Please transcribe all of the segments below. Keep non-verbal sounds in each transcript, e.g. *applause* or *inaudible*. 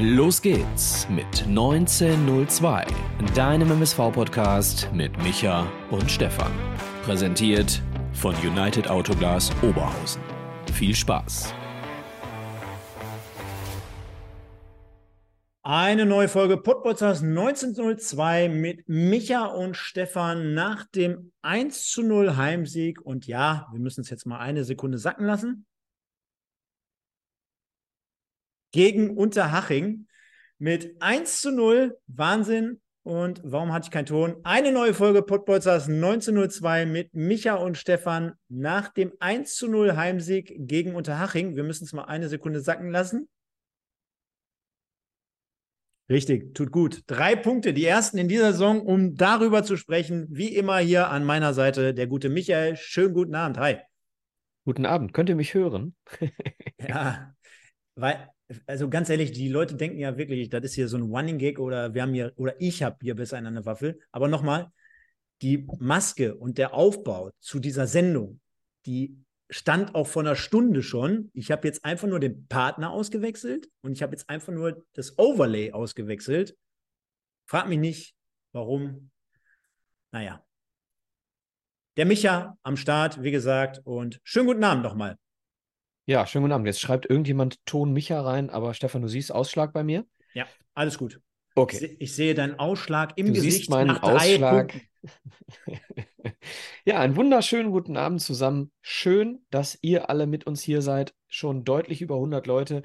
Los geht's mit 1902, deinem MSV-Podcast mit Micha und Stefan. Präsentiert von United Autoglas Oberhausen. Viel Spaß! Eine neue Folge Podbolzers 1902 mit Micha und Stefan nach dem 1 zu 0 Heimsieg. Und ja, wir müssen es jetzt mal eine Sekunde sacken lassen. Gegen Unterhaching mit 1 zu 0. Wahnsinn. Und warum hatte ich keinen Ton? Eine neue Folge Podbolzers 1902 mit Micha und Stefan nach dem 1 zu 0 Heimsieg gegen Unterhaching. Wir müssen es mal eine Sekunde sacken lassen. Richtig, tut gut. Drei Punkte, die ersten in dieser Saison, um darüber zu sprechen. Wie immer hier an meiner Seite der gute Michael. Schönen guten Abend. Hi. Guten Abend. Könnt ihr mich hören? *laughs* ja, weil also ganz ehrlich, die Leute denken ja wirklich, das ist hier so ein Running Gag oder wir haben hier, oder ich habe hier besser eine Waffel. Aber nochmal, die Maske und der Aufbau zu dieser Sendung, die stand auch vor einer Stunde schon. Ich habe jetzt einfach nur den Partner ausgewechselt und ich habe jetzt einfach nur das Overlay ausgewechselt. Frag mich nicht, warum. Naja. Der Micha am Start, wie gesagt, und schönen guten Abend nochmal. Ja, schönen guten Abend. Jetzt schreibt irgendjemand Ton Micha rein, aber Stefan, du siehst Ausschlag bei mir? Ja, alles gut. Okay. Ich, ich sehe deinen Ausschlag im du Gesicht siehst meinen nach Ausschlag. *laughs* Ja, einen wunderschönen guten Abend zusammen. Schön, dass ihr alle mit uns hier seid. Schon deutlich über 100 Leute.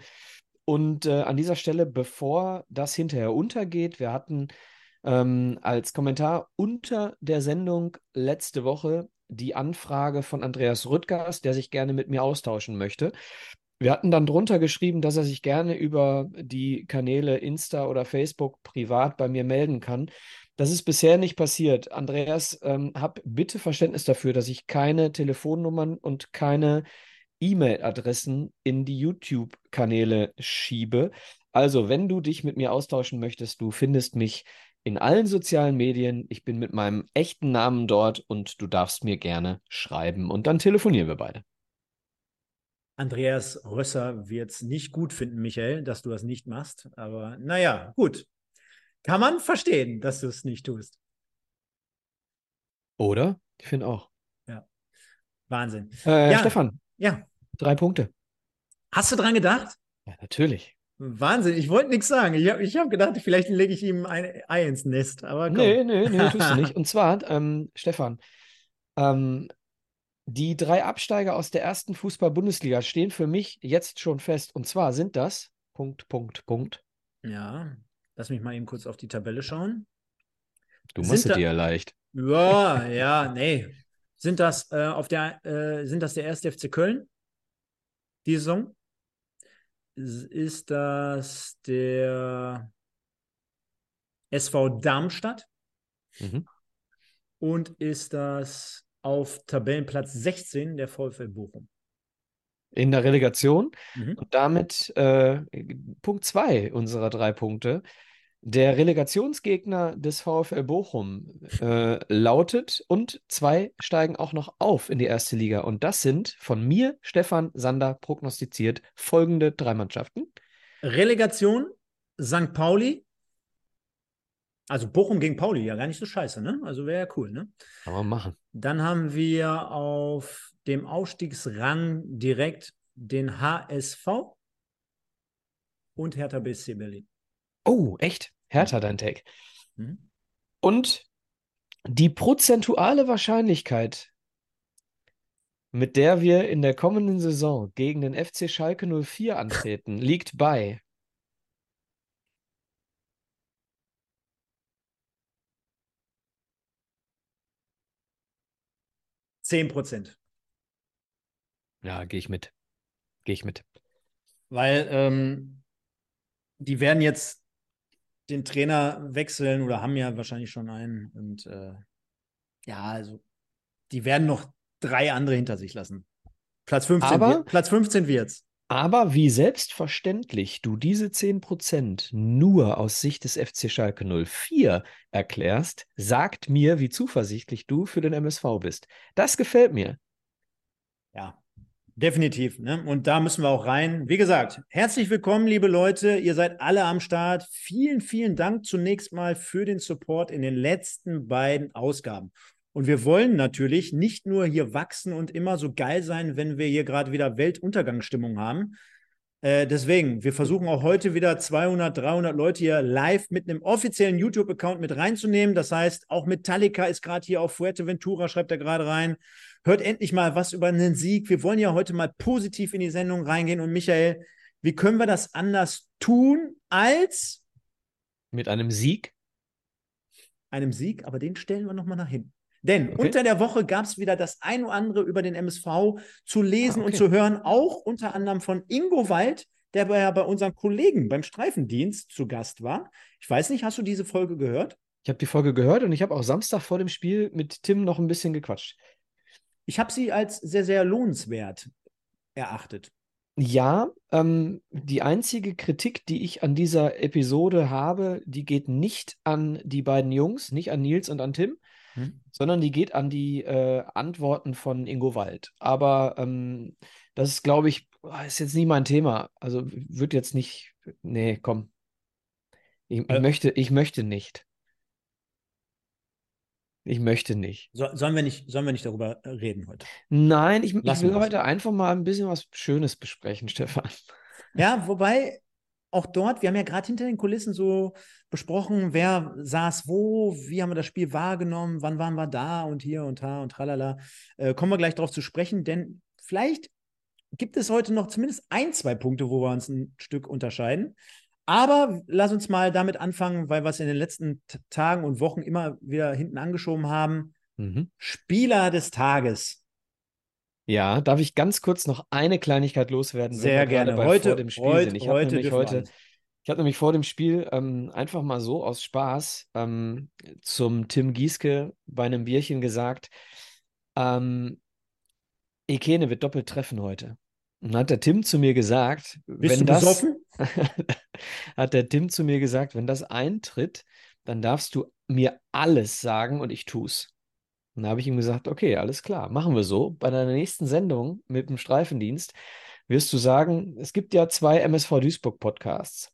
Und äh, an dieser Stelle, bevor das hinterher untergeht, wir hatten ähm, als Kommentar unter der Sendung letzte Woche die Anfrage von Andreas Rüttgers, der sich gerne mit mir austauschen möchte. Wir hatten dann drunter geschrieben, dass er sich gerne über die Kanäle Insta oder Facebook privat bei mir melden kann. Das ist bisher nicht passiert. Andreas, ähm, hab bitte Verständnis dafür, dass ich keine Telefonnummern und keine E-Mail-Adressen in die YouTube-Kanäle schiebe. Also, wenn du dich mit mir austauschen möchtest, du findest mich in allen sozialen Medien. Ich bin mit meinem echten Namen dort und du darfst mir gerne schreiben und dann telefonieren wir beide. Andreas Rösser wird es nicht gut finden, Michael, dass du das nicht machst. Aber naja, gut. Kann man verstehen, dass du es nicht tust. Oder? Ich finde auch. Ja. Wahnsinn. Äh, ja. Stefan. Ja. Drei Punkte. Hast du dran gedacht? Ja, natürlich. Wahnsinn, ich wollte nichts sagen. Ich habe ich hab gedacht, vielleicht lege ich ihm ein Ei ins Nest. Aber komm. Nee, nee, nee, tust du *laughs* nicht. Und zwar, ähm, Stefan, ähm, die drei Absteiger aus der ersten Fußball-Bundesliga stehen für mich jetzt schon fest. Und zwar sind das Punkt, Punkt, Punkt. Ja, lass mich mal eben kurz auf die Tabelle schauen. Du machst es dir ja leicht. Ja, ja, nee. Sind das äh, auf der äh, sind das der erste FC Köln? Die Saison? Ist das der SV Darmstadt? Mhm. Und ist das auf Tabellenplatz 16 der VfL Bochum? In der Relegation. Mhm. Und damit äh, Punkt zwei unserer drei Punkte. Der Relegationsgegner des VfL Bochum äh, lautet und zwei steigen auch noch auf in die erste Liga. Und das sind von mir, Stefan Sander, prognostiziert folgende drei Mannschaften. Relegation, St. Pauli. Also Bochum gegen Pauli, ja gar nicht so scheiße, ne? Also wäre ja cool, ne? Kann man machen. Dann haben wir auf dem Aufstiegsrang direkt den HSV und Hertha BSC Berlin. Oh, echt? Hertha, dein Take. Mhm. Und die prozentuale Wahrscheinlichkeit, mit der wir in der kommenden Saison gegen den FC Schalke 04 antreten, liegt bei 10 Prozent. Ja, gehe ich mit. Gehe ich mit. Weil ähm, die werden jetzt den Trainer wechseln oder haben ja wahrscheinlich schon einen. Und äh, ja, also die werden noch drei andere hinter sich lassen. Platz 15, Aber- wird, Platz 15 wird's. Aber wie selbstverständlich du diese 10% nur aus Sicht des FC Schalke 04 erklärst, sagt mir, wie zuversichtlich du für den MSV bist. Das gefällt mir. Ja. Definitiv. Ne? Und da müssen wir auch rein. Wie gesagt, herzlich willkommen, liebe Leute. Ihr seid alle am Start. Vielen, vielen Dank zunächst mal für den Support in den letzten beiden Ausgaben. Und wir wollen natürlich nicht nur hier wachsen und immer so geil sein, wenn wir hier gerade wieder Weltuntergangsstimmung haben. Äh, deswegen, wir versuchen auch heute wieder 200, 300 Leute hier live mit einem offiziellen YouTube-Account mit reinzunehmen. Das heißt, auch Metallica ist gerade hier auf Fuerteventura, schreibt er gerade rein. Hört endlich mal was über einen Sieg. Wir wollen ja heute mal positiv in die Sendung reingehen. Und Michael, wie können wir das anders tun als mit einem Sieg? Einem Sieg, aber den stellen wir nochmal nach hinten. Denn okay. unter der Woche gab es wieder das ein oder andere über den MSV zu lesen ah, okay. und zu hören, auch unter anderem von Ingo Wald, der ja bei unseren Kollegen beim Streifendienst zu Gast war. Ich weiß nicht, hast du diese Folge gehört? Ich habe die Folge gehört und ich habe auch Samstag vor dem Spiel mit Tim noch ein bisschen gequatscht. Ich habe sie als sehr, sehr lohnenswert erachtet. Ja, ähm, die einzige Kritik, die ich an dieser Episode habe, die geht nicht an die beiden Jungs, nicht an Nils und an Tim, hm. sondern die geht an die äh, Antworten von Ingo Wald. Aber ähm, das ist, glaube ich, ist jetzt nie mein Thema. Also wird jetzt nicht. Nee, komm. Ich, ich äh, möchte, ich möchte nicht. Ich möchte nicht. So, sollen, wir nicht sollen wir nicht darüber reden heute? Nein, ich, ich will heute einfach mal ein bisschen was Schönes besprechen, *laughs* Stefan. Ja, wobei auch dort, wir haben ja gerade hinter den Kulissen so besprochen, wer saß wo, wie haben wir das Spiel wahrgenommen, wann waren wir da und hier und da und tralala. Äh, kommen wir gleich darauf zu sprechen, denn vielleicht gibt es heute noch zumindest ein, zwei Punkte, wo wir uns ein Stück unterscheiden. Aber lass uns mal damit anfangen, weil wir es in den letzten Tagen und Wochen immer wieder hinten angeschoben haben. Mhm. Spieler des Tages. Ja, darf ich ganz kurz noch eine Kleinigkeit loswerden? Sehr gerne. Heute, vor dem Spiel heute, sind. Ich habe nämlich heute, ich habe nämlich vor dem Spiel ähm, einfach mal so aus Spaß ähm, zum Tim Gieske bei einem Bierchen gesagt, ähm, Ekene wird doppelt treffen heute. Und hat der Tim zu mir gesagt, Bist wenn du das *laughs* hat der Tim zu mir gesagt, wenn das eintritt, dann darfst du mir alles sagen und ich tu's. Und da habe ich ihm gesagt, okay, alles klar, machen wir so. Bei deiner nächsten Sendung mit dem Streifendienst wirst du sagen, es gibt ja zwei MSV Duisburg Podcasts.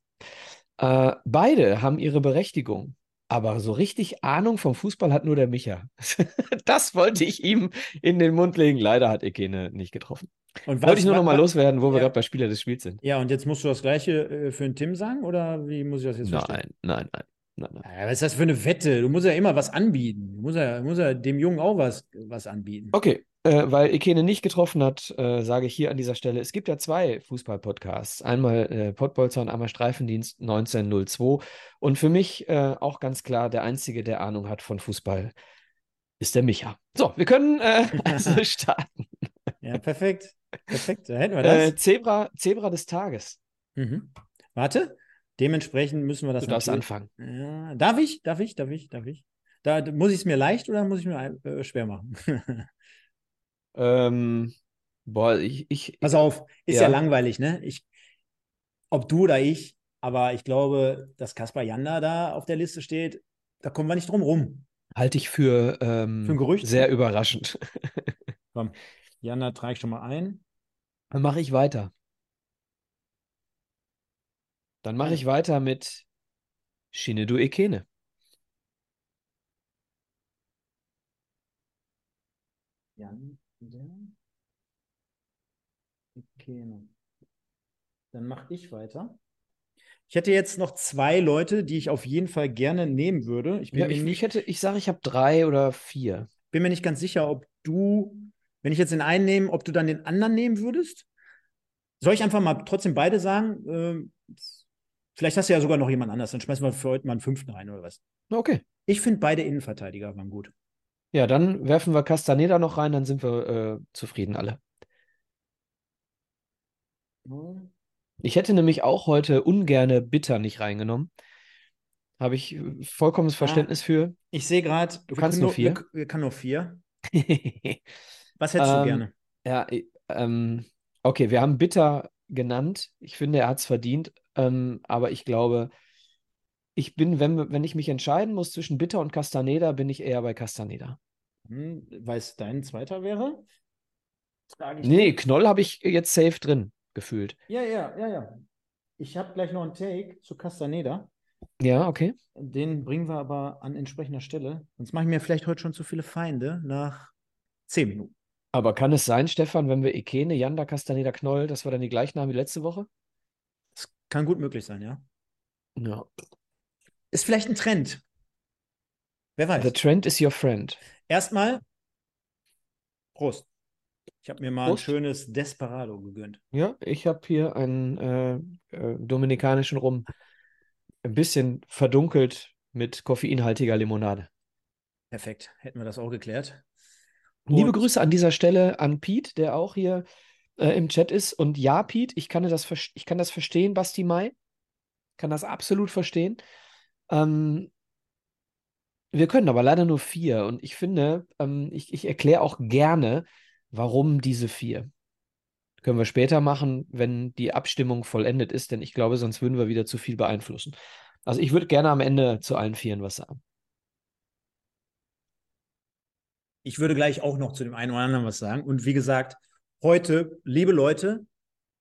Äh, beide haben ihre Berechtigung. Aber so richtig Ahnung vom Fußball hat nur der Micha. *laughs* das wollte ich ihm in den Mund legen. Leider hat Ekene nicht getroffen. Und was, wollte ich nur noch mal loswerden, wo ja. wir gerade bei Spieler des Spiels sind. Ja, und jetzt musst du das Gleiche äh, für den Tim sagen? Oder wie muss ich das jetzt verstehen? Nein, nein, nein. Nein, nein. Was ist das für eine Wette? Du musst ja immer was anbieten. Du musst ja, musst ja dem Jungen auch was, was anbieten. Okay, äh, weil Ekene nicht getroffen hat, äh, sage ich hier an dieser Stelle, es gibt ja zwei Fußball-Podcasts. Einmal äh, Pottbolzer und einmal Streifendienst 1902. Und für mich äh, auch ganz klar, der Einzige, der Ahnung hat von Fußball, ist der Micha. So, wir können äh, *laughs* also starten. Ja, perfekt. Perfekt, da hätten wir das. Äh, Zebra, Zebra des Tages. Mhm. Warte, Dementsprechend müssen wir das Du darfst anfangen. Ja, darf ich? Darf ich? Darf ich? Darf ich? Da, muss ich es mir leicht oder muss ich mir äh, schwer machen? *laughs* ähm, boah, ich, ich. Pass auf, ist ja, ja langweilig, ne? Ich, ob du oder ich, aber ich glaube, dass Kaspar Janda da auf der Liste steht, da kommen wir nicht drum rum. Halte ich für, ähm, für ein Gerücht. sehr überraschend. *laughs* Komm, Janda trage ich schon mal ein. Dann mache ich weiter. Dann mache ich weiter mit Shinedu Ekene. Jan, Ekene. Dann mache ich weiter. Ich hätte jetzt noch zwei Leute, die ich auf jeden Fall gerne nehmen würde. Ich, bin ja, ich, nicht, ich, hätte, ich sage, ich habe drei oder vier. Bin mir nicht ganz sicher, ob du, wenn ich jetzt den einen nehme, ob du dann den anderen nehmen würdest. Soll ich einfach mal trotzdem beide sagen? Ähm, Vielleicht hast du ja sogar noch jemand anders. Dann schmeißen wir für heute mal einen fünften rein oder was. Okay. Ich finde beide Innenverteidiger waren gut. Ja, dann werfen wir Castaneda noch rein, dann sind wir äh, zufrieden alle. Hm. Ich hätte nämlich auch heute ungerne Bitter nicht reingenommen. Habe ich äh, vollkommenes ah, Verständnis ah, für. Ich sehe gerade, du kannst nur vier. Wir, wir kann nur vier. *laughs* Was hättest ähm, du gerne? Ja, ähm, okay, wir haben Bitter genannt. Ich finde, er hat es verdient. Ähm, aber ich glaube, ich bin, wenn, wenn ich mich entscheiden muss zwischen Bitter und Castaneda, bin ich eher bei Castaneda. Hm, weil es dein zweiter wäre? Trage ich Nee. Knoll habe ich jetzt safe drin, gefühlt. Ja, ja, ja, ja. Ich habe gleich noch einen Take zu Castaneda. Ja, okay. Den bringen wir aber an entsprechender Stelle. Sonst mache ich mir vielleicht heute schon zu viele Feinde nach zehn Minuten. Aber kann es sein, Stefan, wenn wir Ikene, Janda, Castaneda, Knoll, dass wir dann die gleichen haben wie letzte Woche? Kann gut möglich sein, ja. Ja. Ist vielleicht ein Trend. Wer weiß. The trend is your friend. Erstmal Prost. Ich habe mir mal Prost. ein schönes Desperado gegönnt. Ja, ich habe hier einen äh, äh, dominikanischen Rum. Ein bisschen verdunkelt mit koffeinhaltiger Limonade. Perfekt. Hätten wir das auch geklärt. Liebe Und- Grüße an dieser Stelle an Pete, der auch hier äh, im Chat ist. Und ja, Pete, ich kann das, ich kann das verstehen, Basti Mai. Kann das absolut verstehen. Ähm, wir können aber leider nur vier. Und ich finde, ähm, ich, ich erkläre auch gerne, warum diese vier. Können wir später machen, wenn die Abstimmung vollendet ist, denn ich glaube, sonst würden wir wieder zu viel beeinflussen. Also ich würde gerne am Ende zu allen Vieren was sagen. Ich würde gleich auch noch zu dem einen oder anderen was sagen. Und wie gesagt, heute, liebe Leute,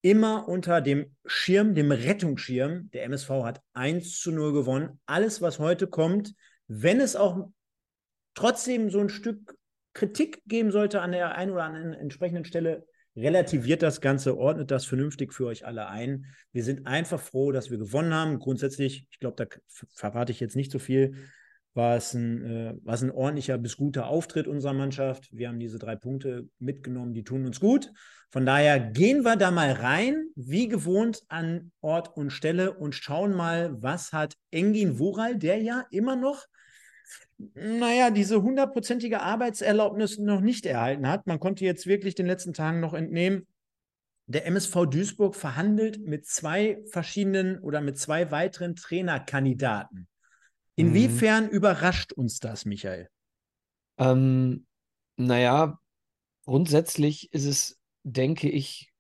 immer unter dem Schirm, dem Rettungsschirm. Der MSV hat 1 zu 0 gewonnen. Alles, was heute kommt, wenn es auch trotzdem so ein Stück Kritik geben sollte an der einen oder anderen entsprechenden Stelle, relativiert das Ganze, ordnet das vernünftig für euch alle ein. Wir sind einfach froh, dass wir gewonnen haben. Grundsätzlich, ich glaube, da verrate ich jetzt nicht so viel, war es ein, äh, war es ein ordentlicher bis guter Auftritt unserer Mannschaft. Wir haben diese drei Punkte mitgenommen, die tun uns gut. Von daher gehen wir da mal rein, wie gewohnt an Ort und Stelle und schauen mal, was hat Engin Wural, der ja immer noch naja, diese hundertprozentige Arbeitserlaubnis noch nicht erhalten hat. Man konnte jetzt wirklich den letzten Tagen noch entnehmen, der MSV Duisburg verhandelt mit zwei verschiedenen oder mit zwei weiteren Trainerkandidaten. Inwiefern überrascht uns das, Michael? Ähm, naja, grundsätzlich ist es, denke ich,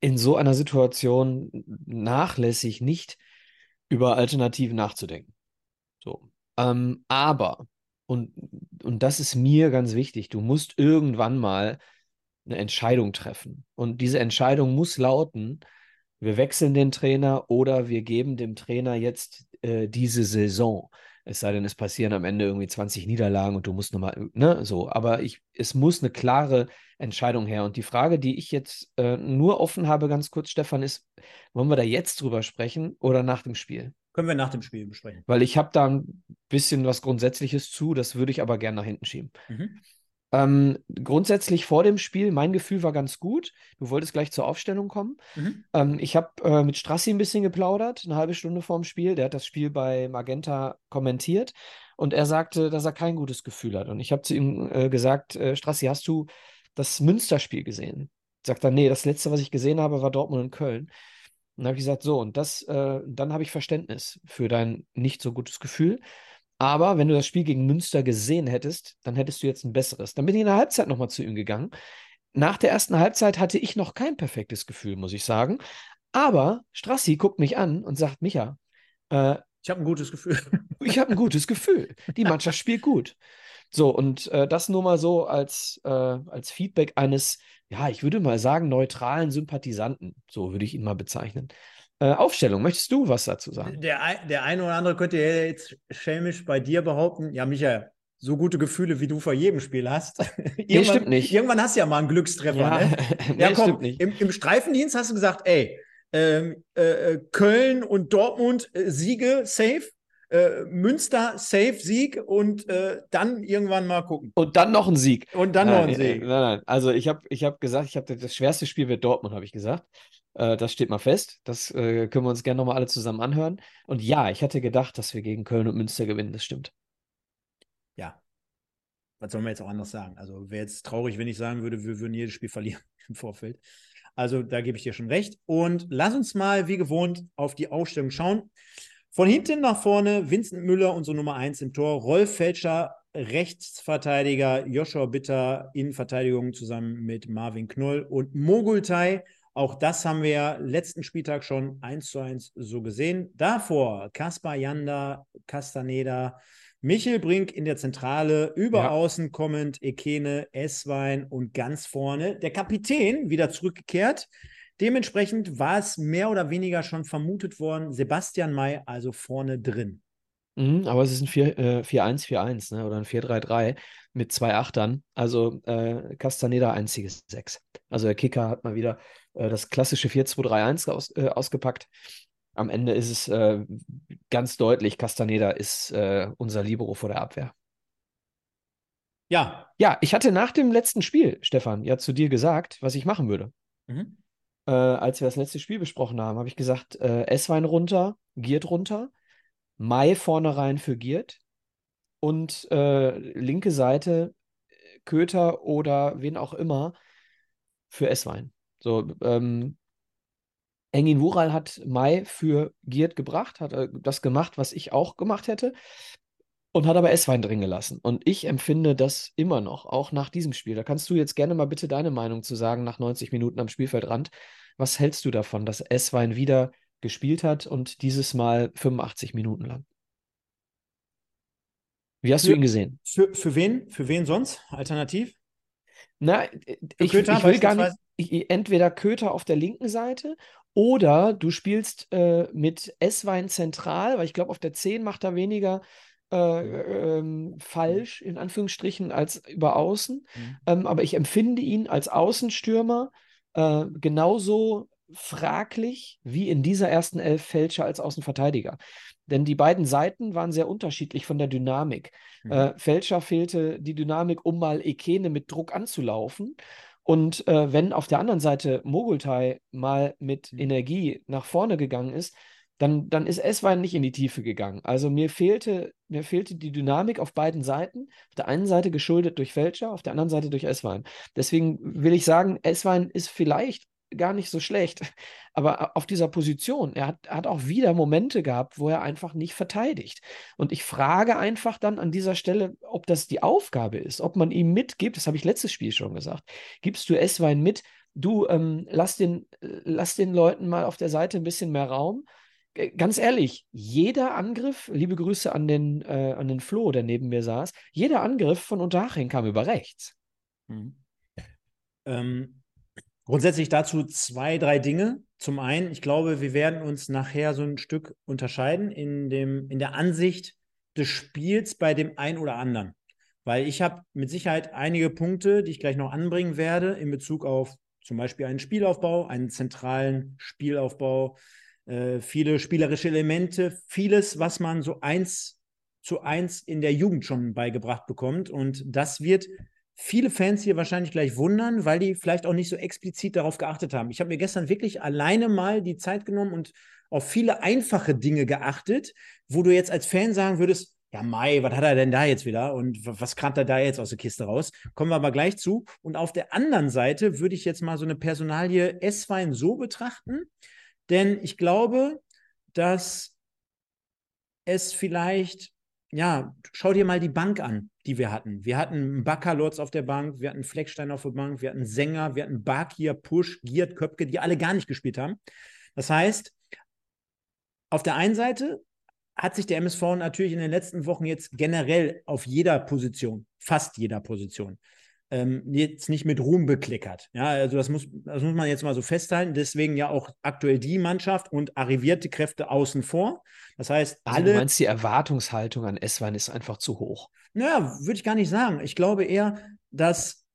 in so einer Situation nachlässig, nicht über Alternativen nachzudenken. So. Ähm, aber, und, und das ist mir ganz wichtig, du musst irgendwann mal eine Entscheidung treffen. Und diese Entscheidung muss lauten, wir wechseln den Trainer oder wir geben dem Trainer jetzt äh, diese Saison. Es sei denn, es passieren am Ende irgendwie 20 Niederlagen und du musst nochmal, ne, so. Aber ich, es muss eine klare Entscheidung her. Und die Frage, die ich jetzt äh, nur offen habe, ganz kurz, Stefan, ist, wollen wir da jetzt drüber sprechen oder nach dem Spiel? Können wir nach dem Spiel besprechen. Weil ich habe da ein bisschen was Grundsätzliches zu, das würde ich aber gerne nach hinten schieben. Mhm. Ähm, grundsätzlich vor dem Spiel, mein Gefühl war ganz gut. Du wolltest gleich zur Aufstellung kommen. Mhm. Ähm, ich habe äh, mit Strassi ein bisschen geplaudert, eine halbe Stunde vorm Spiel. Der hat das Spiel bei Magenta kommentiert und er sagte, dass er kein gutes Gefühl hat. Und ich habe zu ihm äh, gesagt, äh, Strassi, hast du das Münsterspiel gesehen? Sagt er, nee, das letzte, was ich gesehen habe, war Dortmund und Köln. Und dann habe ich gesagt, so, und das, äh, dann habe ich Verständnis für dein nicht so gutes Gefühl. Aber wenn du das Spiel gegen Münster gesehen hättest, dann hättest du jetzt ein besseres. Dann bin ich in der Halbzeit nochmal zu ihm gegangen. Nach der ersten Halbzeit hatte ich noch kein perfektes Gefühl, muss ich sagen. Aber Strassi guckt mich an und sagt, Micha, äh, Ich habe ein gutes Gefühl. *laughs* ich habe ein gutes Gefühl. Die Mannschaft spielt gut. So, und äh, das nur mal so als, äh, als Feedback eines, ja, ich würde mal sagen, neutralen Sympathisanten. So würde ich ihn mal bezeichnen. Äh, Aufstellung, möchtest du was dazu sagen? Der, ein- der eine oder andere könnte ja jetzt schelmisch bei dir behaupten, ja, Michael, so gute Gefühle, wie du vor jedem Spiel hast. *laughs* irgendwann, stimmt nicht. Irgendwann hast du ja mal einen Glückstreffer. Ja, ne? *laughs* nee, Ja, komm, stimmt nicht. Im, im Streifendienst hast du gesagt, ey, ähm, äh, äh, Köln und Dortmund äh, Siege safe, äh, Münster safe Sieg und äh, dann irgendwann mal gucken. Und dann noch ein Sieg. Und dann noch ein Nein, äh, Sieg. Nein, nein. Also ich habe ich hab gesagt, ich habe das schwerste Spiel wird Dortmund, habe ich gesagt. Äh, das steht mal fest. Das äh, können wir uns gerne nochmal alle zusammen anhören. Und ja, ich hatte gedacht, dass wir gegen Köln und Münster gewinnen. Das stimmt. Ja. Was soll man jetzt auch anders sagen? Also wäre jetzt traurig, wenn ich sagen würde, wir würden jedes Spiel *laughs* verlieren im Vorfeld. Also da gebe ich dir schon recht. Und lass uns mal, wie gewohnt, auf die Aufstellung schauen. Von hinten nach vorne Vincent Müller, unsere Nummer 1 im Tor, Rolf Felscher, Rechtsverteidiger, Joshua Bitter, Innenverteidigung zusammen mit Marvin Knoll und Mogultai. Auch das haben wir ja letzten Spieltag schon 1 zu 1 so gesehen. Davor Kaspar Janda, Castaneda, Michel Brink in der Zentrale, über Ja. außen kommend Ekene, Esswein und ganz vorne der Kapitän wieder zurückgekehrt. Dementsprechend war es mehr oder weniger schon vermutet worden, Sebastian May also vorne drin. Mhm, aber es ist ein 4, äh, 4-1-4-1, ne? Oder ein 4-3-3 mit zwei Achtern. Also äh, Castaneda einziges Sechs. Also der Kicker hat mal wieder äh, das klassische 4-2-3-1 aus, äh, ausgepackt. Am Ende ist es äh, ganz deutlich, Castaneda ist äh, unser Libero vor der Abwehr. Ja. Ja, ich hatte nach dem letzten Spiel, Stefan, ja zu dir gesagt, was ich machen würde. Mhm. Äh, als wir das letzte Spiel besprochen haben, habe ich gesagt, äh, Esswein runter, Giert runter, Mai vorne rein für Giert und linke Seite Köter oder wen auch immer für Esswein. So, ähm, Engin Wural hat Mai für Giert gebracht, hat äh, das gemacht, was ich auch gemacht hätte und hat aber Esswein drin gelassen. Und ich empfinde das immer noch, auch nach diesem Spiel. Da kannst du jetzt gerne mal bitte deine Meinung zu sagen, nach 90 Minuten am Spielfeldrand. Was hältst du davon, dass Esswein wieder gespielt hat und dieses Mal 85 Minuten lang? Wie hast du ihn gesehen? Für, für wen? Für wen sonst? Alternativ? Na, ich, Köter ich will gar nicht, entweder Köter auf der linken Seite oder du spielst äh, mit Esswein zentral, weil ich glaube, auf der 10 macht er weniger äh, ähm, falsch, in Anführungsstrichen, als über außen. Mhm. Ähm, aber ich empfinde ihn als Außenstürmer äh, genauso fraglich wie in dieser ersten Elf Fälscher als Außenverteidiger. Denn die beiden Seiten waren sehr unterschiedlich von der Dynamik. Mhm. Äh, Fälscher fehlte die Dynamik, um mal Ekene mit Druck anzulaufen. Und äh, wenn auf der anderen Seite Mogultai mal mit Mhm. Energie nach vorne gegangen ist, dann, dann ist Esswein nicht in die Tiefe gegangen. Also mir fehlte, mir fehlte die Dynamik auf beiden Seiten. Auf der einen Seite geschuldet durch Fälscher, auf der anderen Seite durch Esswein. Deswegen will ich sagen, Esswein ist vielleicht gar nicht so schlecht, aber auf dieser Position, er hat, hat auch wieder Momente gehabt, wo er einfach nicht verteidigt. Und ich frage einfach dann an dieser Stelle, ob das die Aufgabe ist, ob man ihm mitgibt, das habe ich letztes Spiel schon gesagt, gibst du Esswein mit, du ähm, lass, den, äh, lass den Leuten mal auf der Seite ein bisschen mehr Raum. Ganz ehrlich, jeder Angriff, liebe Grüße an den, äh, an den Flo, der neben mir saß, jeder Angriff von Unterhaching kam über rechts. Mhm. Ähm, grundsätzlich dazu zwei, drei Dinge. Zum einen, ich glaube, wir werden uns nachher so ein Stück unterscheiden in, dem, in der Ansicht des Spiels bei dem einen oder anderen. Weil ich habe mit Sicherheit einige Punkte, die ich gleich noch anbringen werde, in Bezug auf zum Beispiel einen Spielaufbau, einen zentralen Spielaufbau, äh, viele spielerische Elemente, vieles, was man so eins zu eins in der Jugend schon beigebracht bekommt. Und das wird viele Fans hier wahrscheinlich gleich wundern, weil die vielleicht auch nicht so explizit darauf geachtet haben. Ich habe mir gestern wirklich alleine mal die Zeit genommen und auf viele einfache Dinge geachtet, wo du jetzt als Fan sagen würdest, ja, Mai, was hat er denn da jetzt wieder? Und wa- was kramt er da jetzt aus der Kiste raus? Kommen wir aber gleich zu. Und auf der anderen Seite würde ich jetzt mal so eine Personalie S-Wein so betrachten, denn ich glaube, dass es vielleicht, ja, schau dir mal die Bank an, die wir hatten. Wir hatten Bakalotz auf der Bank, wir hatten Fleckstein auf der Bank, wir hatten Sänger, wir hatten Bakir, Pusch, Giert, Köpke, die alle gar nicht gespielt haben. Das heißt, auf der einen Seite hat sich der MSV natürlich in den letzten Wochen jetzt generell auf jeder Position, fast jeder Position, ähm, jetzt nicht mit Ruhm bekleckert. Ja, also das muss, das muss man jetzt mal so festhalten. Deswegen ja auch aktuell die Mannschaft und arrivierte Kräfte außen vor. Das heißt, Also alle. du meinst, die Erwartungshaltung an Esswein ist einfach zu hoch. Naja, würde ich gar nicht sagen. Ich glaube eher, dass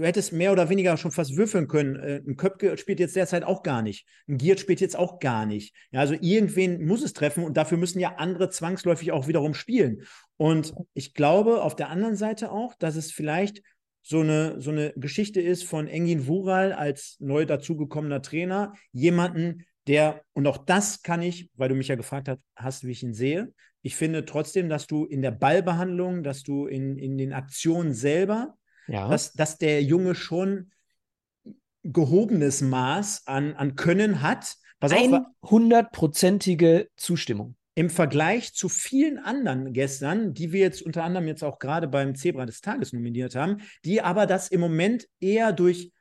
du hättest mehr oder weniger schon fast würfeln können. Äh, Ein Köpke spielt jetzt derzeit auch gar nicht. Ein Giert spielt jetzt auch gar nicht. Ja, also irgendwen muss es treffen und dafür müssen ja andere zwangsläufig auch wiederum spielen. Und ich glaube auf der anderen Seite auch, dass es vielleicht so eine, so eine Geschichte ist von Engin Wural als neu dazugekommener Trainer, jemanden, der, und auch das kann ich, weil du mich ja gefragt hast, hast, wie ich ihn sehe, ich finde trotzdem, dass du in der Ballbehandlung, dass du in, in den Aktionen selber, Ja. dass, dass der Junge schon gehobenes Maß an, an Können hat. Pass auf, Hundertprozentige Zustimmung. im Vergleich zu vielen anderen gestern, die wir jetzt unter anderem jetzt auch gerade beim Zebra des Tages nominiert haben, die aber das im Moment eher durch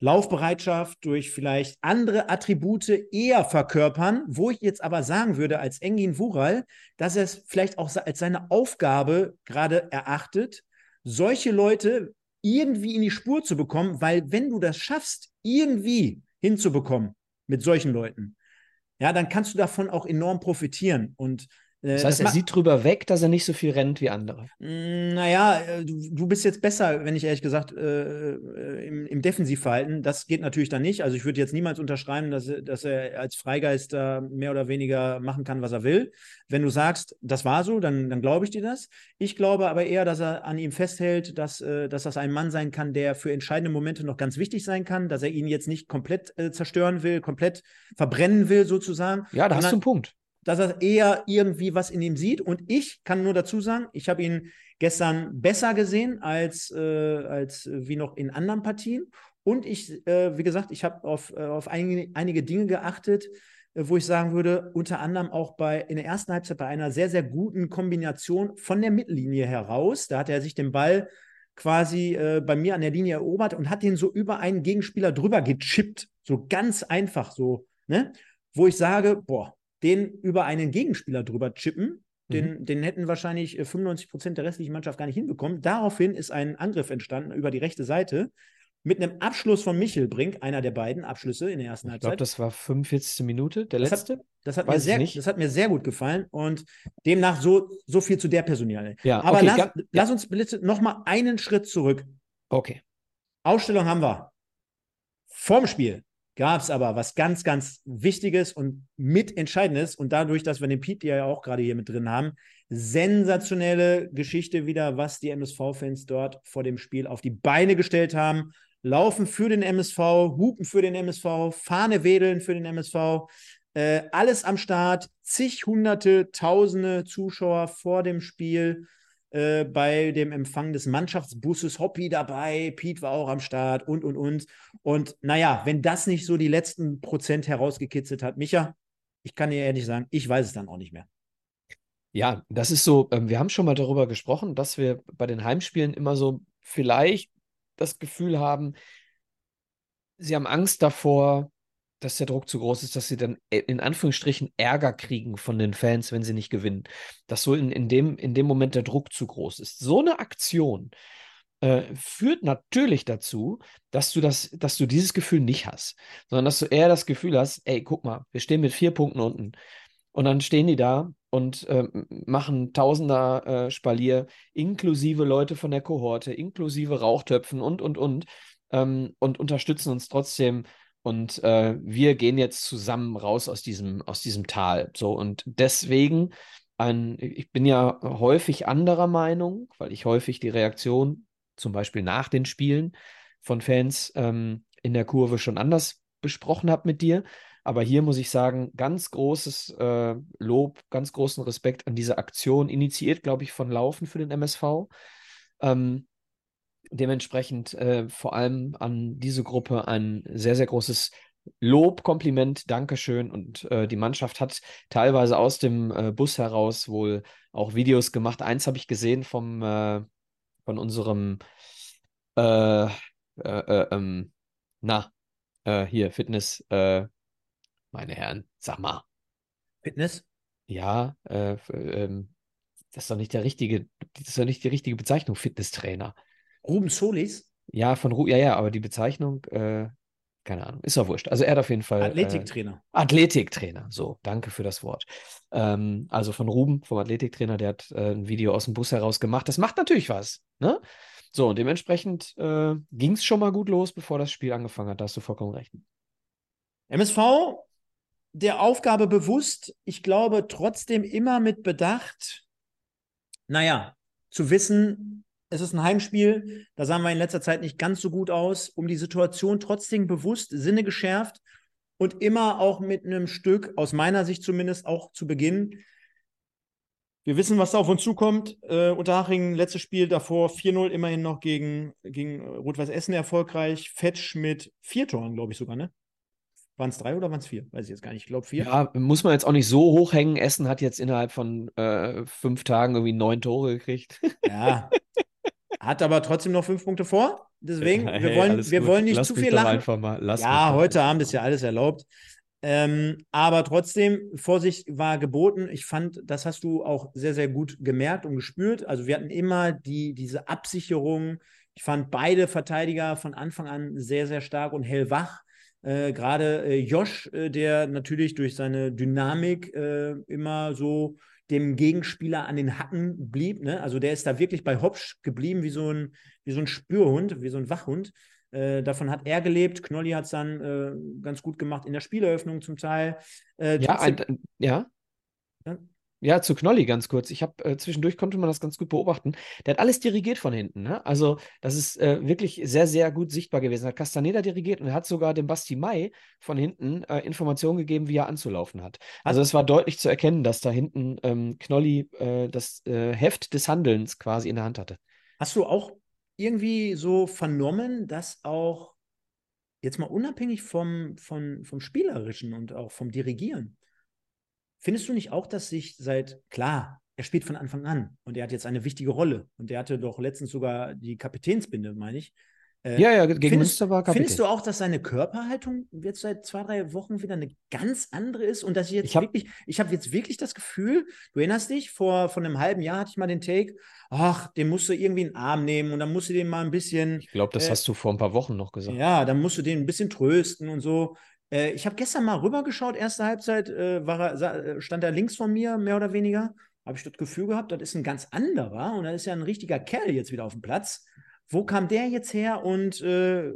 Laufbereitschaft, durch vielleicht andere Attribute eher verkörpern, wo ich jetzt aber sagen würde, als Engin Wural, dass er es vielleicht auch als seine Aufgabe gerade erachtet, solche Leute irgendwie in die Spur zu bekommen, weil wenn du das schaffst, irgendwie hinzubekommen mit solchen Leuten, ja, dann kannst du davon auch enorm profitieren. Und das heißt, das er sieht drüber weg, dass er nicht so viel rennt wie andere. Hm, naja, äh, du, du bist jetzt besser, wenn ich ehrlich gesagt, äh, äh, im, im Defensivverhalten. Das geht natürlich dann nicht. Also ich würde jetzt niemals unterschreiben, dass, dass er als Freigeist da mehr oder weniger machen kann, was er will. Wenn du sagst, das war so, dann, dann glaube ich dir das. Ich glaube aber eher, dass er an ihm festhält, dass, äh, dass das ein Mann sein kann, der für entscheidende Momente noch ganz wichtig sein kann, dass er ihn jetzt nicht komplett äh, zerstören will, komplett verbrennen will, sozusagen. Ja, da hast du einen Punkt dass er eher irgendwie was in ihm sieht. Und ich kann nur dazu sagen, ich habe ihn gestern besser gesehen als, äh, als wie noch in anderen Partien. Und ich, äh, wie gesagt, ich habe auf, äh, auf einige, einige Dinge geachtet, äh, wo ich sagen würde, unter anderem auch bei in der ersten Halbzeit bei einer sehr, sehr guten Kombination von der Mittellinie heraus. Da hat er sich den Ball quasi äh, bei mir an der Linie erobert und hat den so über einen Gegenspieler drüber gechippt. So ganz einfach so, ne? Wo ich sage, boah, den über einen Gegenspieler drüber chippen. Den, mhm. den hätten wahrscheinlich 95 äh, Prozent der restlichen Mannschaft gar nicht hinbekommen. Daraufhin ist ein Angriff entstanden über die rechte Seite mit einem Abschluss von Michel Brink, einer der beiden Abschlüsse in der ersten Halbzeit. Ich glaube, das war 45. Minute, der das letzte. Hat, das, hat mir sehr, das hat mir sehr gut gefallen und demnach so, so viel zu der Personale. Ja, Aber okay, lass, ja. lass uns bitte nochmal einen Schritt zurück. Okay. Ausstellung haben wir. Vorm Spiel gab es aber was ganz, ganz Wichtiges und mitentscheidendes. Und dadurch, dass wir den Pete ja auch gerade hier mit drin haben, sensationelle Geschichte wieder, was die MSV-Fans dort vor dem Spiel auf die Beine gestellt haben. Laufen für den MSV, hupen für den MSV, Fahne wedeln für den MSV. Äh, alles am Start, zig hunderte, tausende Zuschauer vor dem Spiel. Äh, bei dem Empfang des Mannschaftsbusses Hoppy dabei, Pete war auch am Start und, und, und. Und naja, wenn das nicht so die letzten Prozent herausgekitzelt hat, Micha, ich kann dir ehrlich sagen, ich weiß es dann auch nicht mehr. Ja, das ist so, ähm, wir haben schon mal darüber gesprochen, dass wir bei den Heimspielen immer so vielleicht das Gefühl haben, sie haben Angst davor, dass der Druck zu groß ist, dass sie dann äh, in Anführungsstrichen Ärger kriegen von den Fans, wenn sie nicht gewinnen. Dass so in, in, dem, in dem Moment der Druck zu groß ist. So eine Aktion äh, führt natürlich dazu, dass du das, dass du dieses Gefühl nicht hast, sondern dass du eher das Gefühl hast, ey, guck mal, wir stehen mit vier Punkten unten. Und dann stehen die da und äh, machen Tausender äh, Spalier, inklusive Leute von der Kohorte, inklusive Rauchtöpfen und, und, und, ähm, und unterstützen uns trotzdem und äh, wir gehen jetzt zusammen raus aus diesem, aus diesem Tal. So, und deswegen, ein, ich bin ja häufig anderer Meinung, weil ich häufig die Reaktion, zum Beispiel nach den Spielen von Fans ähm, in der Kurve schon anders besprochen habe mit dir. Aber hier muss ich sagen, ganz großes äh, Lob, ganz großen Respekt an diese Aktion, initiiert, glaube ich, von Laufen für den MSV. Ähm, dementsprechend äh, vor allem an diese Gruppe ein sehr, sehr großes Lob, Kompliment, Dankeschön. Und äh, die Mannschaft hat teilweise aus dem äh, Bus heraus wohl auch Videos gemacht. Eins habe ich gesehen vom, äh, von unserem, äh, äh, ähm, na, hier, Fitness, meine Herren, sag mal. Fitness? Ja, ähm, das ist doch nicht der richtige, das ist doch nicht die richtige Bezeichnung, Fitnesstrainer. Ruben Solis? Ja, von Ru ja, ja, aber die Bezeichnung, äh, keine Ahnung, ist doch wurscht. Also er hat auf jeden Fall. Athletiktrainer. Äh, Athletiktrainer, so, danke für das Wort. Ähm, also von Ruben, vom Athletiktrainer, der hat äh, ein Video aus dem Bus heraus gemacht. Das macht natürlich was, ne? So, und dementsprechend äh, ging es schon mal gut los, bevor das Spiel angefangen hat. Da hast du vollkommen recht. MSV, der Aufgabe bewusst, ich glaube trotzdem immer mit Bedacht, naja, zu wissen, es ist ein Heimspiel, da sahen wir in letzter Zeit nicht ganz so gut aus, um die Situation trotzdem bewusst, Sinne geschärft und immer auch mit einem Stück, aus meiner Sicht zumindest, auch zu Beginn. Wir wissen, was da auf uns zukommt. Äh, Unterhaching, letztes Spiel davor 4-0, immerhin noch gegen, gegen Rot-Weiß Essen erfolgreich. Fetch mit vier Toren, glaube ich sogar, ne? Waren es drei oder waren es vier? Weiß ich jetzt gar nicht. Ich glaube vier. Ja, muss man jetzt auch nicht so hochhängen. Essen hat jetzt innerhalb von äh, fünf Tagen irgendwie neun Tore gekriegt. Ja, *laughs* Hat aber trotzdem noch fünf Punkte vor. Deswegen, *laughs* Hey, wir wollen, wir gut. wollen nicht Lass zu viel lachen. ja, heute Abend ist ja alles erlaubt. Ähm, aber trotzdem, Vorsicht war geboten. Ich fand, das hast du auch sehr, sehr gut gemerkt und gespürt. Also wir hatten immer die, diese Absicherung. Ich fand beide Verteidiger von Anfang an sehr, sehr stark und hellwach. Äh, Gerade äh, Josh, äh, der natürlich durch seine Dynamik äh, immer so dem Gegenspieler an den Hacken blieb. Ne? Also der ist da wirklich bei Hopsch geblieben wie so ein, wie so ein Spürhund, wie so ein Wachhund. Äh, davon hat er gelebt. Knolli hat es dann äh, ganz gut gemacht in der Spieleröffnung zum Teil. Äh, Ja, ein, ja. Ja. Ja, zu Knolli ganz kurz. Ich habe äh, zwischendurch konnte man das ganz gut beobachten. Der hat alles dirigiert von hinten. Ne? Also, das ist äh, wirklich sehr, sehr gut sichtbar gewesen. Er hat Castaneda dirigiert und er hat sogar dem Basti Mai von hinten äh, Informationen gegeben, wie er anzulaufen hat. Also, es war deutlich zu erkennen, dass da hinten ähm, Knolli äh, das äh, Heft des Handelns quasi in der Hand hatte. Hast du auch irgendwie so vernommen, dass auch jetzt mal unabhängig vom, vom, vom Spielerischen und auch vom Dirigieren, findest du nicht auch, dass sich seit, klar, er spielt von Anfang an und er hat jetzt eine wichtige Rolle und er hatte doch letztens sogar die Kapitänsbinde, meine ich. Äh, Ja, ja, gegen findest, Münster war Kapitän. Findest du auch, dass seine Körperhaltung jetzt seit zwei, drei Wochen wieder eine ganz andere ist und dass ich jetzt Ich hab- wirklich, ich habe jetzt wirklich das Gefühl, du erinnerst dich, vor, vor einem halben Jahr hatte ich mal den Take, ach, den musst du irgendwie in den Arm nehmen und dann musst du den mal ein bisschen, Ich glaube, das äh, hast du vor ein paar Wochen noch gesagt. ja, dann musst du den ein bisschen trösten und so. Äh, ich habe gestern mal rübergeschaut, erste Halbzeit äh, er, äh, stand er links von mir, mehr oder weniger. Habe ich das Gefühl gehabt, das ist ein ganz anderer und da ist ja ein richtiger Kerl jetzt wieder auf dem Platz. Wo kam der jetzt her und äh,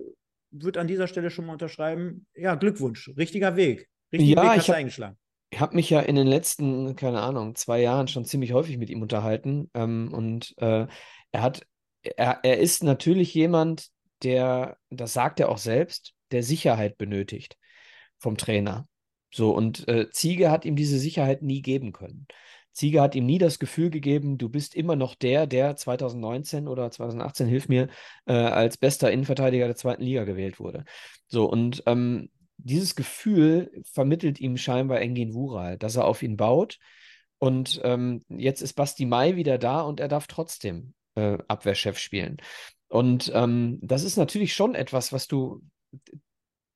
wird an dieser Stelle schon mal unterschreiben? Ja, Glückwunsch, richtiger Weg. Richtigen Ja, Weg ich hast du eingeschlagen. Ich habe mich ja in den letzten, keine Ahnung, zwei Jahren schon ziemlich häufig mit ihm unterhalten. Ähm, und äh, er hat, er, er ist natürlich jemand, der, das sagt er auch selbst, der Sicherheit benötigt vom Trainer. So, und äh, Ziege hat ihm diese Sicherheit nie geben können. Ziege hat ihm nie das Gefühl gegeben, du bist immer noch der, der 2019 oder 2018, hilf mir, äh, als bester Innenverteidiger der zweiten Liga gewählt wurde. So, und ähm, dieses Gefühl vermittelt ihm scheinbar Engin Wural, dass er auf ihn baut. Und ähm, jetzt ist Basti Mai wieder da und er darf trotzdem äh, Abwehrchef spielen. Und ähm, das ist natürlich schon etwas, was du,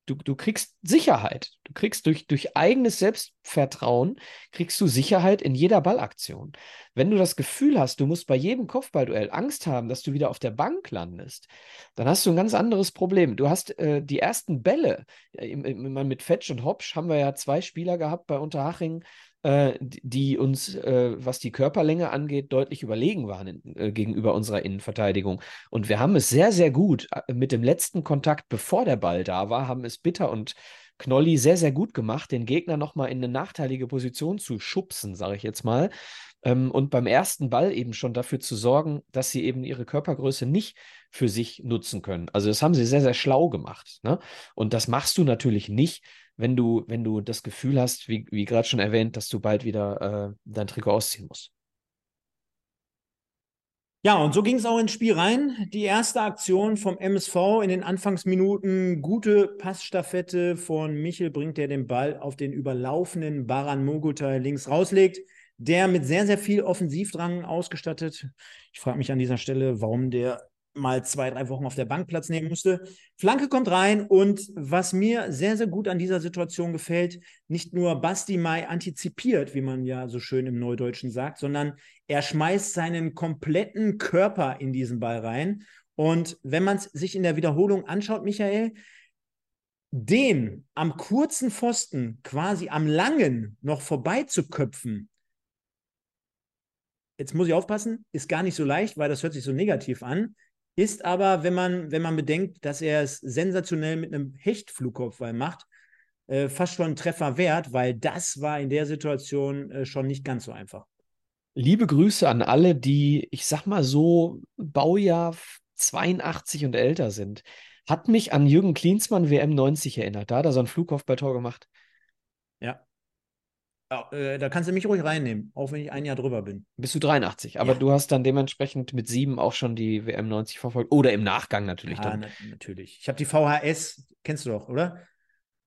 du, du kriegst Sicherheit. Du kriegst durch, durch eigenes Selbstvertrauen, kriegst du Sicherheit in jeder Ballaktion. Wenn du das Gefühl hast, du musst bei jedem Kopfballduell Angst haben, dass du wieder auf der Bank landest, dann hast du ein ganz anderes Problem. Du hast äh, die ersten Bälle, äh, im, im, mit Fetsch und Hopsch haben wir ja zwei Spieler gehabt bei Unterhaching, äh, die, uns, äh, was die Körperlänge angeht, deutlich überlegen waren in, äh, gegenüber unserer Innenverteidigung. Und wir haben es sehr, sehr gut äh, mit dem letzten Kontakt, bevor der Ball da war, haben es Bitter und Knolli sehr, sehr gut gemacht, den Gegner nochmal in eine nachteilige Position zu schubsen, sage ich jetzt mal. Ähm, und beim ersten Ball eben schon dafür zu sorgen, dass sie eben ihre Körpergröße nicht für sich nutzen können. Also das haben sie sehr, sehr schlau gemacht. Ne? Und das machst du natürlich nicht, wenn du, wenn du das Gefühl hast, wie, wie gerade schon erwähnt, dass du bald wieder äh, dein Trikot ausziehen musst. Ja, und so ging es auch ins Spiel rein. Die erste Aktion vom MSV in den Anfangsminuten. Gute Passstaffette von Michel bringt der den Ball auf den überlaufenden Baran Mogutay links rauslegt. Der mit sehr, sehr viel Offensivdrang ausgestattet. Ich frage mich an dieser Stelle, warum der mal zwei, drei Wochen auf der Bank Platz nehmen musste. Flanke kommt rein und was mir sehr, sehr gut an dieser Situation gefällt, nicht nur Basti Mai antizipiert, wie man ja so schön im Neudeutschen sagt, sondern er schmeißt seinen kompletten Körper in diesen Ball rein. Und wenn man es sich in der Wiederholung anschaut, Michael, den am kurzen Pfosten, quasi am langen, noch vorbeizuköpfen, jetzt muss ich aufpassen, ist gar nicht so leicht, weil das hört sich so negativ an. Ist aber, wenn man, wenn man bedenkt, dass er es sensationell mit einem Hechtflugkopfball macht, äh, fast schon ein Treffer wert, weil das war in der Situation äh, schon nicht ganz so einfach. Liebe Grüße an alle, die, ich sag mal so, Baujahr 82 und älter sind. Hat mich an Jürgen Klinsmann WM 90 erinnert. Da hat er so ein Flugkopfballtor gemacht. Ja. äh, da kannst du mich ruhig reinnehmen, auch wenn ich ein Jahr drüber bin. Bist du 83, aber Ja. du hast dann dementsprechend mit sieben auch schon die WM 90 verfolgt. Oder im Nachgang natürlich Ja, na, natürlich. Ich habe die VHS, kennst du doch, oder?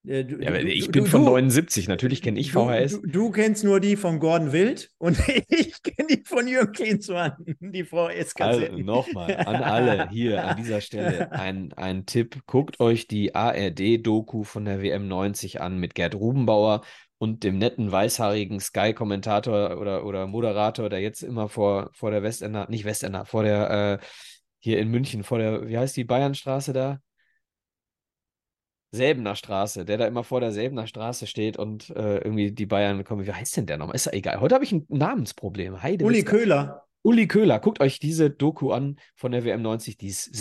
Äh, du, Ja, du- ich du- bin von du- 79, natürlich kenne ich VHS. du, kennst nur die von Gordon Wild und *laughs* ich kenne die von Jürgen Klinsmann, die VHS Also nochmal an alle hier an dieser Stelle ein, ein Tipp. Guckt euch die ARD-Doku von der WM 90 an mit Gerd Rubenbauer und dem netten weißhaarigen Sky-Kommentator oder, oder Moderator, der jetzt immer vor, vor der Westender, nicht Westender, vor der, äh, hier in München, vor der, wie heißt die Bayernstraße da? Säbener Straße, der da immer vor der Säbener Straße steht und äh, irgendwie die Bayern kommen. Wie heißt denn der nochmal? Ist ja egal. Heute habe ich ein Namensproblem. Heide Uli. Köhler. Uli Köhler, guckt euch diese Doku an von der WM 90, die ist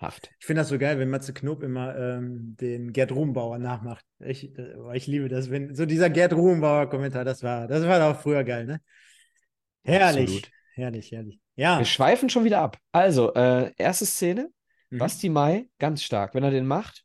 sagenhaft. Ich finde das so geil, wenn Matze Knob immer ähm, den Gerd Rubenbauer nachmacht. Ich, äh, ich liebe das, wenn so dieser Gerd Rubenbauer-Kommentar, das war, das war doch früher geil, ne? Herrlich, Absolut. herrlich, herrlich. Ja, Wir schweifen schon wieder ab. Also, äh, erste Szene, mhm. Basti Mai, ganz stark. Wenn er den macht,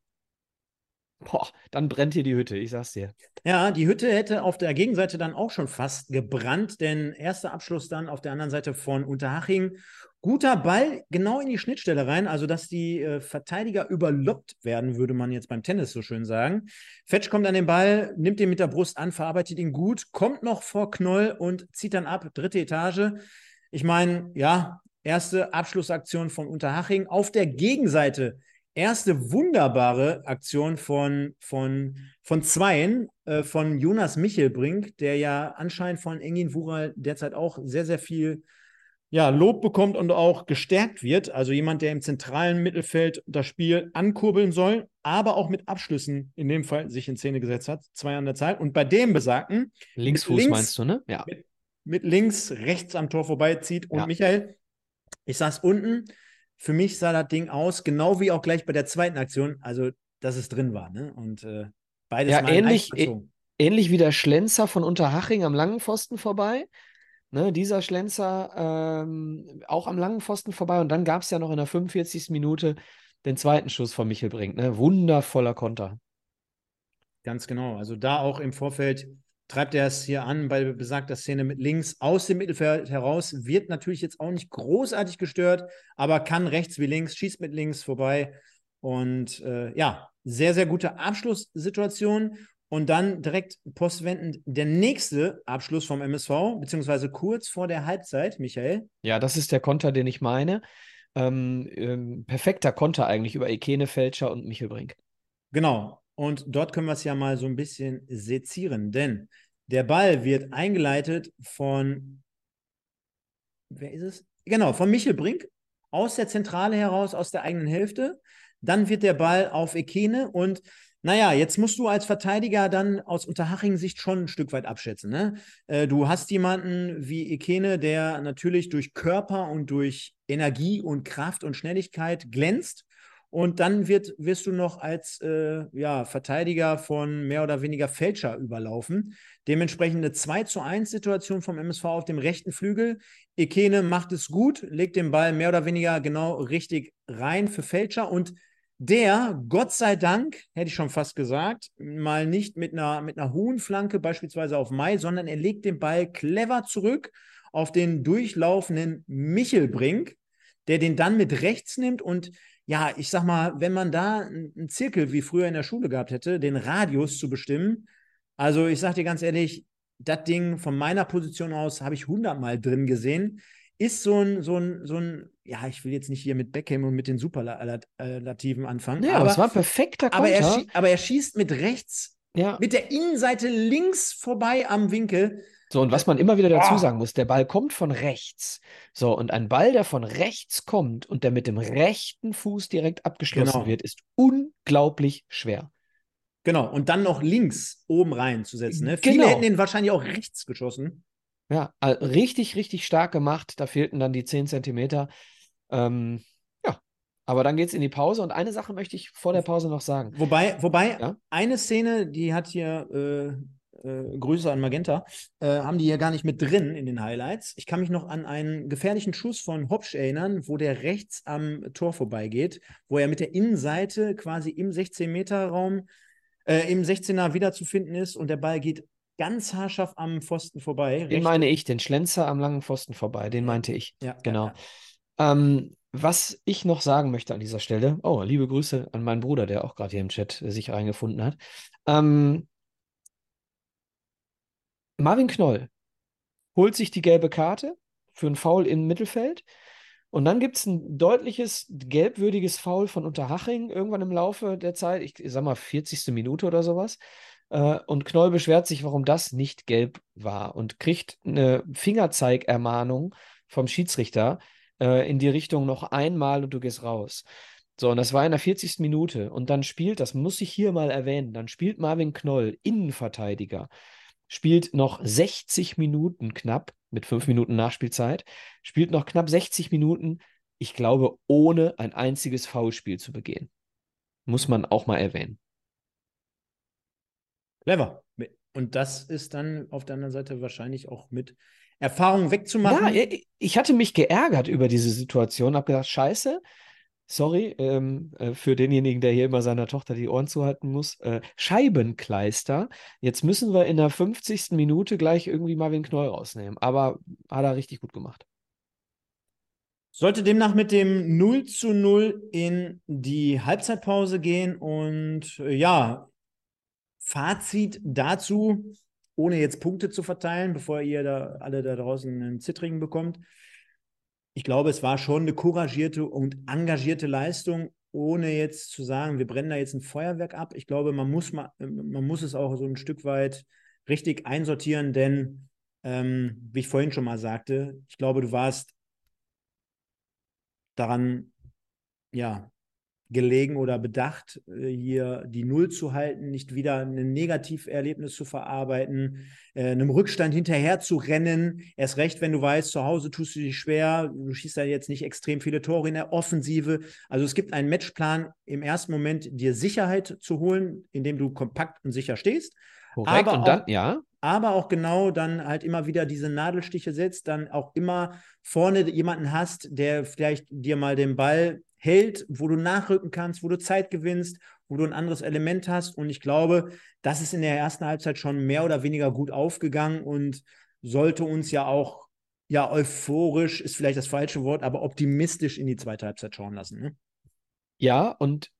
boah, dann brennt hier die Hütte, ich sag's dir. Ja, die Hütte hätte auf der Gegenseite dann auch schon fast gebrannt, denn erster Abschluss dann auf der anderen Seite von Unterhaching. Guter Ball genau in die Schnittstelle rein, also dass die äh, Verteidiger überloppt werden, würde man jetzt beim Tennis so schön sagen. Fetsch kommt an den Ball, nimmt ihn mit der Brust an, verarbeitet ihn gut, kommt noch vor Knoll und zieht dann ab, dritte Etage. Ich meine, ja, erste Abschlussaktion von Unterhaching. Auf der Gegenseite erste wunderbare Aktion von, von, von Zweien, äh, von Jonas Michelbrink, der ja anscheinend von Engin Wural derzeit auch sehr, sehr viel ja, Lob bekommt und auch gestärkt wird. Also jemand, der im zentralen Mittelfeld das Spiel ankurbeln soll, aber auch mit Abschlüssen in dem Fall sich in Szene gesetzt hat. Zwei an der Zahl. Und bei dem besagten Linksfuß links- meinst du, ne? Ja. mit, mit links, rechts am Tor vorbeizieht. Und Ja. Michael, ich saß unten. Für mich sah das Ding aus, genau wie auch gleich bei der zweiten Aktion, also dass es drin war. Ne? Und äh, beides Ja, mal ähnlich-. Ähnlich wie der Schlenzer von Unterhaching am langen Pfosten vorbei. Ne, dieser Schlenzer ähm, auch am langen Pfosten vorbei. Und dann gab es ja noch in der 45. Minute den zweiten Schuss von Michelbrink. Ne? Wundervoller Konter. Ganz genau. Also da auch im Vorfeld treibt er es hier an bei besagter Szene mit links aus dem Mittelfeld heraus. Wird natürlich jetzt auch nicht großartig gestört, aber kann rechts wie links, schießt mit links vorbei. Und äh, ja, sehr, sehr gute Abschlusssituation. Und dann direkt postwendend der nächste Abschluss vom MSV, beziehungsweise kurz vor der Halbzeit, Michael. Ja, das ist der Konter, den ich meine. Ähm, ähm, perfekter Konter eigentlich über Ekene, Felscher und Michelbrink. Genau. Und dort können wir es ja mal so ein bisschen sezieren, denn der Ball wird eingeleitet von, wer ist es? Genau, von Michel Brink aus der Zentrale heraus, aus der eigenen Hälfte. Dann wird der Ball auf Ekene und naja, jetzt musst du als Verteidiger dann aus Unterhaching-Sicht schon ein Stück weit abschätzen. Ne? Äh, du hast jemanden wie Ekene, der natürlich durch Körper und durch Energie und Kraft und Schnelligkeit glänzt. Und dann wird, wirst du noch als äh, ja, Verteidiger von mehr oder weniger Fälscher überlaufen. Dementsprechend eine 2 zu 1 Situation vom MSV auf dem rechten Flügel. Ekene macht es gut, legt den Ball mehr oder weniger genau richtig rein für Fälscher und der, Gott sei Dank, hätte ich schon fast gesagt, mal nicht mit einer, mit einer hohen Flanke, beispielsweise auf Mai, sondern er legt den Ball clever zurück auf den durchlaufenden Michelbrink, der den dann mit rechts nimmt und ja, ich sag mal, wenn man da einen Zirkel wie früher in der Schule gehabt hätte, den Radius zu bestimmen, also ich sag dir ganz ehrlich, das Ding von meiner Position aus habe ich hundertmal drin gesehen. Ist so ein, so ein, so ein, ja, ich will jetzt nicht hier mit Beckham und mit den Superlativen anfangen, Ja, aber es war ein perfekter aber, er Konter. aber er schießt mit rechts, Ja. mit der Innenseite links vorbei am Winkel. So, und was man immer wieder dazu Ah. sagen muss, der Ball kommt von rechts. So, und ein Ball, der von rechts kommt und der mit dem rechten Fuß direkt abgeschlossen Genau. wird, ist unglaublich schwer. Genau, und dann noch links oben rein zu setzen. Ne? Viele Genau. hätten den wahrscheinlich auch rechts geschossen. Ja, richtig, richtig stark gemacht. Da fehlten dann die 10 Zentimeter. Ähm, ja, aber dann geht es in die Pause. Und eine Sache möchte ich vor der Pause noch sagen. Wobei, wobei Ja? eine Szene, die hat hier äh, äh, Grüße an Magenta, äh, haben die hier gar nicht mit drin in den Highlights. Ich kann mich noch an einen gefährlichen Schuss von Hopsch erinnern, wo der rechts am Tor vorbeigeht, wo er mit der Innenseite quasi im 16-Meter-Raum, äh, im 16er wiederzufinden ist und der Ball geht ganz haarscharf am Pfosten vorbei. Den Rechts- meine ich, den Schlenzer am langen Pfosten vorbei. Den meinte ich. ja, Genau. Ja, Ähm, was ich noch sagen möchte an dieser Stelle, oh, liebe Grüße an meinen Bruder, der auch gerade hier im Chat äh, sich reingefunden hat. Ähm, Marvin Knoll holt sich die gelbe Karte für einen Foul im Mittelfeld. Und dann gibt es ein deutliches, gelbwürdiges Foul von Unterhaching irgendwann im Laufe der Zeit, ich, sag mal 40. Minute oder sowas. Äh, und Knoll beschwert sich, warum das nicht gelb war und kriegt eine Fingerzeigermahnung vom Schiedsrichter äh, in die Richtung noch einmal und du gehst raus. So, und das war in der 40. Minute. Und dann spielt, das muss ich hier mal erwähnen, dann spielt Marvin Knoll, Innenverteidiger, spielt noch 60 Minuten knapp, mit fünf Minuten Nachspielzeit, spielt noch knapp 60 Minuten, ich glaube, ohne ein einziges Foulspiel zu begehen. Muss man auch mal erwähnen. Clever. Und das ist dann auf der anderen Seite wahrscheinlich auch mit Erfahrung wegzumachen. Ja, ich hatte mich geärgert über diese Situation, habe gedacht, scheiße, sorry, ähm, äh, für denjenigen, der hier immer seiner Tochter die Ohren zuhalten muss, äh, Scheibenkleister. Jetzt müssen wir in der 50. Minute gleich irgendwie Marvin Knoll rausnehmen. Aber hat er richtig gut gemacht. Sollte demnach mit dem 0 zu 0 in die Halbzeitpause gehen und äh, ja, Fazit dazu, ohne jetzt Punkte zu verteilen, bevor ihr da alle da draußen einen Zittrigen bekommt. Ich glaube, es war schon eine couragierte und engagierte Leistung, ohne jetzt zu sagen, wir brennen da jetzt ein Feuerwerk ab. Ich glaube, man muss, man, man muss es auch so ein Stück weit richtig einsortieren, denn ähm, wie ich vorhin schon mal sagte, ich glaube, du warst daran ja, gelegen oder bedacht, äh, hier die Null zu halten, nicht wieder ein Negativerlebnis zu verarbeiten, äh, einem Rückstand hinterher zu rennen. Erst recht, wenn du weißt, zu Hause tust du dich schwer, du schießt da jetzt nicht extrem viele Tore in der Offensive. Also es gibt einen Matchplan, im ersten Moment dir Sicherheit zu holen, indem du kompakt und sicher stehst. Korrekt, aber und dann, auch, ja. Aber auch genau dann halt immer wieder diese Nadelstiche setzt, dann auch immer vorne jemanden hast, der vielleicht dir mal den Ball hält, wo du nachrücken kannst, wo du Zeit gewinnst, wo du ein anderes Element hast. Und ich glaube, das ist in der ersten Halbzeit schon mehr oder weniger gut aufgegangen und sollte uns ja auch, ja, euphorisch ist vielleicht das falsche Wort, aber optimistisch in die zweite Halbzeit schauen lassen. Ne? Ja, und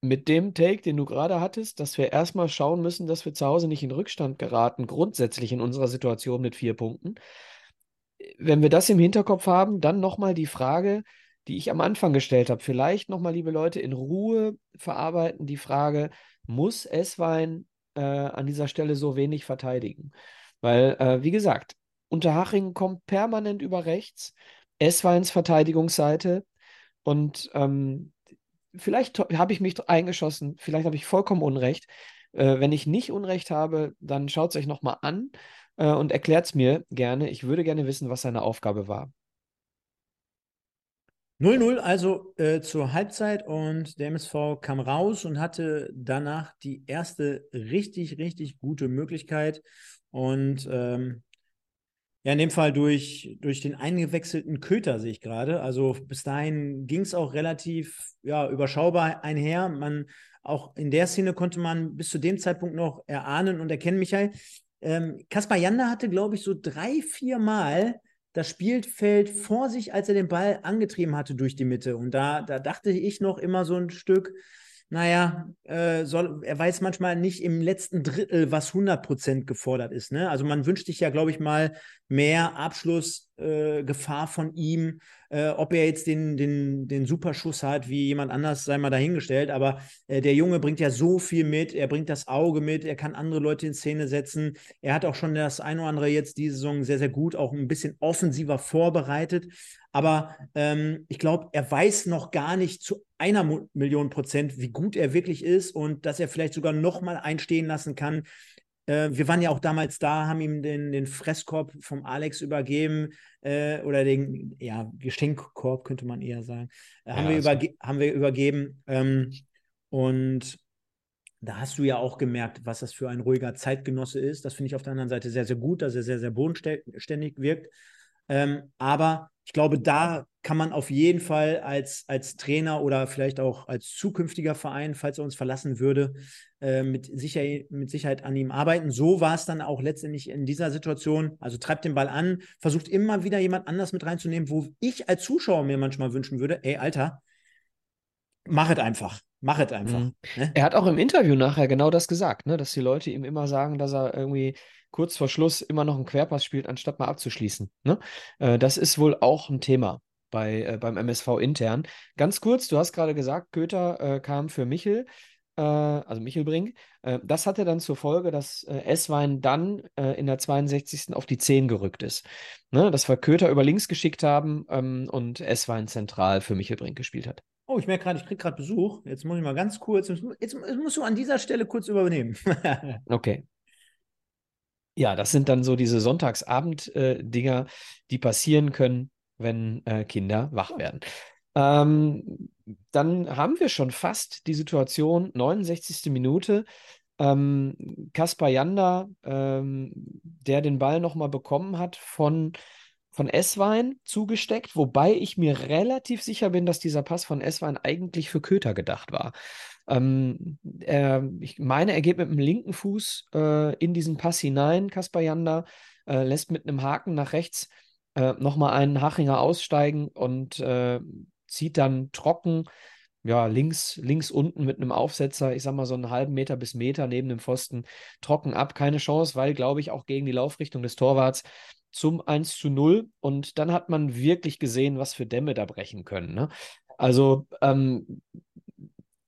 mit dem Take, den du gerade hattest, dass wir erstmal schauen müssen, dass wir zu Hause nicht in Rückstand geraten, grundsätzlich in unserer Situation mit vier Punkten. Wenn wir das im Hinterkopf haben, dann nochmal die Frage, die ich am Anfang gestellt habe. Vielleicht nochmal, liebe Leute, in Ruhe verarbeiten die Frage, muss Esswein äh, an dieser Stelle so wenig verteidigen? Weil, äh, wie gesagt, Unterhaching kommt permanent über rechts, Essweins Verteidigungsseite und ähm, vielleicht habe ich mich eingeschossen, vielleicht habe ich vollkommen Unrecht. Äh, wenn ich nicht Unrecht habe, dann schaut es euch nochmal an äh, und erklärt es mir gerne. Ich würde gerne wissen, was seine Aufgabe war. 0-0 also äh, zur Halbzeit und der MSV kam raus und hatte danach die erste richtig, richtig gute Möglichkeit. Und ähm, ja, in dem Fall durch, durch den eingewechselten Köter sehe ich gerade. Also bis dahin ging es auch relativ ja, überschaubar einher. Man, auch in der Szene konnte man bis zu dem Zeitpunkt noch erahnen und erkennen, Michael. Ähm, Kaspar Janda hatte, glaube ich, so drei, vier Mal das Spielfeld vor sich, als er den Ball angetrieben hatte durch die Mitte. Und da, da dachte ich noch immer so ein Stück, naja, äh, soll, er weiß manchmal nicht im letzten Drittel, was 100% gefordert ist. Ne? Also man wünscht sich ja, glaube ich, mal mehr Abschlussgefahr äh, von ihm. Äh, ob er jetzt den, den, den Superschuss hat, wie jemand anders, sei mal dahingestellt. Aber äh, der Junge bringt ja so viel mit. Er bringt das Auge mit. Er kann andere Leute in Szene setzen. Er hat auch schon das ein oder andere jetzt diese Saison sehr, sehr gut, auch ein bisschen offensiver vorbereitet. Aber ähm, ich glaube, er weiß noch gar nicht zu einer Million Prozent, wie gut er wirklich ist und dass er vielleicht sogar noch mal einstehen lassen kann, äh, wir waren ja auch damals da, haben ihm den, den Fresskorb vom Alex übergeben äh, oder den ja, Geschenkkorb, könnte man eher sagen. Äh, haben, wir überge haben wir übergeben. Ähm, und da hast du ja auch gemerkt, was das für ein ruhiger Zeitgenosse ist. Das finde ich auf der anderen Seite sehr, sehr gut, dass er sehr, sehr bodenständig wirkt. Ähm, aber ich glaube, da kann man auf jeden Fall als, als Trainer oder vielleicht auch als zukünftiger Verein, falls er uns verlassen würde, äh, mit, Sicherheit, mit Sicherheit an ihm arbeiten. So war es dann auch letztendlich in dieser Situation. Also treibt den Ball an, versucht immer wieder jemand anders mit reinzunehmen, wo ich als Zuschauer mir manchmal wünschen würde, ey, Alter, mach es einfach. Mach es einfach. Mhm. Ne? Er hat auch im Interview nachher genau das gesagt, ne? dass die Leute ihm immer sagen, dass er irgendwie kurz vor Schluss immer noch einen Querpass spielt, anstatt mal abzuschließen. Ne? Äh, das ist wohl auch ein Thema bei, äh, beim MSV intern. Ganz kurz, du hast gerade gesagt, Köter äh, kam für Michel, äh, also Michel Brink. Äh, das hatte dann zur Folge, dass äh, Esswein dann in der 62. auf die 10 gerückt ist. Ne? Dass wir Köter über links geschickt haben ähm, und Esswein zentral für Michel Brink gespielt hat. Oh, ich merke gerade, ich kriege gerade Besuch. Jetzt muss ich mal ganz kurz, jetzt, jetzt musst du an dieser Stelle kurz übernehmen. *laughs* okay. Ja, das sind dann so diese Sonntagsabend-Dinger, die passieren können wenn äh, Kinder wach werden. Ähm, dann haben wir schon fast die Situation, 69. Minute. Ähm, Kaspar Janda, ähm, der den Ball nochmal bekommen hat von, von Esswein zugesteckt, wobei ich mir relativ sicher bin, dass dieser Pass von Esswein eigentlich für Köter gedacht war. Ähm, äh, ich meine, er geht mit dem linken Fuß äh, in diesen Pass hinein, Kaspar Janda, äh, lässt mit einem Haken nach rechts äh, nochmal einen Hachinger aussteigen und äh, zieht dann trocken, ja, links, links unten mit einem Aufsetzer, ich sag mal so einen halben Meter bis Meter neben dem Pfosten, trocken ab. Keine Chance, weil, glaube ich, auch gegen die Laufrichtung des Torwarts zum 1 zu 0. Und dann hat man wirklich gesehen, was für Dämme da brechen können. Ne? Also, ähm,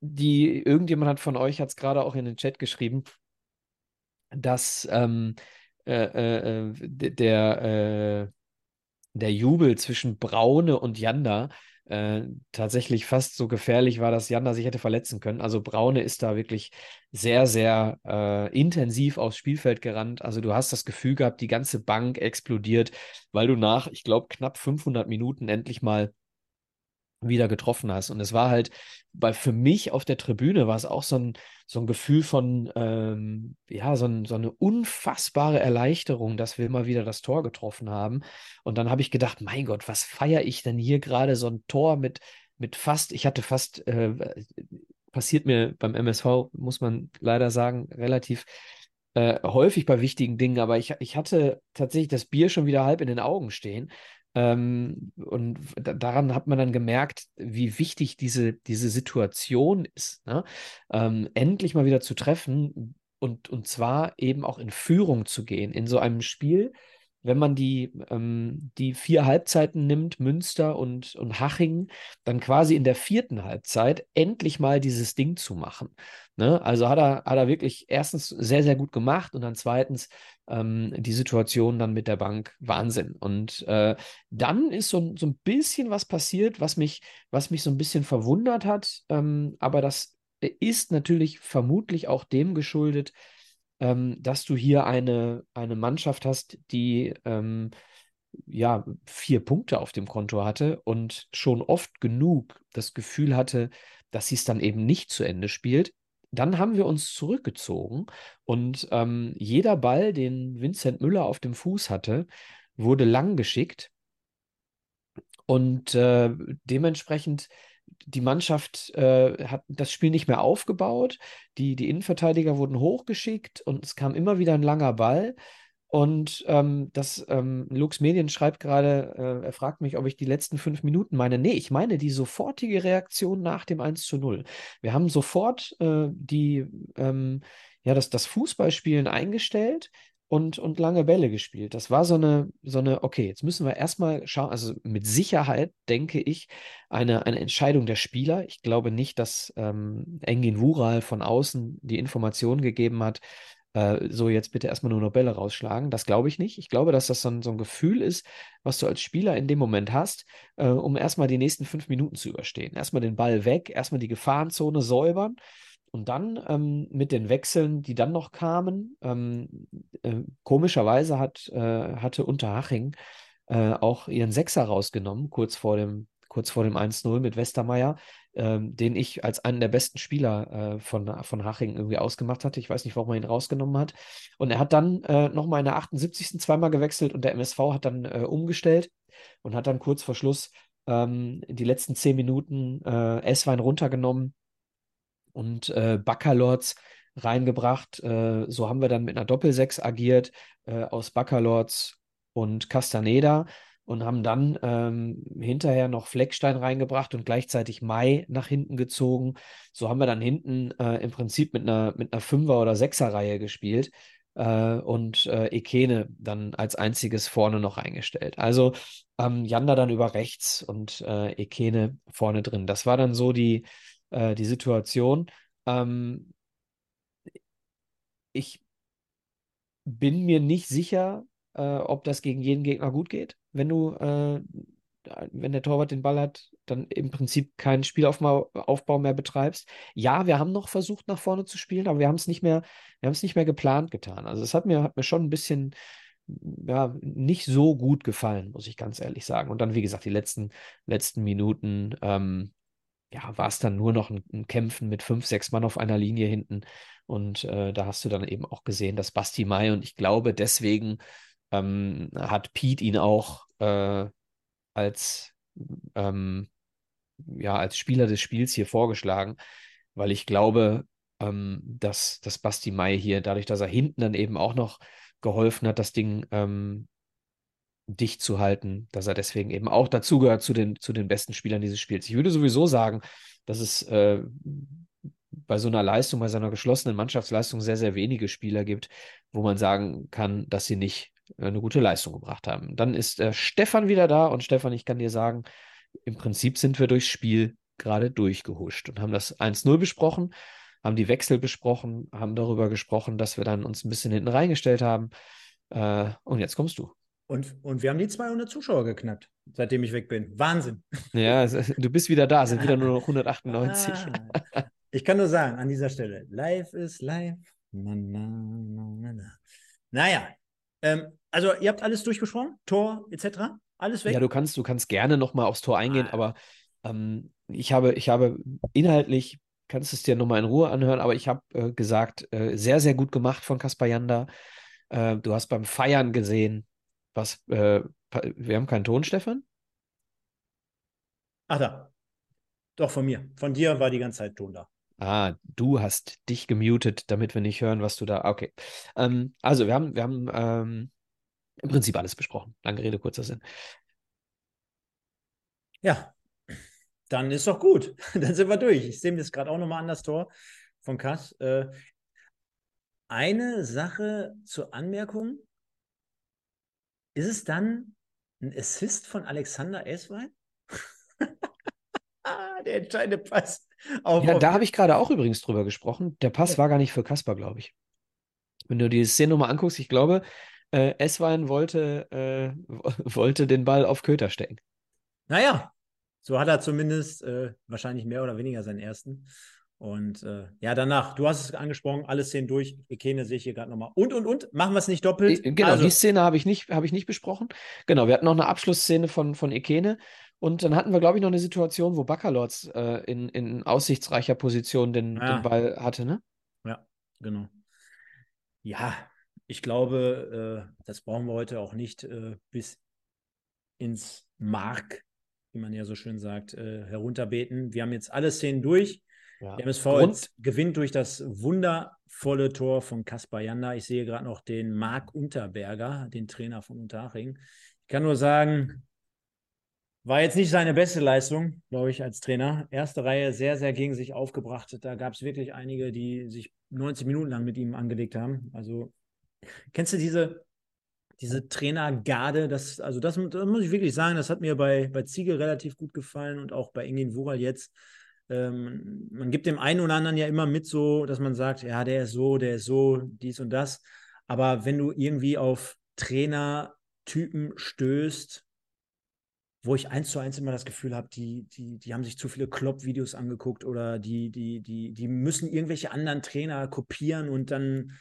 die, irgendjemand hat von euch, hat es gerade auch in den Chat geschrieben, dass ähm, äh, äh, äh der, äh, der Jubel zwischen Braune und Janda äh, tatsächlich fast so gefährlich war, dass Janda sich hätte verletzen können. Also Braune ist da wirklich sehr, sehr äh, intensiv aufs Spielfeld gerannt. Also du hast das Gefühl gehabt, die ganze Bank explodiert, weil du nach, ich glaube, knapp 500 Minuten endlich mal wieder getroffen hast. Und es war halt, bei, für mich auf der Tribüne war es auch so ein, so ein Gefühl von, ähm, ja, so, ein, so eine unfassbare Erleichterung, dass wir mal wieder das Tor getroffen haben. Und dann habe ich gedacht, mein Gott, was feiere ich denn hier gerade so ein Tor mit, mit fast, ich hatte fast, äh, passiert mir beim MSV, muss man leider sagen, relativ äh, häufig bei wichtigen Dingen, aber ich, ich hatte tatsächlich das Bier schon wieder halb in den Augen stehen, ähm, und daran hat man dann gemerkt, wie wichtig diese, diese Situation ist, ne? ähm, endlich mal wieder zu treffen und, und zwar eben auch in Führung zu gehen in so einem Spiel, wenn man die, ähm, die vier Halbzeiten nimmt, Münster und, und Haching, dann quasi in der vierten Halbzeit endlich mal dieses Ding zu machen. Ne? Also hat er, hat er wirklich erstens sehr, sehr gut gemacht und dann zweitens ähm, die Situation dann mit der Bank Wahnsinn. Und äh, dann ist so, so ein bisschen was passiert, was mich, was mich so ein bisschen verwundert hat, ähm, aber das ist natürlich vermutlich auch dem geschuldet, ähm, dass du hier eine, eine Mannschaft hast, die ähm, ja vier Punkte auf dem Konto hatte und schon oft genug das Gefühl hatte, dass sie es dann eben nicht zu Ende spielt. Dann haben wir uns zurückgezogen und ähm, jeder Ball, den Vincent Müller auf dem Fuß hatte, wurde lang geschickt. Und äh, dementsprechend die Mannschaft äh, hat das Spiel nicht mehr aufgebaut. Die, die Innenverteidiger wurden hochgeschickt und es kam immer wieder ein langer Ball. Und ähm, das ähm, Lux Medien schreibt gerade, äh, er fragt mich, ob ich die letzten fünf Minuten meine. Nee, ich meine die sofortige Reaktion nach dem 1 zu 0. Wir haben sofort äh, die, ähm, ja, das, das Fußballspielen eingestellt und, und lange Bälle gespielt. Das war so eine, so eine, okay, jetzt müssen wir erstmal schauen, also mit Sicherheit denke ich, eine, eine Entscheidung der Spieler. Ich glaube nicht, dass ähm, Engin Wural von außen die Information gegeben hat, äh, so jetzt bitte erstmal nur noch Bälle rausschlagen. Das glaube ich nicht. Ich glaube, dass das so ein, so ein Gefühl ist, was du als Spieler in dem Moment hast, äh, um erstmal die nächsten fünf Minuten zu überstehen. Erstmal den Ball weg, erstmal die Gefahrenzone säubern und dann ähm, mit den Wechseln, die dann noch kamen, ähm, äh, komischerweise hat, äh, hatte Unterhaching äh, auch ihren Sechser rausgenommen, kurz vor dem, kurz vor dem 1-0 mit Westermeier, ähm, den ich als einen der besten Spieler äh, von, von Haching irgendwie ausgemacht hatte. Ich weiß nicht, warum er ihn rausgenommen hat. Und er hat dann äh, nochmal in der 78. zweimal gewechselt und der MSV hat dann äh, umgestellt und hat dann kurz vor Schluss ähm, die letzten zehn Minuten äh, Esswein runtergenommen und äh, Baccalords reingebracht. Äh, so haben wir dann mit einer Doppelsechs agiert äh, aus Baccalords und Castaneda und haben dann ähm, hinterher noch Fleckstein reingebracht und gleichzeitig Mai nach hinten gezogen. So haben wir dann hinten äh, im Prinzip mit einer, mit einer Fünfer- oder Sechser-Reihe gespielt äh, und äh, Ekene dann als einziges vorne noch eingestellt. Also ähm, Janda dann über rechts und äh, Ekene vorne drin. Das war dann so die, äh, die Situation. Ähm, ich bin mir nicht sicher, äh, ob das gegen jeden Gegner gut geht, wenn du, äh, wenn der Torwart den Ball hat, dann im Prinzip keinen Spielaufbau Aufbau mehr betreibst. Ja, wir haben noch versucht, nach vorne zu spielen, aber wir haben es nicht mehr, wir haben es nicht mehr geplant getan. Also es hat mir, hat mir schon ein bisschen ja, nicht so gut gefallen, muss ich ganz ehrlich sagen. Und dann, wie gesagt, die letzten, letzten Minuten, ähm, ja, war es dann nur noch ein, ein, Kämpfen mit fünf, sechs Mann auf einer Linie hinten. Und äh, da hast du dann eben auch gesehen, dass Basti Mai, und ich glaube, deswegen ähm, hat Pete ihn auch äh, als, ähm, ja, als Spieler des Spiels hier vorgeschlagen, weil ich glaube, ähm, dass, dass Basti Mai hier, dadurch, dass er hinten dann eben auch noch geholfen hat, das Ding ähm, dicht zu halten, dass er deswegen eben auch dazugehört zu den, zu den besten Spielern dieses Spiels. Ich würde sowieso sagen, dass es äh, bei so einer Leistung, bei so einer geschlossenen Mannschaftsleistung sehr, sehr wenige Spieler gibt, wo man sagen kann, dass sie nicht äh, eine gute Leistung gebracht haben. Dann ist äh, Stefan wieder da und Stefan, ich kann dir sagen, im Prinzip sind wir durchs Spiel gerade durchgehuscht und haben das 1-0 besprochen, haben die Wechsel besprochen, haben darüber gesprochen, dass wir dann uns ein bisschen hinten reingestellt haben. Äh, und jetzt kommst du. Und, und wir haben die 200 Zuschauer geknackt, seitdem ich weg bin. Wahnsinn. Ja, du bist wieder da, sind wieder nur noch 198. Ah, ich kann nur sagen, an dieser Stelle, live ist live. Na, na, na, na. Naja, ähm, also ihr habt alles durchbesprochen, Tor etc., alles weg? Ja, du kannst, du kannst gerne nochmal aufs Tor eingehen, ah. aber ähm, ich, habe, ich habe inhaltlich, kannst es dir nochmal in Ruhe anhören, aber ich habe äh, gesagt, äh, sehr, sehr gut gemacht von Kaspar Janda. Äh, du hast beim Feiern gesehen, was, äh, wir haben keinen Ton, Stefan? Ach da. Doch, von mir. Von dir war die ganze Zeit Ton da. Ah, du hast dich gemutet, damit wir nicht hören, was du da. Okay. Ähm, also, wir haben, wir haben ähm, im Prinzip alles besprochen. Lange Rede, kurzer Sinn. Ja, dann ist doch gut. *laughs* Dann sind wir durch. Ich sehe mir das gerade auch nochmal an das Tor von Kass. Äh, eine Sache zur Anmerkung. Ist es dann ein Assist von Alexander Eswein? *laughs* der entscheidende Pass. Auf, ja, auf da habe ich gerade auch übrigens drüber gesprochen. Der Pass war gar nicht für Kasper, glaube ich. Wenn du die Szene nochmal anguckst, ich glaube, äh, Eswein wollte, äh, *laughs* wollte den Ball auf Köter stecken. Naja, so hat er zumindest äh, wahrscheinlich mehr oder weniger seinen ersten. Und äh, ja, danach, du hast es angesprochen, alle Szenen durch. Ekene sehe ich hier gerade nochmal. Und, und, und, machen wir es nicht doppelt. Genau, also, die Szene habe ich, nicht, hab ich nicht besprochen. Genau, wir hatten noch eine Abschlussszene von, von Ekene. Und dann hatten wir, glaube ich, noch eine Situation, wo Baccalords äh, in, in aussichtsreicher Position den, ja. den Ball hatte, ne? Ja, genau. Ja, ich glaube, äh, das brauchen wir heute auch nicht äh, bis ins Mark, wie man ja so schön sagt, äh, herunterbeten. Wir haben jetzt alle Szenen durch. Ja. Der MSV Grund gewinnt durch das wundervolle Tor von Kaspar Janda. Ich sehe gerade noch den Marc Unterberger, den Trainer von Unterhaching. Ich kann nur sagen, war jetzt nicht seine beste Leistung, glaube ich, als Trainer. Erste Reihe sehr, sehr gegen sich aufgebracht. Da gab es wirklich einige, die sich 90 Minuten lang mit ihm angelegt haben. Also, kennst du diese, diese Trainergarde? Das, also, das, das, muss ich wirklich sagen, das hat mir bei, bei Ziegel relativ gut gefallen und auch bei Engin Wural jetzt. Ähm, man gibt dem einen oder anderen ja immer mit so, dass man sagt, ja, der ist so, der ist so, dies und das. Aber wenn du irgendwie auf Trainertypen stößt, wo ich eins zu eins immer das Gefühl habe, die, die, die haben sich zu viele Klopp-Videos angeguckt oder die, die, die, die müssen irgendwelche anderen Trainer kopieren und dann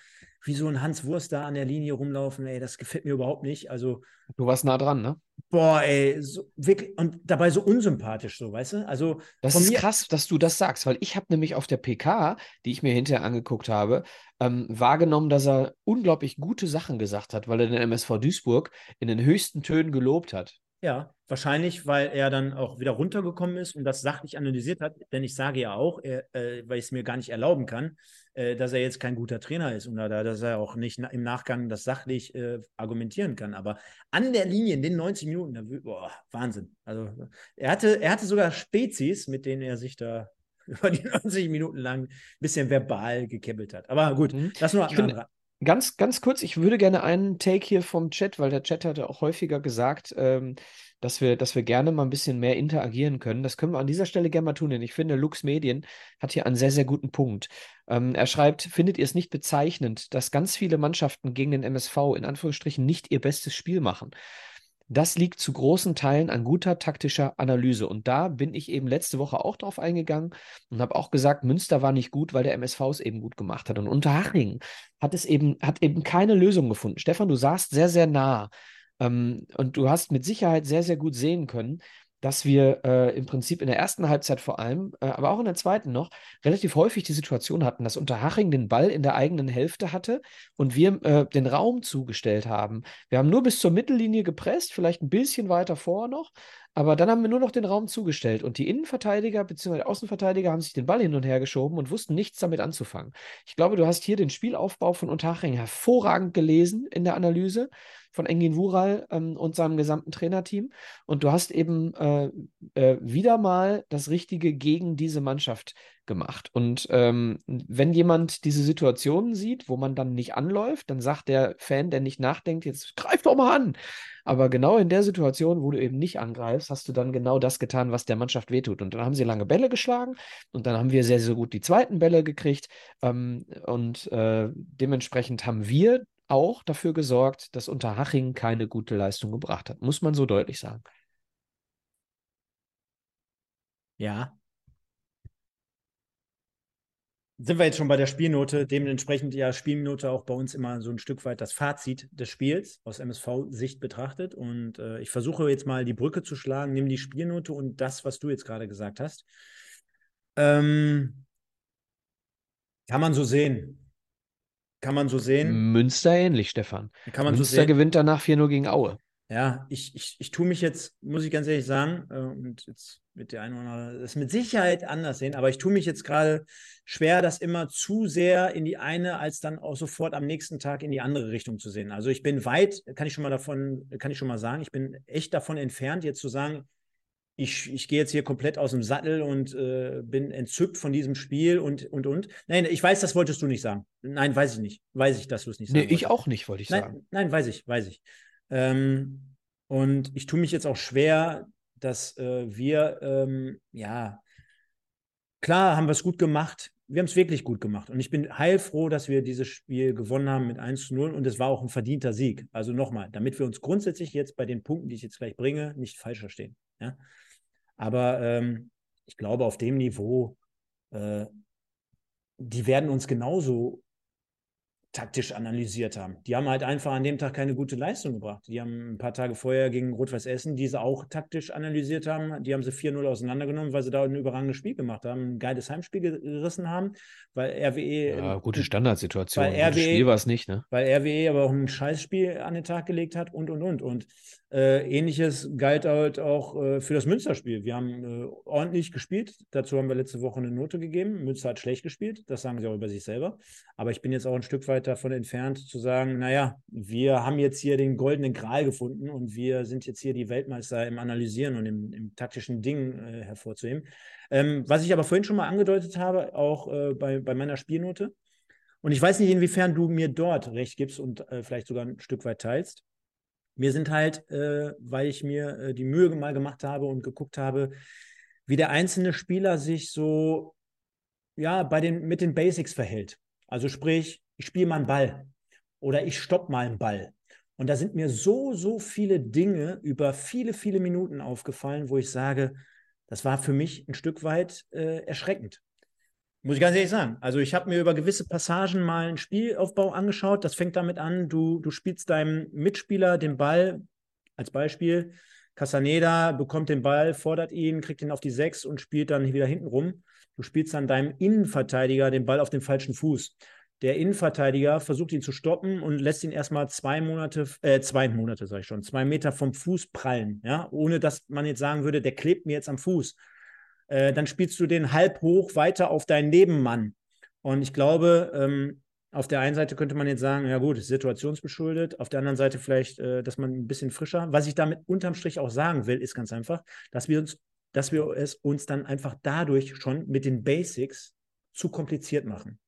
wie so ein Hans Wurst da an der Linie rumlaufen, ey, das gefällt mir überhaupt nicht. Also. Du warst nah dran, ne? Boah, ey, so, wirklich, und dabei so unsympathisch, so, weißt du? Also. Das ist krass, dass du das sagst, weil ich habe nämlich auf der PK, die ich mir hinterher angeguckt habe, ähm, wahrgenommen, dass er unglaublich gute Sachen gesagt hat, weil er den MSV Duisburg in den höchsten Tönen gelobt hat. Ja, Wahrscheinlich, weil er dann auch wieder runtergekommen ist und das sachlich analysiert hat. Denn ich sage ja auch, er, äh, weil ich es mir gar nicht erlauben kann, äh, dass er jetzt kein guter Trainer ist oder dass er auch nicht im Nachgang das sachlich äh, argumentieren kann. Aber an der Linie in den 90 Minuten, da, boah, Wahnsinn. Also er hatte, er hatte sogar Spezies, mit denen er sich da *laughs* über die 90 Minuten lang ein bisschen verbal gekebbelt hat. Aber gut, mhm. das nur ich finde, Ganz, ganz kurz, ich würde gerne einen Take hier vom Chat, weil der Chat hatte auch häufiger gesagt, ähm, dass wir, dass wir gerne mal ein bisschen mehr interagieren können. Das können wir an dieser Stelle gerne mal tun, denn ich finde, Lux Medien hat hier einen sehr, sehr guten Punkt. Ähm, er schreibt, findet ihr es nicht bezeichnend, dass ganz viele Mannschaften gegen den MSV in Anführungsstrichen nicht ihr bestes Spiel machen? Das liegt zu großen Teilen an guter taktischer Analyse. Und da bin ich eben letzte Woche auch drauf eingegangen und habe auch gesagt, Münster war nicht gut, weil der MSV es eben gut gemacht hat. Und Unterhaching hat es eben, hat eben keine Lösung gefunden. Stefan, du saßt sehr, sehr nah ähm, und du hast mit Sicherheit sehr, sehr gut sehen können, dass wir äh, im Prinzip in der ersten Halbzeit vor allem, äh, aber auch in der zweiten noch, relativ häufig die Situation hatten, dass Unterhaching den Ball in der eigenen Hälfte hatte und wir äh, den Raum zugestellt haben. Wir haben nur bis zur Mittellinie gepresst, vielleicht ein bisschen weiter vor noch, aber dann haben wir nur noch den Raum zugestellt und die Innenverteidiger bzw. Außenverteidiger haben sich den Ball hin und her geschoben und wussten nichts damit anzufangen. Ich glaube, du hast hier den Spielaufbau von Unterhaching hervorragend gelesen in der Analyse von Engin Wural ähm, und seinem gesamten Trainerteam. Und du hast eben äh, äh, wieder mal das Richtige gegen diese Mannschaft gemacht. Und ähm, wenn jemand diese Situationen sieht, wo man dann nicht anläuft, dann sagt der Fan, der nicht nachdenkt, jetzt greif doch mal an. Aber genau in der Situation, wo du eben nicht angreifst, hast du dann genau das getan, was der Mannschaft wehtut. Und dann haben sie lange Bälle geschlagen und dann haben wir sehr, sehr gut die zweiten Bälle gekriegt. Ähm, und äh, dementsprechend haben wir auch dafür gesorgt, dass Unterhaching keine gute Leistung gebracht hat. Muss man so deutlich sagen. Ja. Sind wir jetzt schon bei der Spielnote? Dementsprechend ja Spielnote auch bei uns immer so ein Stück weit das Fazit des Spiels aus MSV-Sicht betrachtet. Und äh, ich versuche jetzt mal die Brücke zu schlagen, nimm die Spielnote und das, was du jetzt gerade gesagt hast. Ähm, kann man so sehen. Kann man so sehen. Münster ähnlich, Stefan. Kann man Münster so gewinnt danach 4-0 gegen Aue. Ja, ich, ich, ich tue mich jetzt, muss ich ganz ehrlich sagen, äh, und jetzt mit der einen oder anderen, das mit Sicherheit anders sehen, aber ich tue mich jetzt gerade schwer, das immer zu sehr in die eine, als dann auch sofort am nächsten Tag in die andere Richtung zu sehen. Also ich bin weit, kann ich schon mal davon, kann ich schon mal sagen, ich bin echt davon entfernt, jetzt zu sagen, ich, ich gehe jetzt hier komplett aus dem Sattel und äh, bin entzückt von diesem Spiel und, und, und. Nein, ich weiß, das wolltest du nicht sagen. Nein, weiß ich nicht. Weiß ich, dass du es nicht sagst. Nee, ich auch nicht, wollte ich nein, sagen. Nein, weiß ich, weiß ich. Ähm, und ich tue mich jetzt auch schwer, dass äh, wir, ähm, ja, klar haben wir es gut gemacht. Wir haben es wirklich gut gemacht. Und ich bin heilfroh, dass wir dieses Spiel gewonnen haben mit 1 zu 0. Und es war auch ein verdienter Sieg. Also nochmal, damit wir uns grundsätzlich jetzt bei den Punkten, die ich jetzt gleich bringe, nicht falsch verstehen. Ja? Aber ähm, ich glaube, auf dem Niveau, äh, die werden uns genauso taktisch analysiert haben. Die haben halt einfach an dem Tag keine gute Leistung gebracht. Die haben ein paar Tage vorher gegen Rot-Weiß Essen diese auch taktisch analysiert haben. Die haben sie 4-0 auseinandergenommen, weil sie da ein überragendes Spiel gemacht haben, ein geiles Heimspiel gerissen haben, weil RWE. Ja, gute Standardsituation. Weil RWE, Spiel war es nicht, ne? Weil RWE aber auch ein Scheißspiel an den Tag gelegt hat und und und. Und ähnliches galt halt auch äh, für das Münsterspiel. Wir haben äh, ordentlich gespielt. Dazu haben wir letzte Woche eine Note gegeben. Münster hat schlecht gespielt. Das sagen sie auch über sich selber. Aber ich bin jetzt auch ein Stück weit davon entfernt zu sagen, naja, wir haben jetzt hier den goldenen Gral gefunden und wir sind jetzt hier die Weltmeister im Analysieren und im, im taktischen Ding äh, hervorzuheben. Ähm, was ich aber vorhin schon mal angedeutet habe, auch äh, bei, bei meiner Spielnote. Und ich weiß nicht, inwiefern du mir dort recht gibst und äh, vielleicht sogar ein Stück weit teilst. Mir sind halt, äh, weil ich mir äh, die Mühe mal gemacht habe und geguckt habe, wie der einzelne Spieler sich so ja bei den mit den Basics verhält. Also sprich, ich spiele mal einen Ball oder ich stopp mal einen Ball. Und da sind mir so, so viele Dinge über viele, viele Minuten aufgefallen, wo ich sage, das war für mich ein Stück weit äh, erschreckend. Muss ich ganz ehrlich sagen. Also ich habe mir über gewisse Passagen mal einen Spielaufbau angeschaut. Das fängt damit an, du, du spielst deinem Mitspieler den Ball, als Beispiel, Casaneda bekommt den Ball, fordert ihn, kriegt ihn auf die Sechs und spielt dann wieder hinten rum. Du spielst dann deinem Innenverteidiger den Ball auf den falschen Fuß. der Innenverteidiger versucht ihn zu stoppen und lässt ihn erstmal zwei Monate, äh, zwei Monate, sage ich schon, zwei Meter vom Fuß prallen, ja, ohne dass man jetzt sagen würde, der klebt mir jetzt am Fuß. Äh, dann spielst du den halb hoch weiter auf deinen Nebenmann. Und ich glaube, ähm, auf der einen Seite könnte man jetzt sagen, ja gut, situationsbeschuldet. Auf der anderen Seite vielleicht, äh, dass man ein bisschen frischer. Was ich damit unterm Strich auch sagen will, ist ganz einfach, dass wir uns, dass wir es uns dann einfach dadurch schon mit den Basics zu kompliziert machen.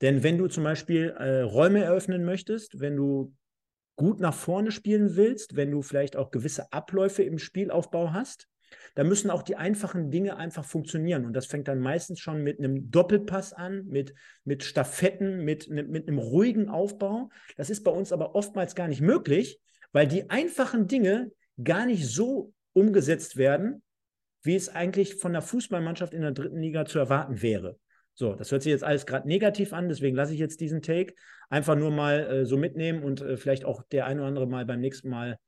Denn wenn du zum Beispiel äh, Räume eröffnen möchtest, wenn du gut nach vorne spielen willst, wenn du vielleicht auch gewisse Abläufe im Spielaufbau hast, dann müssen auch die einfachen Dinge einfach funktionieren. Und das fängt dann meistens schon mit einem Doppelpass an, mit, mit Staffetten, mit, mit einem ruhigen Aufbau. Das ist bei uns aber oftmals gar nicht möglich, weil die einfachen Dinge gar nicht so umgesetzt werden, wie es eigentlich von der Fußballmannschaft in der dritten Liga zu erwarten wäre. So, das hört sich jetzt alles gerade negativ an, deswegen lasse ich jetzt diesen Take einfach nur mal äh, so mitnehmen und äh, vielleicht auch der ein oder andere mal beim nächsten Mal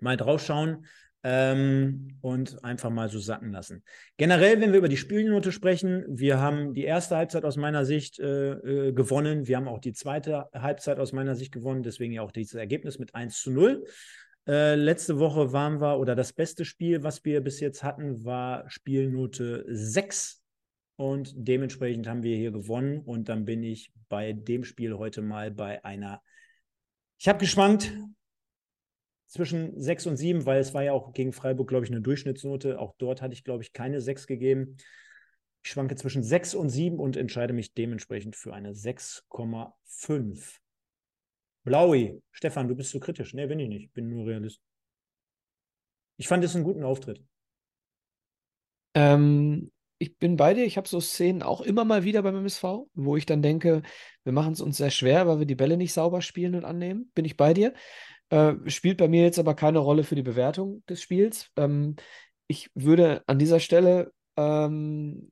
mal draufschauen ähm, und einfach mal so sacken lassen. Generell, wenn wir über die Spielnote sprechen, wir haben die erste Halbzeit aus meiner Sicht äh, äh, gewonnen, wir haben auch die zweite Halbzeit aus meiner Sicht gewonnen, deswegen ja auch dieses Ergebnis mit 1 zu 0. Äh, letzte Woche waren wir, oder das beste Spiel, was wir bis jetzt hatten, war Spielnote 6 und dementsprechend haben wir hier gewonnen. Und dann bin ich bei dem Spiel heute mal bei einer. Ich habe geschwankt zwischen 6 und 7, weil es war ja auch gegen Freiburg, glaube ich, eine Durchschnittsnote. Auch dort hatte ich, glaube ich, keine 6 gegeben. Ich schwanke zwischen 6 und 7 und entscheide mich dementsprechend für eine 6,5. Blaui, Stefan, du bist so kritisch. Nee, bin ich nicht. Bin nur Realist. Ich fand es einen guten Auftritt. Ähm, ich bin bei dir. Ich habe so Szenen auch immer mal wieder beim MSV, wo ich dann denke, wir machen es uns sehr schwer, weil wir die Bälle nicht sauber spielen und annehmen. Bin ich bei dir. Äh, spielt bei mir jetzt aber keine Rolle für die Bewertung des Spiels. Ähm, ich würde an dieser Stelle ähm,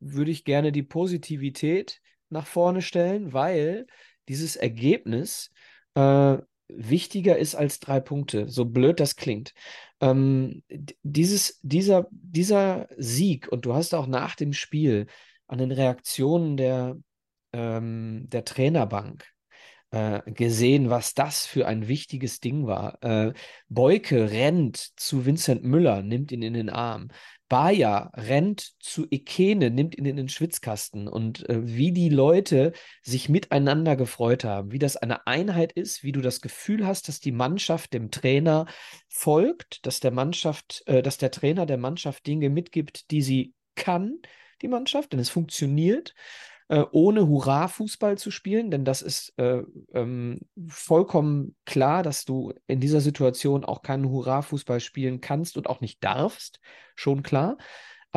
würde ich gerne die Positivität nach vorne stellen, weil dieses Ergebnis äh, wichtiger ist als drei Punkte, so blöd das klingt. Ähm, dieses, dieser, dieser Sieg, und du hast auch nach dem Spiel an den Reaktionen der, ähm, der Trainerbank äh, gesehen, was das für ein wichtiges Ding war. Äh, Beuke rennt zu Vincent Müller, nimmt ihn in den Arm. Bayer rennt zu Ekene, nimmt ihn in den Schwitzkasten und äh, wie die Leute sich miteinander gefreut haben, wie das eine Einheit ist, wie du das Gefühl hast, dass die Mannschaft dem Trainer folgt, dass der Mannschaft, äh, dass der Trainer der Mannschaft Dinge mitgibt, die sie kann, die Mannschaft, denn es funktioniert äh, ohne Hurra-Fußball zu spielen, denn das ist äh, ähm, vollkommen klar, dass du in dieser Situation auch keinen Hurra-Fußball spielen kannst und auch nicht darfst, schon klar.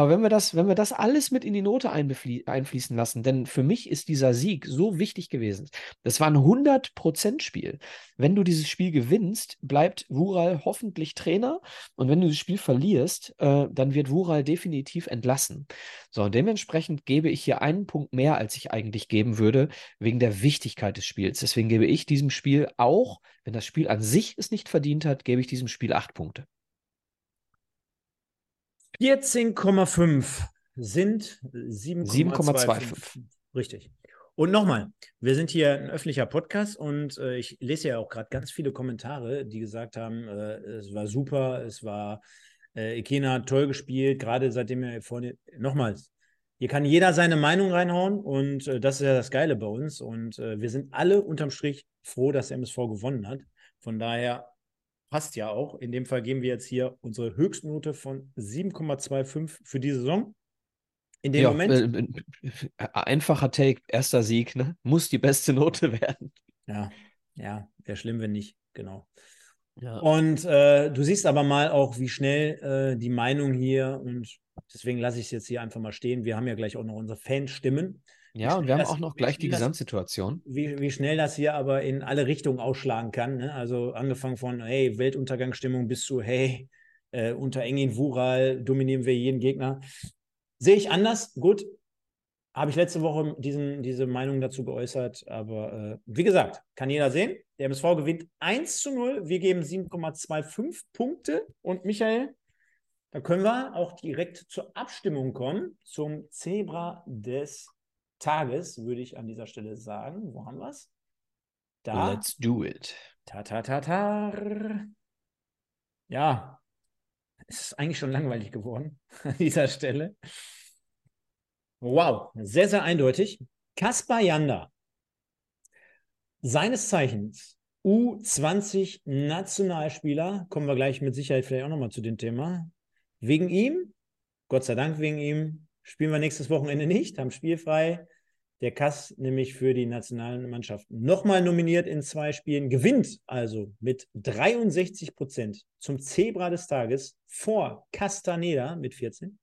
Aber wenn wir das, wenn wir das alles mit in die Note einfließen lassen, denn für mich ist dieser Sieg so wichtig gewesen. Das war ein 100%-Spiel. Wenn du dieses Spiel gewinnst, bleibt Wural hoffentlich Trainer. Und wenn du das Spiel verlierst, äh, dann wird Wural definitiv entlassen. So, und dementsprechend gebe ich hier einen Punkt mehr, als ich eigentlich geben würde, wegen der Wichtigkeit des Spiels. Deswegen gebe ich diesem Spiel auch, wenn das Spiel an sich es nicht verdient hat, gebe ich diesem Spiel acht Punkte. 14,5 sind 7,25. Richtig. Und nochmal, wir sind hier ein öffentlicher Podcast und äh, ich lese ja auch gerade ganz viele Kommentare, die gesagt haben, äh, es war super, es war äh, Ikena toll gespielt, gerade seitdem er vorne, nochmals, hier kann jeder seine Meinung reinhauen und äh, das ist ja das Geile bei uns und äh, wir sind alle unterm Strich froh, dass der MSV gewonnen hat. Von daher passt ja auch. In dem Fall geben wir jetzt hier unsere Höchstnote von 7,25 für die Saison. In dem ja, Moment. Äh, äh, einfacher Take, erster Sieg, ne? Muss die beste Note *laughs* werden. Ja, ja, wäre schlimm, wenn nicht, genau. Ja. Und äh, du siehst aber mal auch, wie schnell äh, die Meinung hier, und deswegen lasse ich es jetzt hier einfach mal stehen. Wir haben ja gleich auch noch unsere Fanstimmen. Ja, und wir haben auch noch gleich die Gesamtsituation. Wie, wie schnell das hier aber in alle Richtungen ausschlagen kann. Ne? Also angefangen von, hey, Weltuntergangsstimmung bis zu, hey, äh, unter Engin Wural dominieren wir jeden Gegner. Sehe ich anders, gut. Habe ich letzte Woche diesen, diese Meinung dazu geäußert. Aber äh, wie gesagt, kann jeder sehen. Der MSV gewinnt 1 zu 0. Wir geben 7,25 Punkte. Und Michael, da können wir auch direkt zur Abstimmung kommen, zum Zebra des Tages, würde ich an dieser Stelle sagen. Wo haben wir es? Da. Let's do it. Ta, ta, ta, ta. Ja, es ist eigentlich schon langweilig geworden *laughs* an dieser Stelle. Wow, sehr, sehr eindeutig. Kaspar Janda, seines Zeichens U20 Nationalspieler, kommen wir gleich mit Sicherheit vielleicht auch nochmal zu dem Thema. Wegen ihm, Gott sei Dank wegen ihm, spielen wir nächstes Wochenende nicht, haben spielfrei. Der Kass nämlich für die nationalen Mannschaften nochmal nominiert in zwei Spielen, gewinnt also mit 63 Prozent zum Zebra des Tages vor Castaneda mit 14,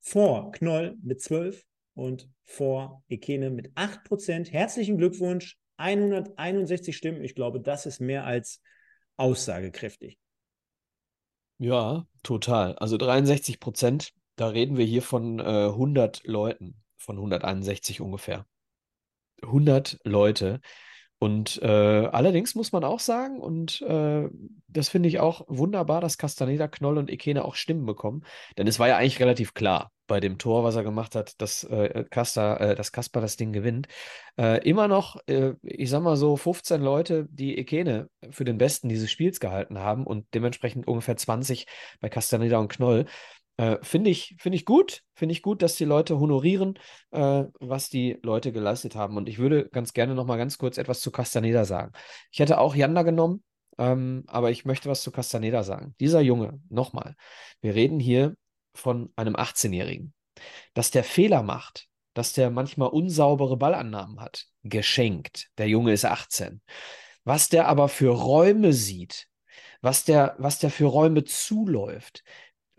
vor Knoll mit 12 und vor Ekene mit 8 Prozent. Herzlichen Glückwunsch, 161 Stimmen. Ich glaube, das ist mehr als aussagekräftig. Ja, total. Also 63 Prozent, da reden wir hier von äh, 100 Leuten, von 161 ungefähr. 100 Leute. Und äh, allerdings muss man auch sagen, und äh, das finde ich auch wunderbar, dass Castaneda, Knoll und Ekene auch Stimmen bekommen. Denn es war ja eigentlich relativ klar bei dem Tor, was er gemacht hat, dass, äh, Casta, äh, dass Kasper das Ding gewinnt. Äh, immer noch, äh, ich sag mal so, 15 Leute, die Ekene für den Besten dieses Spiels gehalten haben und dementsprechend ungefähr 20 bei Castaneda und Knoll. Äh, finde ich, find ich gut, finde ich gut, dass die Leute honorieren, äh, was die Leute geleistet haben. Und ich würde ganz gerne noch mal ganz kurz etwas zu Castaneda sagen. Ich hätte auch Janda genommen, ähm, aber ich möchte was zu Castaneda sagen. Dieser Junge, nochmal, wir reden hier von einem 18-Jährigen, dass der Fehler macht, dass der manchmal unsaubere Ballannahmen hat, geschenkt. Der Junge ist 18. Was der aber für Räume sieht, was der, was der für Räume zuläuft,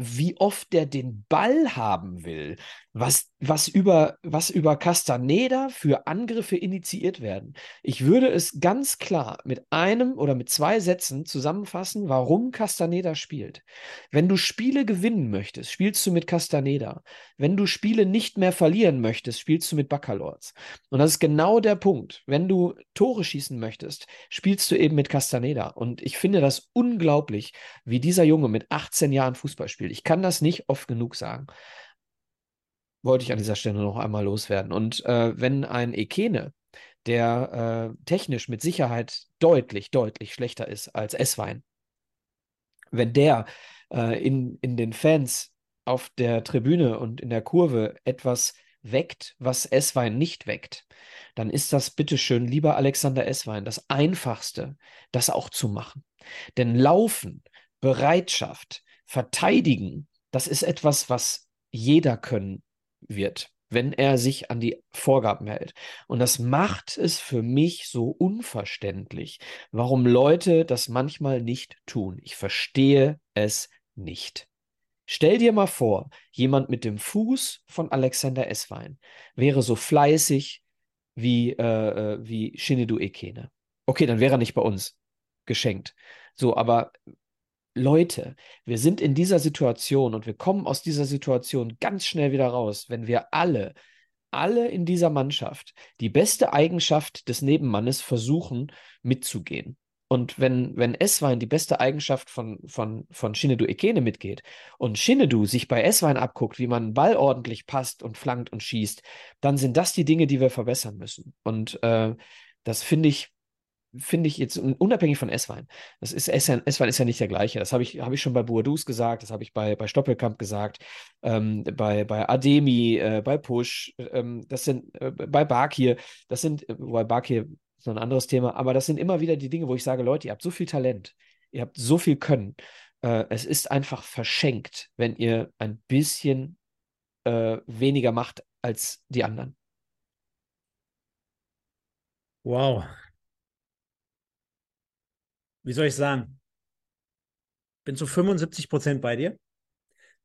wie oft der den Ball haben will, was, was, über, was über Castaneda für Angriffe initiiert werden. Ich würde es ganz klar mit einem oder mit zwei Sätzen zusammenfassen, warum Castaneda spielt. Wenn du Spiele gewinnen möchtest, spielst du mit Castaneda. Wenn du Spiele nicht mehr verlieren möchtest, spielst du mit Baccalords. Und das ist genau der Punkt. Wenn du Tore schießen möchtest, spielst du eben mit Castaneda. Und ich finde das unglaublich, wie dieser Junge mit 18 Jahren Fußball spielt. Ich kann das nicht oft genug sagen wollte ich an dieser Stelle noch einmal loswerden. Und äh, wenn ein Ekene, der äh, technisch mit Sicherheit deutlich, deutlich schlechter ist als S-Wein, wenn der äh, in, in den Fans auf der Tribüne und in der Kurve etwas weckt, was S-Wein nicht weckt, dann ist das bitteschön, lieber Alexander S-Wein, das Einfachste, das auch zu machen. Denn Laufen, Bereitschaft, Verteidigen, das ist etwas, was jeder können wird, wenn er sich an die Vorgaben hält. Und das macht es für mich so unverständlich, warum Leute das manchmal nicht tun. Ich verstehe es nicht. Stell dir mal vor, jemand mit dem Fuß von Alexander Esswein wäre so fleißig wie, äh, äh wie Shinedu Ekene. Okay, dann wäre er nicht bei uns geschenkt. So, aber Leute, wir sind in dieser Situation und wir kommen aus dieser Situation ganz schnell wieder raus, wenn wir alle, alle in dieser Mannschaft die beste Eigenschaft des Nebenmannes versuchen mitzugehen. Und wenn, wenn Eswein die beste Eigenschaft von, von, von Shinedu Ekene mitgeht und Shinedu sich bei Eswein abguckt, wie man einen Ball ordentlich passt und flankt und schießt, dann sind das die Dinge, die wir verbessern müssen. Und äh, das finde ich, finde ich jetzt unabhängig von S-Wein. Das ist S-Wein ist ja nicht der gleiche. Das habe ich, hab ich schon bei Bourdous gesagt, das habe ich bei, bei Stoppelkamp gesagt, ähm, bei, bei Ademi, äh, bei Push, ähm, das sind äh, bei Bakir, das sind, äh, wobei Bakir ist noch ein anderes Thema, aber das sind immer wieder die Dinge, wo ich sage, Leute, ihr habt so viel Talent, ihr habt so viel Können. Äh, es ist einfach verschenkt, wenn ihr ein bisschen äh, weniger macht als die anderen. Wow, wie soll ich sagen? Bin zu 75 Prozent bei dir.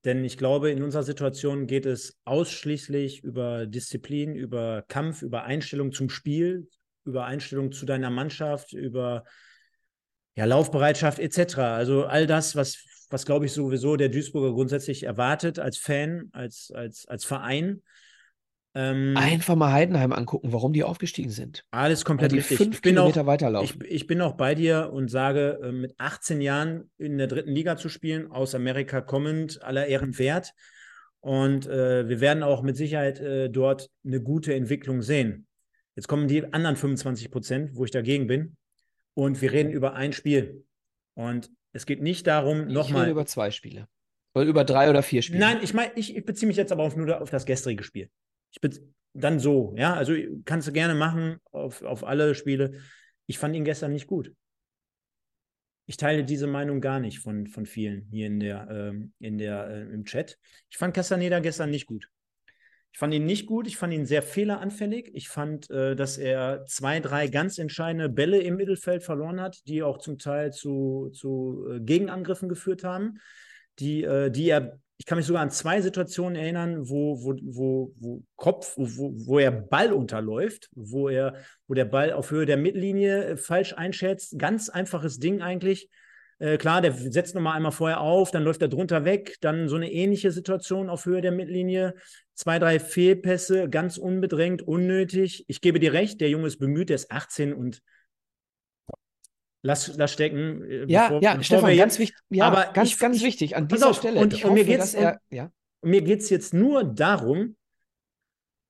Denn ich glaube, in unserer Situation geht es ausschließlich über Disziplin, über Kampf, über Einstellung zum Spiel, über Einstellung zu deiner Mannschaft, über ja, Laufbereitschaft etc. Also all das, was, was glaube ich sowieso der Duisburger grundsätzlich erwartet als Fan, als, als, als Verein. Ähm, Einfach mal Heidenheim angucken, warum die aufgestiegen sind. Alles komplett die richtig. Fünf ich bin Kilometer auch, weiterlaufen. Ich, ich, bin auch bei dir und sage, äh, mit 18 Jahren in der dritten Liga zu spielen, aus Amerika kommend, aller Ehren wert. Und äh, wir werden auch mit Sicherheit äh, dort eine gute Entwicklung sehen. Jetzt kommen die anderen 25 Prozent, wo ich dagegen bin. Und wir reden über ein Spiel. Und es geht nicht darum, nochmal. Über zwei Spiele. Oder über drei oder vier Spiele. Nein, ich meine, ich, ich beziehe mich jetzt aber auf nur auf das gestrige Spiel. Ich dann so, ja. Also kannst du gerne machen auf, auf alle Spiele. Ich fand ihn gestern nicht gut. Ich teile diese Meinung gar nicht von, von vielen hier in der, ähm, in der, äh, im Chat. Ich fand Castaneda gestern nicht gut. Ich fand ihn nicht gut, ich fand ihn sehr fehleranfällig. Ich fand, äh, dass er zwei, drei ganz entscheidende Bälle im Mittelfeld verloren hat, die auch zum Teil zu, zu äh, Gegenangriffen geführt haben, die, äh, die er ich kann mich sogar an zwei Situationen erinnern, wo, wo, wo, wo Kopf, wo, wo er Ball unterläuft, wo er, wo der Ball auf Höhe der Mittellinie äh, falsch einschätzt. Ganz einfaches Ding eigentlich. Äh, klar, der setzt nochmal einmal vorher auf, dann läuft er drunter weg, dann so eine ähnliche Situation auf Höhe der Mittellinie. Zwei, drei Fehlpässe, ganz unbedrängt, unnötig. Ich gebe dir recht, der Junge ist bemüht, der ist 18 und lass, lass stecken. Äh, ja, bevor, ja, bevor Stefan, ganz wichtig. Ja, aber ganz, ich, ganz wichtig an dieser auf, Stelle. Und, und mir geht es ja. jetzt nur darum,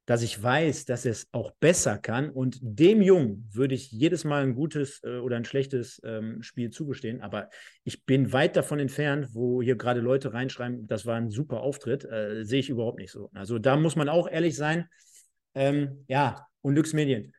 dass ich weiß, dass er es auch besser kann. Und dem Jungen würde ich jedes Mal ein gutes äh, oder ein schlechtes ähm, Spiel zugestehen. Aber ich bin weit davon entfernt, wo hier gerade Leute reinschreiben, das war ein super Auftritt. Äh, sehe ich überhaupt nicht so. Also da muss man auch ehrlich sein. Ähm, ja, und Lux Medien.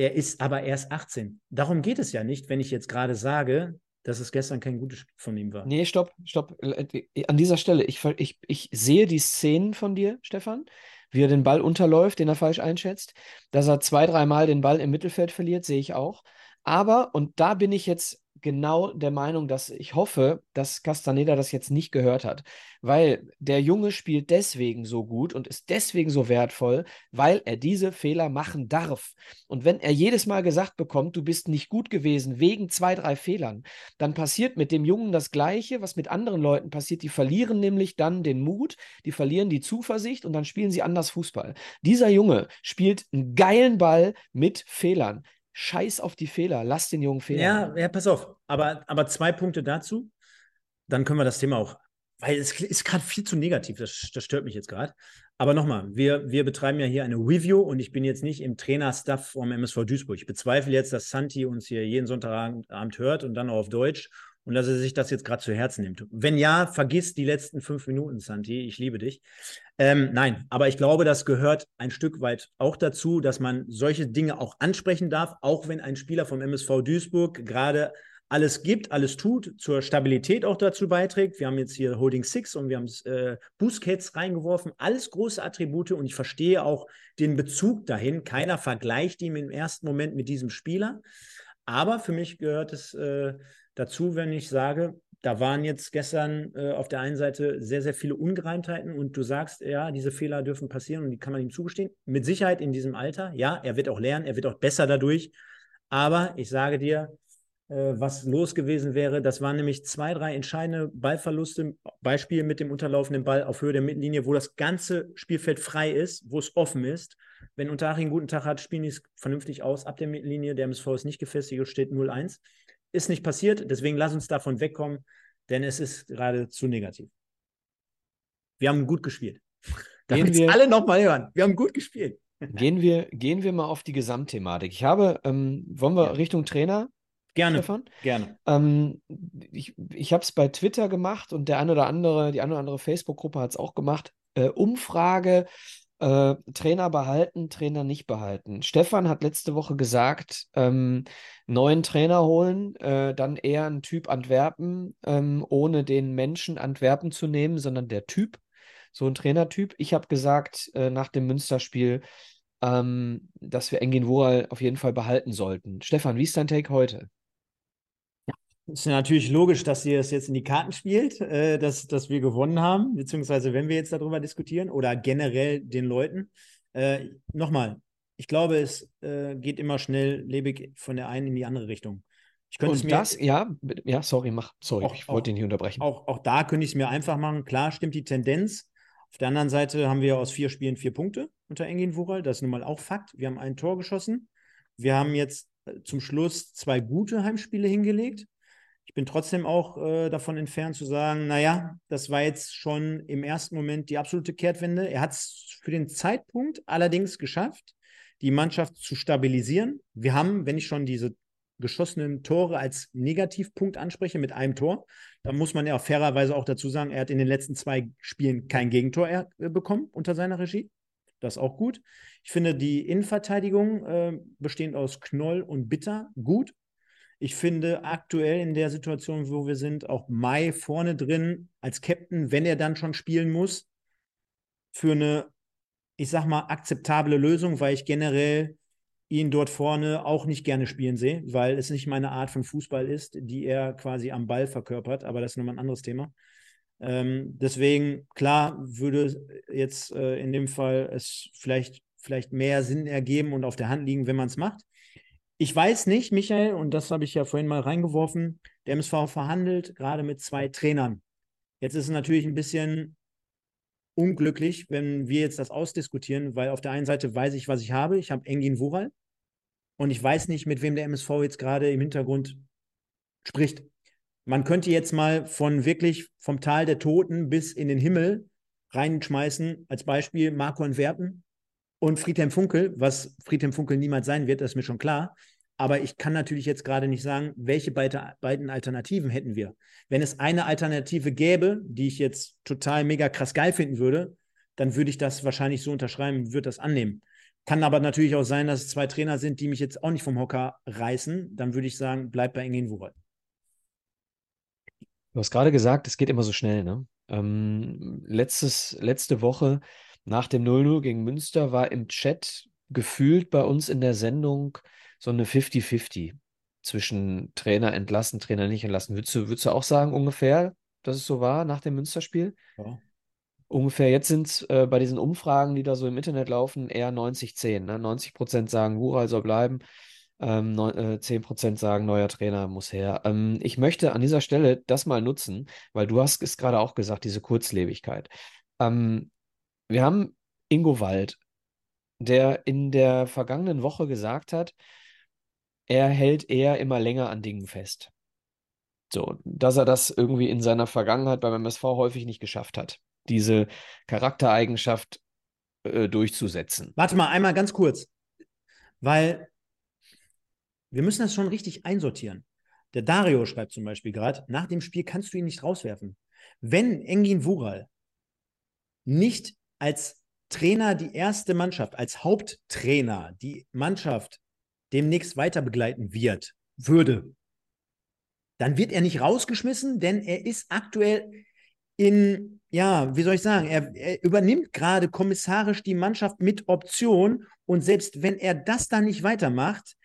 Er ist aber erst 18. Darum geht es ja nicht, wenn ich jetzt gerade sage, dass es gestern kein gutes Spiel von ihm war. Nee, stopp, stopp. Äh, an dieser Stelle, ich, ich, ich sehe die Szenen von dir, Stefan, wie er den Ball unterläuft, den er falsch einschätzt. Dass er zwei, dreimal den Ball im Mittelfeld verliert, sehe ich auch. Aber, und da bin ich jetzt genau der Meinung, dass ich hoffe, dass Castaneda das jetzt nicht gehört hat, weil der Junge spielt deswegen so gut und ist deswegen so wertvoll, weil er diese Fehler machen darf. Und wenn er jedes Mal gesagt bekommt, du bist nicht gut gewesen wegen zwei, drei Fehlern, dann passiert mit dem Jungen das Gleiche, was mit anderen Leuten passiert. Die verlieren nämlich dann den Mut, die verlieren die Zuversicht und dann spielen sie anders Fußball. Dieser Junge spielt einen geilen Ball mit Fehlern. Scheiß auf die Fehler, lass den Jungen Fehler. Ja, ja, pass auf. Aber, aber zwei Punkte dazu. Dann können wir das Thema auch, weil es ist gerade viel zu negativ, das, das stört mich jetzt gerade. Aber nochmal, wir, wir betreiben ja hier eine Review und ich bin jetzt nicht im Trainerstuff vom MSV Duisburg. Ich bezweifle jetzt, dass Santi uns hier jeden Sonntagabend hört und dann auch auf Deutsch und dass er sich das jetzt gerade zu Herzen nimmt. Wenn ja, vergiss die letzten fünf Minuten, Santi. Ich liebe dich. Ähm, nein, aber ich glaube, das gehört ein Stück weit auch dazu, dass man solche Dinge auch ansprechen darf, auch wenn ein Spieler vom MSV Duisburg gerade alles gibt, alles tut, zur Stabilität auch dazu beiträgt. Wir haben jetzt hier Holding Six und wir haben äh, Busquets reingeworfen, alles große Attribute und ich verstehe auch den Bezug dahin. Keiner vergleicht ihn im ersten Moment mit diesem Spieler. Aber für mich gehört es äh, dazu, wenn ich sage, da waren jetzt gestern äh, auf der einen Seite sehr, sehr viele Ungereimtheiten und du sagst, ja, diese Fehler dürfen passieren und die kann man ihm zugestehen. Mit Sicherheit in diesem Alter, ja, er wird auch lernen, er wird auch besser dadurch. Aber ich sage dir, äh, was los gewesen wäre, das waren nämlich zwei, drei entscheidende Ballverluste. Beispiel mit dem unterlaufenden Ball auf Höhe der Mittellinie, wo das ganze Spielfeld frei ist, wo es offen ist. Wenn Unterhaching einen guten Tag hat, spielen die es vernünftig aus. Ab der Mittellinie, der MSV ist nicht gefestigt, steht 0-1. Ist nicht passiert, deswegen lass uns davon wegkommen, denn es ist gerade zu negativ. Wir haben gut gespielt. Damit wir alle nochmal hören. Wir haben gut gespielt. Gehen wir, gehen wir mal auf die Gesamtthematik. Ich habe, ähm, wollen wir ja. Richtung Trainer? Gerne. Stefan? Gerne. Ähm, ich ich habe es bei Twitter gemacht und der eine oder andere, die eine oder andere Facebook-Gruppe hat es auch gemacht. Äh, Umfrage, äh, Trainer behalten, Trainer nicht behalten. Stefan hat letzte Woche gesagt, ähm, neuen Trainer holen, äh, dann eher ein Typ Antwerpen, ähm, ohne den Menschen Antwerpen zu nehmen, sondern der Typ, so ein Trainertyp. Ich habe gesagt, äh, nach dem Münsterspiel, ähm, dass wir Engin Wural auf jeden Fall behalten sollten. Stefan, wie ist dein Take heute? Ist natürlich logisch, dass ihr es jetzt in die Karten spielt, äh, dass, dass wir gewonnen haben, beziehungsweise wenn wir jetzt darüber diskutieren oder generell den Leuten. Äh, Nochmal, ich glaube, es äh, geht immer schnell lebig von der einen in die andere Richtung. Ich könnte Und es mir, das, ja, ja, sorry, mach, sorry, auch, ich wollte ihn nicht unterbrechen. Auch, auch da könnte ich es mir einfach machen. Klar stimmt die Tendenz. Auf der anderen Seite haben wir aus vier Spielen vier Punkte unter Engin Wural. Das ist nun mal auch Fakt. Wir haben ein Tor geschossen. Wir haben jetzt äh, zum Schluss zwei gute Heimspiele hingelegt. Ich bin trotzdem auch äh, davon entfernt zu sagen, naja, das war jetzt schon im ersten Moment die absolute Kehrtwende. Er hat es für den Zeitpunkt allerdings geschafft, die Mannschaft zu stabilisieren. Wir haben, wenn ich schon diese geschossenen Tore als Negativpunkt anspreche mit einem Tor, dann muss man ja fairerweise auch dazu sagen, er hat in den letzten zwei Spielen kein Gegentor äh, bekommen unter seiner Regie. Das ist auch gut. Ich finde die Innenverteidigung äh, bestehend aus Knoll und Bitter gut. Ich finde aktuell in der Situation, wo wir sind, auch Mai vorne drin als Captain, wenn er dann schon spielen muss, für eine, ich sag mal, akzeptable Lösung, weil ich generell ihn dort vorne auch nicht gerne spielen sehe, weil es nicht meine Art von Fußball ist, die er quasi am Ball verkörpert, aber das ist nochmal ein anderes Thema. Ähm, deswegen, klar, würde jetzt äh, in dem Fall es vielleicht, vielleicht mehr Sinn ergeben und auf der Hand liegen, wenn man es macht. Ich weiß nicht, Michael, und das habe ich ja vorhin mal reingeworfen, der MSV verhandelt gerade mit zwei Trainern. Jetzt ist es natürlich ein bisschen unglücklich, wenn wir jetzt das ausdiskutieren, weil auf der einen Seite weiß ich, was ich habe. Ich habe Engin Wural und ich weiß nicht, mit wem der MSV jetzt gerade im Hintergrund spricht. Man könnte jetzt mal von wirklich vom Tal der Toten bis in den Himmel reinschmeißen, als Beispiel Marco Werpen und Friedhelm Funkel, was Friedhelm Funkel niemals sein wird, das ist mir schon klar. Aber ich kann natürlich jetzt gerade nicht sagen, welche beide, beiden Alternativen hätten wir. Wenn es eine Alternative gäbe, die ich jetzt total mega krass geil finden würde, dann würde ich das wahrscheinlich so unterschreiben, würde das annehmen. Kann aber natürlich auch sein, dass es zwei Trainer sind, die mich jetzt auch nicht vom Hocker reißen. Dann würde ich sagen, bleib bei Engin Wural. Du hast gerade gesagt, es geht immer so schnell. Ne? Ähm, letztes, letzte Woche nach dem 0-0 gegen Münster war im Chat gefühlt bei uns in der Sendung so eine 50-50 zwischen Trainer entlassen, Trainer nicht entlassen. Würdest du, würdest du auch sagen, ungefähr, dass es so war nach dem Münsterspiel? Ja. Ungefähr jetzt sind es äh, bei diesen Umfragen, die da so im Internet laufen, eher 90-10. Ne? 90 Prozent sagen, Wural soll bleiben, ähm, äh, 10 Prozent sagen, neuer Trainer muss her. Ähm, ich möchte an dieser Stelle das mal nutzen, weil du hast es gerade auch gesagt, diese Kurzlebigkeit. Ähm, wir haben Ingo Wald, der in der vergangenen Woche gesagt hat, er hält eher immer länger an Dingen fest. So, dass er das irgendwie in seiner Vergangenheit beim MSV häufig nicht geschafft hat, diese Charaktereigenschaft äh, durchzusetzen. Warte mal, einmal ganz kurz, weil wir müssen das schon richtig einsortieren. Der Dario schreibt zum Beispiel gerade, nach dem Spiel kannst du ihn nicht rauswerfen. Wenn Engin Wural nicht als Trainer die erste Mannschaft, als Haupttrainer die Mannschaft demnächst weiter begleiten wird, würde, dann wird er nicht rausgeschmissen, denn er ist aktuell in, ja, wie soll ich sagen, er, er, übernimmt gerade kommissarisch die Mannschaft mit Option und selbst wenn er das dann nicht weitermacht,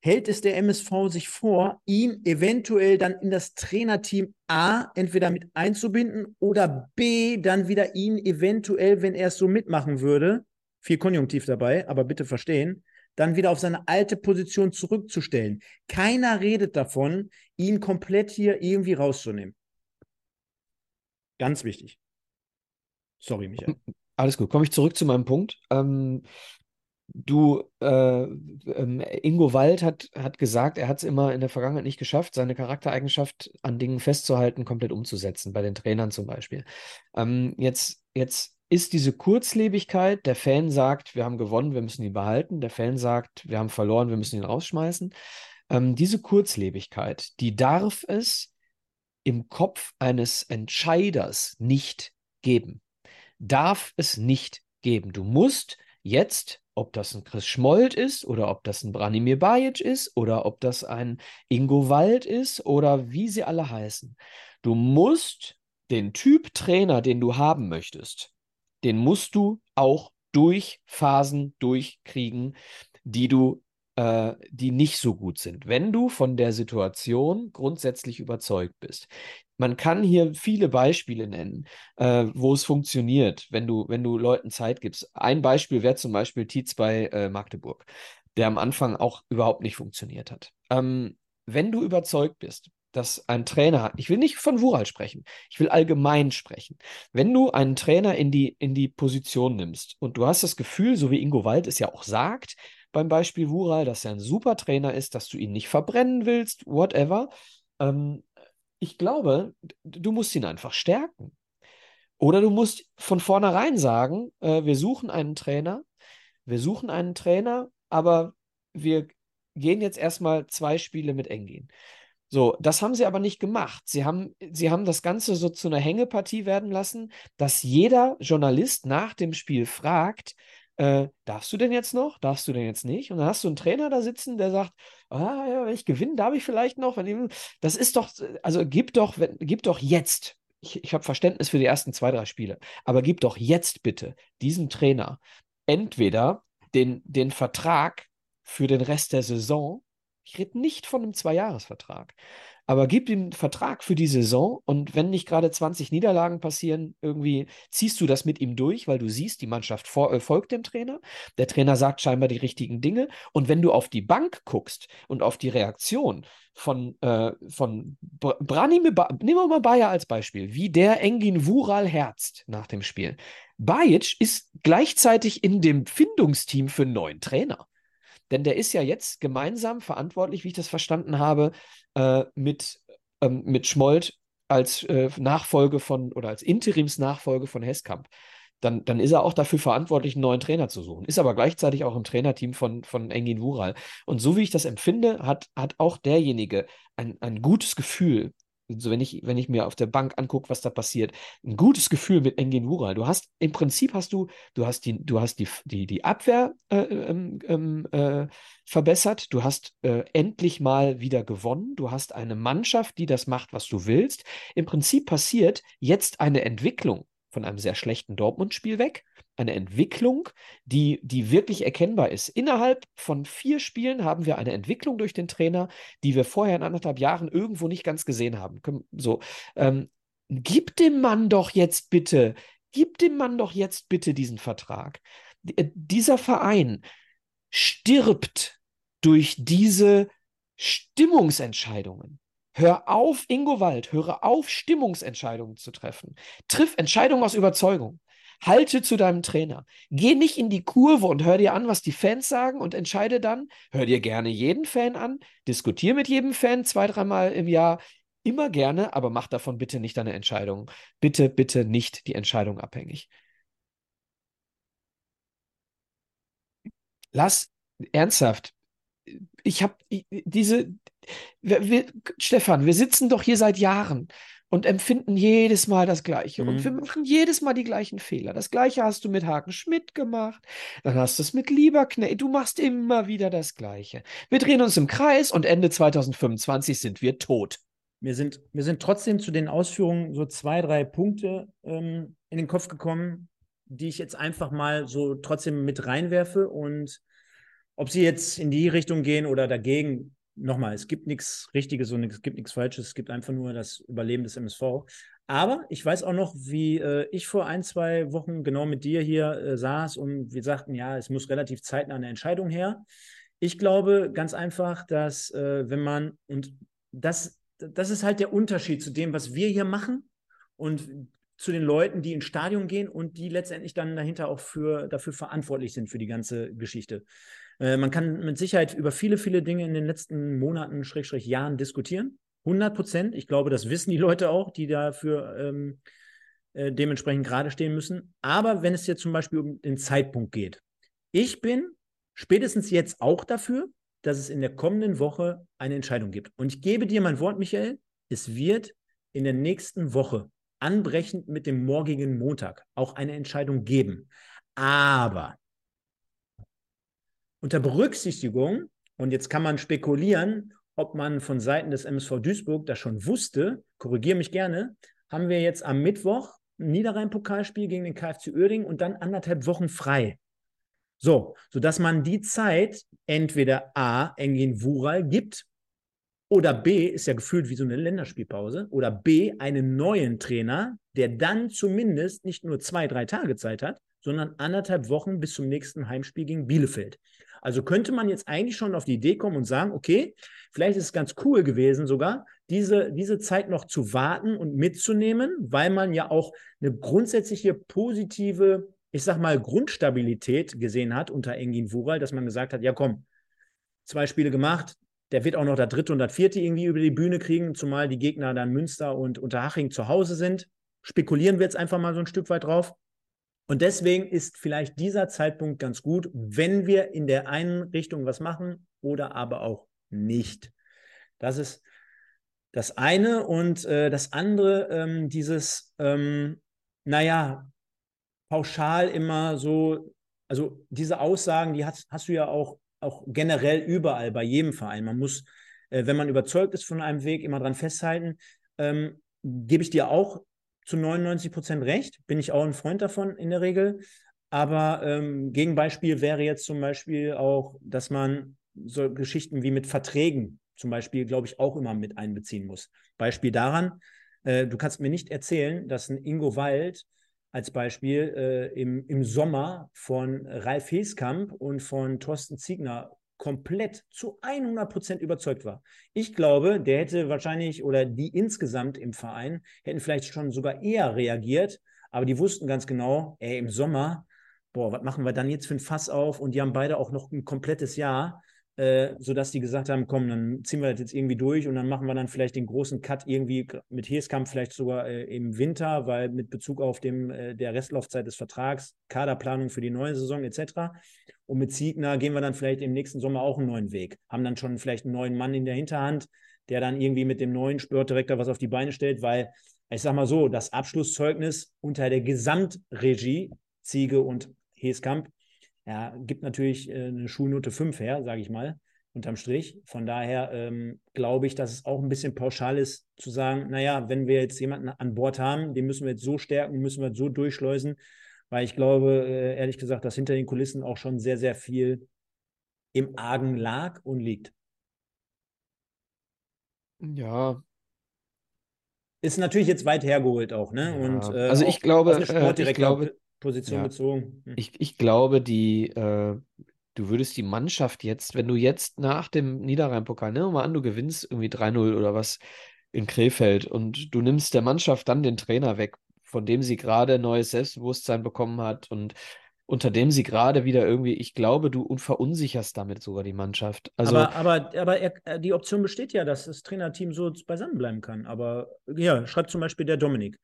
hält es der MSV sich vor, ihn eventuell dann in das Trainerteam A entweder mit einzubinden oder B dann wieder ihn eventuell, wenn er es so mitmachen würde, viel Konjunktiv dabei, aber bitte verstehen, dann wieder auf seine alte Position zurückzustellen. Keiner redet davon, ihn komplett hier irgendwie rauszunehmen. Ganz wichtig. Sorry, Michael. *laughs* Alles gut. Komme ich zurück zu meinem Punkt. Ähm, du, äh, ähm, Ingo Wald hat, hat gesagt, er hat es immer in der Vergangenheit nicht geschafft, seine Charaktereigenschaft an Dingen festzuhalten, komplett umzusetzen, bei den Trainern zum Beispiel. Ähm, jetzt, jetzt ist diese Kurzlebigkeit, der Fan sagt, wir haben gewonnen, wir müssen ihn behalten, der Fan sagt, wir haben verloren, wir müssen ihn rausschmeißen. Ähm, diese Kurzlebigkeit, die darf es im Kopf eines Entscheiders nicht geben. Darf es nicht geben. Du musst jetzt, ob das ein Chris Schmold ist oder ob das ein Branimir Bajic ist oder ob das ein Ingo Wald ist oder wie sie alle heißen, du musst den Typ Trainer, den du haben möchtest, den musst du auch durch Phasen durchkriegen, die du äh, die nicht so gut sind, wenn du von der Situation grundsätzlich überzeugt bist. Man kann hier viele Beispiele nennen, äh, wo es funktioniert, wenn du, wenn du Leuten Zeit gibst. Ein Beispiel wäre zum Beispiel Tietz bei äh, Magdeburg, der am Anfang auch überhaupt nicht funktioniert hat. Ähm, wenn du überzeugt bist, dass ein Trainer. Ich will nicht von Wural sprechen, ich will allgemein sprechen. Wenn du einen Trainer in die, in die Position nimmst und du hast das Gefühl, so wie Ingo Wald es ja auch sagt, beim Beispiel Wural, dass er ein super Trainer ist, dass du ihn nicht verbrennen willst, whatever, ähm, ich glaube, du musst ihn einfach stärken. Oder du musst von vornherein sagen, äh, wir suchen einen Trainer, wir suchen einen Trainer, aber wir gehen jetzt erstmal zwei Spiele mit Engin. So, das haben sie aber nicht gemacht. Sie haben, sie haben das Ganze so zu einer Hängepartie werden lassen, dass jeder Journalist nach dem Spiel fragt, äh, darfst du denn jetzt noch? Darfst du denn jetzt nicht? Und dann hast du einen Trainer da sitzen, der sagt, ah, ja, wenn ich gewinne, darf ich vielleicht noch. Das ist doch, also gib doch, wenn, gib doch jetzt. Ich, ich habe Verständnis für die ersten zwei, drei Spiele, aber gib doch jetzt bitte diesem Trainer entweder den, den Vertrag für den Rest der Saison. Ich rede nicht von einem Zweijahresvertrag. Aber gib ihm einen Vertrag für die Saison und wenn nicht gerade 20 Niederlagen passieren, irgendwie ziehst du das mit ihm durch, weil du siehst, die Mannschaft vor, äh, folgt dem Trainer. Der Trainer sagt scheinbar die richtigen Dinge. Und wenn du auf die Bank guckst und auf die Reaktion von, äh, von Branimir, nehmen wir mal Bayer als Beispiel, wie der Engin Wural herzt nach dem Spiel. Bajic ist gleichzeitig in dem Findungsteam für einen neuen Trainer. Denn der ist ja jetzt gemeinsam verantwortlich, wie ich das verstanden habe, äh, mit, ähm, mit Schmold als äh, Nachfolge von oder als Interimsnachfolge von Heskamp. Dann, dann ist er auch dafür verantwortlich, einen neuen Trainer zu suchen. Ist aber gleichzeitig auch im Trainerteam von, von Engin Wural. Und so wie ich das empfinde, hat, hat auch derjenige ein, ein gutes Gefühl, so wenn ich, wenn ich mir auf der Bank angucke, was da passiert, ein gutes Gefühl mit Engin Wural. Du hast, im Prinzip hast du, du hast die, du hast die, die, die Abwehr äh, ähm, äh, verbessert, du hast äh, endlich mal wieder gewonnen, du hast eine Mannschaft, die das macht, was du willst. Im Prinzip passiert jetzt eine Entwicklung von einem sehr schlechten Dortmund-Spiel weg eine Entwicklung, die, die wirklich erkennbar ist. Innerhalb von vier Spielen haben wir eine Entwicklung durch den Trainer, die wir vorher in anderthalb Jahren irgendwo nicht ganz gesehen haben. So, ähm, gib dem Mann doch jetzt bitte, gib dem Mann doch jetzt bitte diesen Vertrag. Äh, dieser Verein stirbt durch diese Stimmungsentscheidungen. Hör auf, Ingo Wald, höre auf, Stimmungsentscheidungen zu treffen. Triff Entscheidungen aus Überzeugung. Halte zu deinem Trainer. Geh nicht in die Kurve und hör dir an, was die Fans sagen und entscheide dann. Hör dir gerne jeden Fan an. Diskutier mit jedem Fan zwei, dreimal im Jahr. Immer gerne, aber mach davon bitte nicht deine Entscheidung. Bitte, bitte nicht die Entscheidung abhängig. Lass ernsthaft. Ich habe diese. Wir, wir, Stefan, wir sitzen doch hier seit Jahren und empfinden jedes Mal das Gleiche. Mhm. Und wir machen jedes Mal die gleichen Fehler. Das Gleiche hast du mit Haken Schmidt gemacht, dann hast du es mit Lieberknecht. Du machst immer wieder das Gleiche. Wir drehen uns im Kreis und Ende 2025 sind wir tot. Mir sind, mir sind trotzdem zu den Ausführungen so zwei, drei Punkte ähm, in den Kopf gekommen, die ich jetzt einfach mal so trotzdem mit reinwerfe. Und ob sie jetzt in die Richtung gehen oder dagegen, nochmal, es gibt nichts Richtiges und es gibt nichts Falsches, es gibt einfach nur das Überleben des MSV. Aber ich weiß auch noch, wie äh, ich vor ein, zwei Wochen genau mit dir hier äh, saß und wir sagten, ja, es muss relativ zeitnah eine Entscheidung her. Ich glaube ganz einfach, dass äh, wenn man, und das, das ist halt der Unterschied zu dem, was wir hier machen und zu den Leuten, die ins Stadion gehen und die letztendlich dann dahinter auch für, dafür verantwortlich sind für die ganze Geschichte. Äh, man kann mit Sicherheit über viele, viele Dinge in den letzten Monaten, Schrägstrich Jahren diskutieren. 100 Prozent. Ich glaube, das wissen die Leute auch, die dafür ähm, äh, dementsprechend gerade stehen müssen. Aber wenn es jetzt zum Beispiel um den Zeitpunkt geht, ich bin spätestens jetzt auch dafür, dass es in der kommenden Woche eine Entscheidung gibt. Und ich gebe dir mein Wort, Michael, es wird in der nächsten Woche, anbrechend mit dem morgigen Montag, auch eine Entscheidung geben. Aber unter Berücksichtigung, und jetzt kann man spekulieren, ob man von Seiten des MSV Duisburg das schon wusste, korrigiere mich gerne, haben wir jetzt am Mittwoch ein Niederrhein-Pokalspiel gegen den KfC Uerdingen und dann anderthalb Wochen frei. So, sodass man die Zeit entweder A, Engin Wural gibt oder B, ist ja gefühlt wie so eine Länderspielpause, oder B, einen neuen Trainer, der dann zumindest nicht nur zwei, drei Tage Zeit hat, sondern anderthalb Wochen bis zum nächsten Heimspiel gegen Bielefeld. Also könnte man jetzt eigentlich schon auf die Idee kommen und sagen, okay, vielleicht ist es ganz cool gewesen sogar, diese, diese Zeit noch zu warten und mitzunehmen, weil man ja auch eine grundsätzliche positive, ich sag mal, Grundstabilität gesehen hat unter Engin Wural, dass man gesagt hat, ja komm, zwei Spiele gemacht, der wird auch noch das dritte und das vierte irgendwie über die Bühne kriegen, zumal die Gegner dann Münster und Unterhaching zu Hause sind. Spekulieren wir jetzt einfach mal so ein Stück weit drauf. Und deswegen ist vielleicht dieser Zeitpunkt ganz gut, wenn wir in der einen Richtung was machen oder aber auch nicht. Das ist das eine. Und äh, das andere, ähm, dieses, ähm, naja, pauschal immer so, also diese Aussagen, die hast, hast du ja auch, auch generell überall bei jedem Verein. Man muss, äh, wenn man überzeugt ist von einem Weg, immer dran festhalten. Ähm, Gebe ich dir auch zu 99 Prozent recht, bin ich auch ein Freund davon in der Regel. Aber ähm, Gegenbeispiel wäre jetzt zum Beispiel auch, dass man so Geschichten wie mit Verträgen zum Beispiel, glaube ich, auch immer mit einbeziehen muss. Beispiel daran, äh, du kannst mir nicht erzählen, dass ein Ingo Wald als Beispiel äh, im, im Sommer von Ralf Heskamp und von Thorsten Ziegner komplett zu 100 Prozent überzeugt war. Ich glaube, der hätte wahrscheinlich oder die insgesamt im Verein hätten vielleicht schon sogar eher reagiert, aber die wussten ganz genau, ey, im Sommer, boah, was machen wir dann jetzt für ein Fass auf? Und die haben beide auch noch ein komplettes Jahr äh, sodass die gesagt haben, komm, dann ziehen wir das jetzt irgendwie durch und dann machen wir dann vielleicht den großen Cut irgendwie mit Heeskamp vielleicht sogar äh, im Winter, weil mit Bezug auf dem, äh, der Restlaufzeit des Vertrags, Kaderplanung für die neue Saison etc. Und mit Ziegner gehen wir dann vielleicht im nächsten Sommer auch einen neuen Weg. Haben dann schon vielleicht einen neuen Mann in der Hinterhand, der dann irgendwie mit dem neuen Sportdirektor was auf die Beine stellt, weil ich sag mal so, das Abschlusszeugnis unter der Gesamtregie Ziege und Heeskamp ja, gibt natürlich äh, eine Schulnote 5 her, sage ich mal, unterm Strich. Von daher ähm, glaube ich, dass es auch ein bisschen pauschal ist, zu sagen, naja, wenn wir jetzt jemanden an Bord haben, den müssen wir jetzt so stärken, müssen wir so durchschleusen, weil ich glaube, äh, ehrlich gesagt, dass hinter den Kulissen auch schon sehr, sehr viel im Argen lag und liegt. Ja. Ist natürlich jetzt weit hergeholt auch, ne? Ja. Und, äh, also ich glaube, äh, ich glaube, Position ja. bezogen. Hm. Ich, ich glaube, die, äh, du würdest die Mannschaft jetzt, wenn du jetzt nach dem Niederrhein-Pokal, nehmen wir mal an, du gewinnst irgendwie 3-0 oder was in Krefeld und du nimmst der Mannschaft dann den Trainer weg, von dem sie gerade neues Selbstbewusstsein bekommen hat und unter dem sie gerade wieder irgendwie, ich glaube, du verunsicherst damit sogar die Mannschaft. Also, aber aber, aber er, die Option besteht ja, dass das Trainerteam so beisammen bleiben kann. Aber ja, schreibt zum Beispiel der Dominik.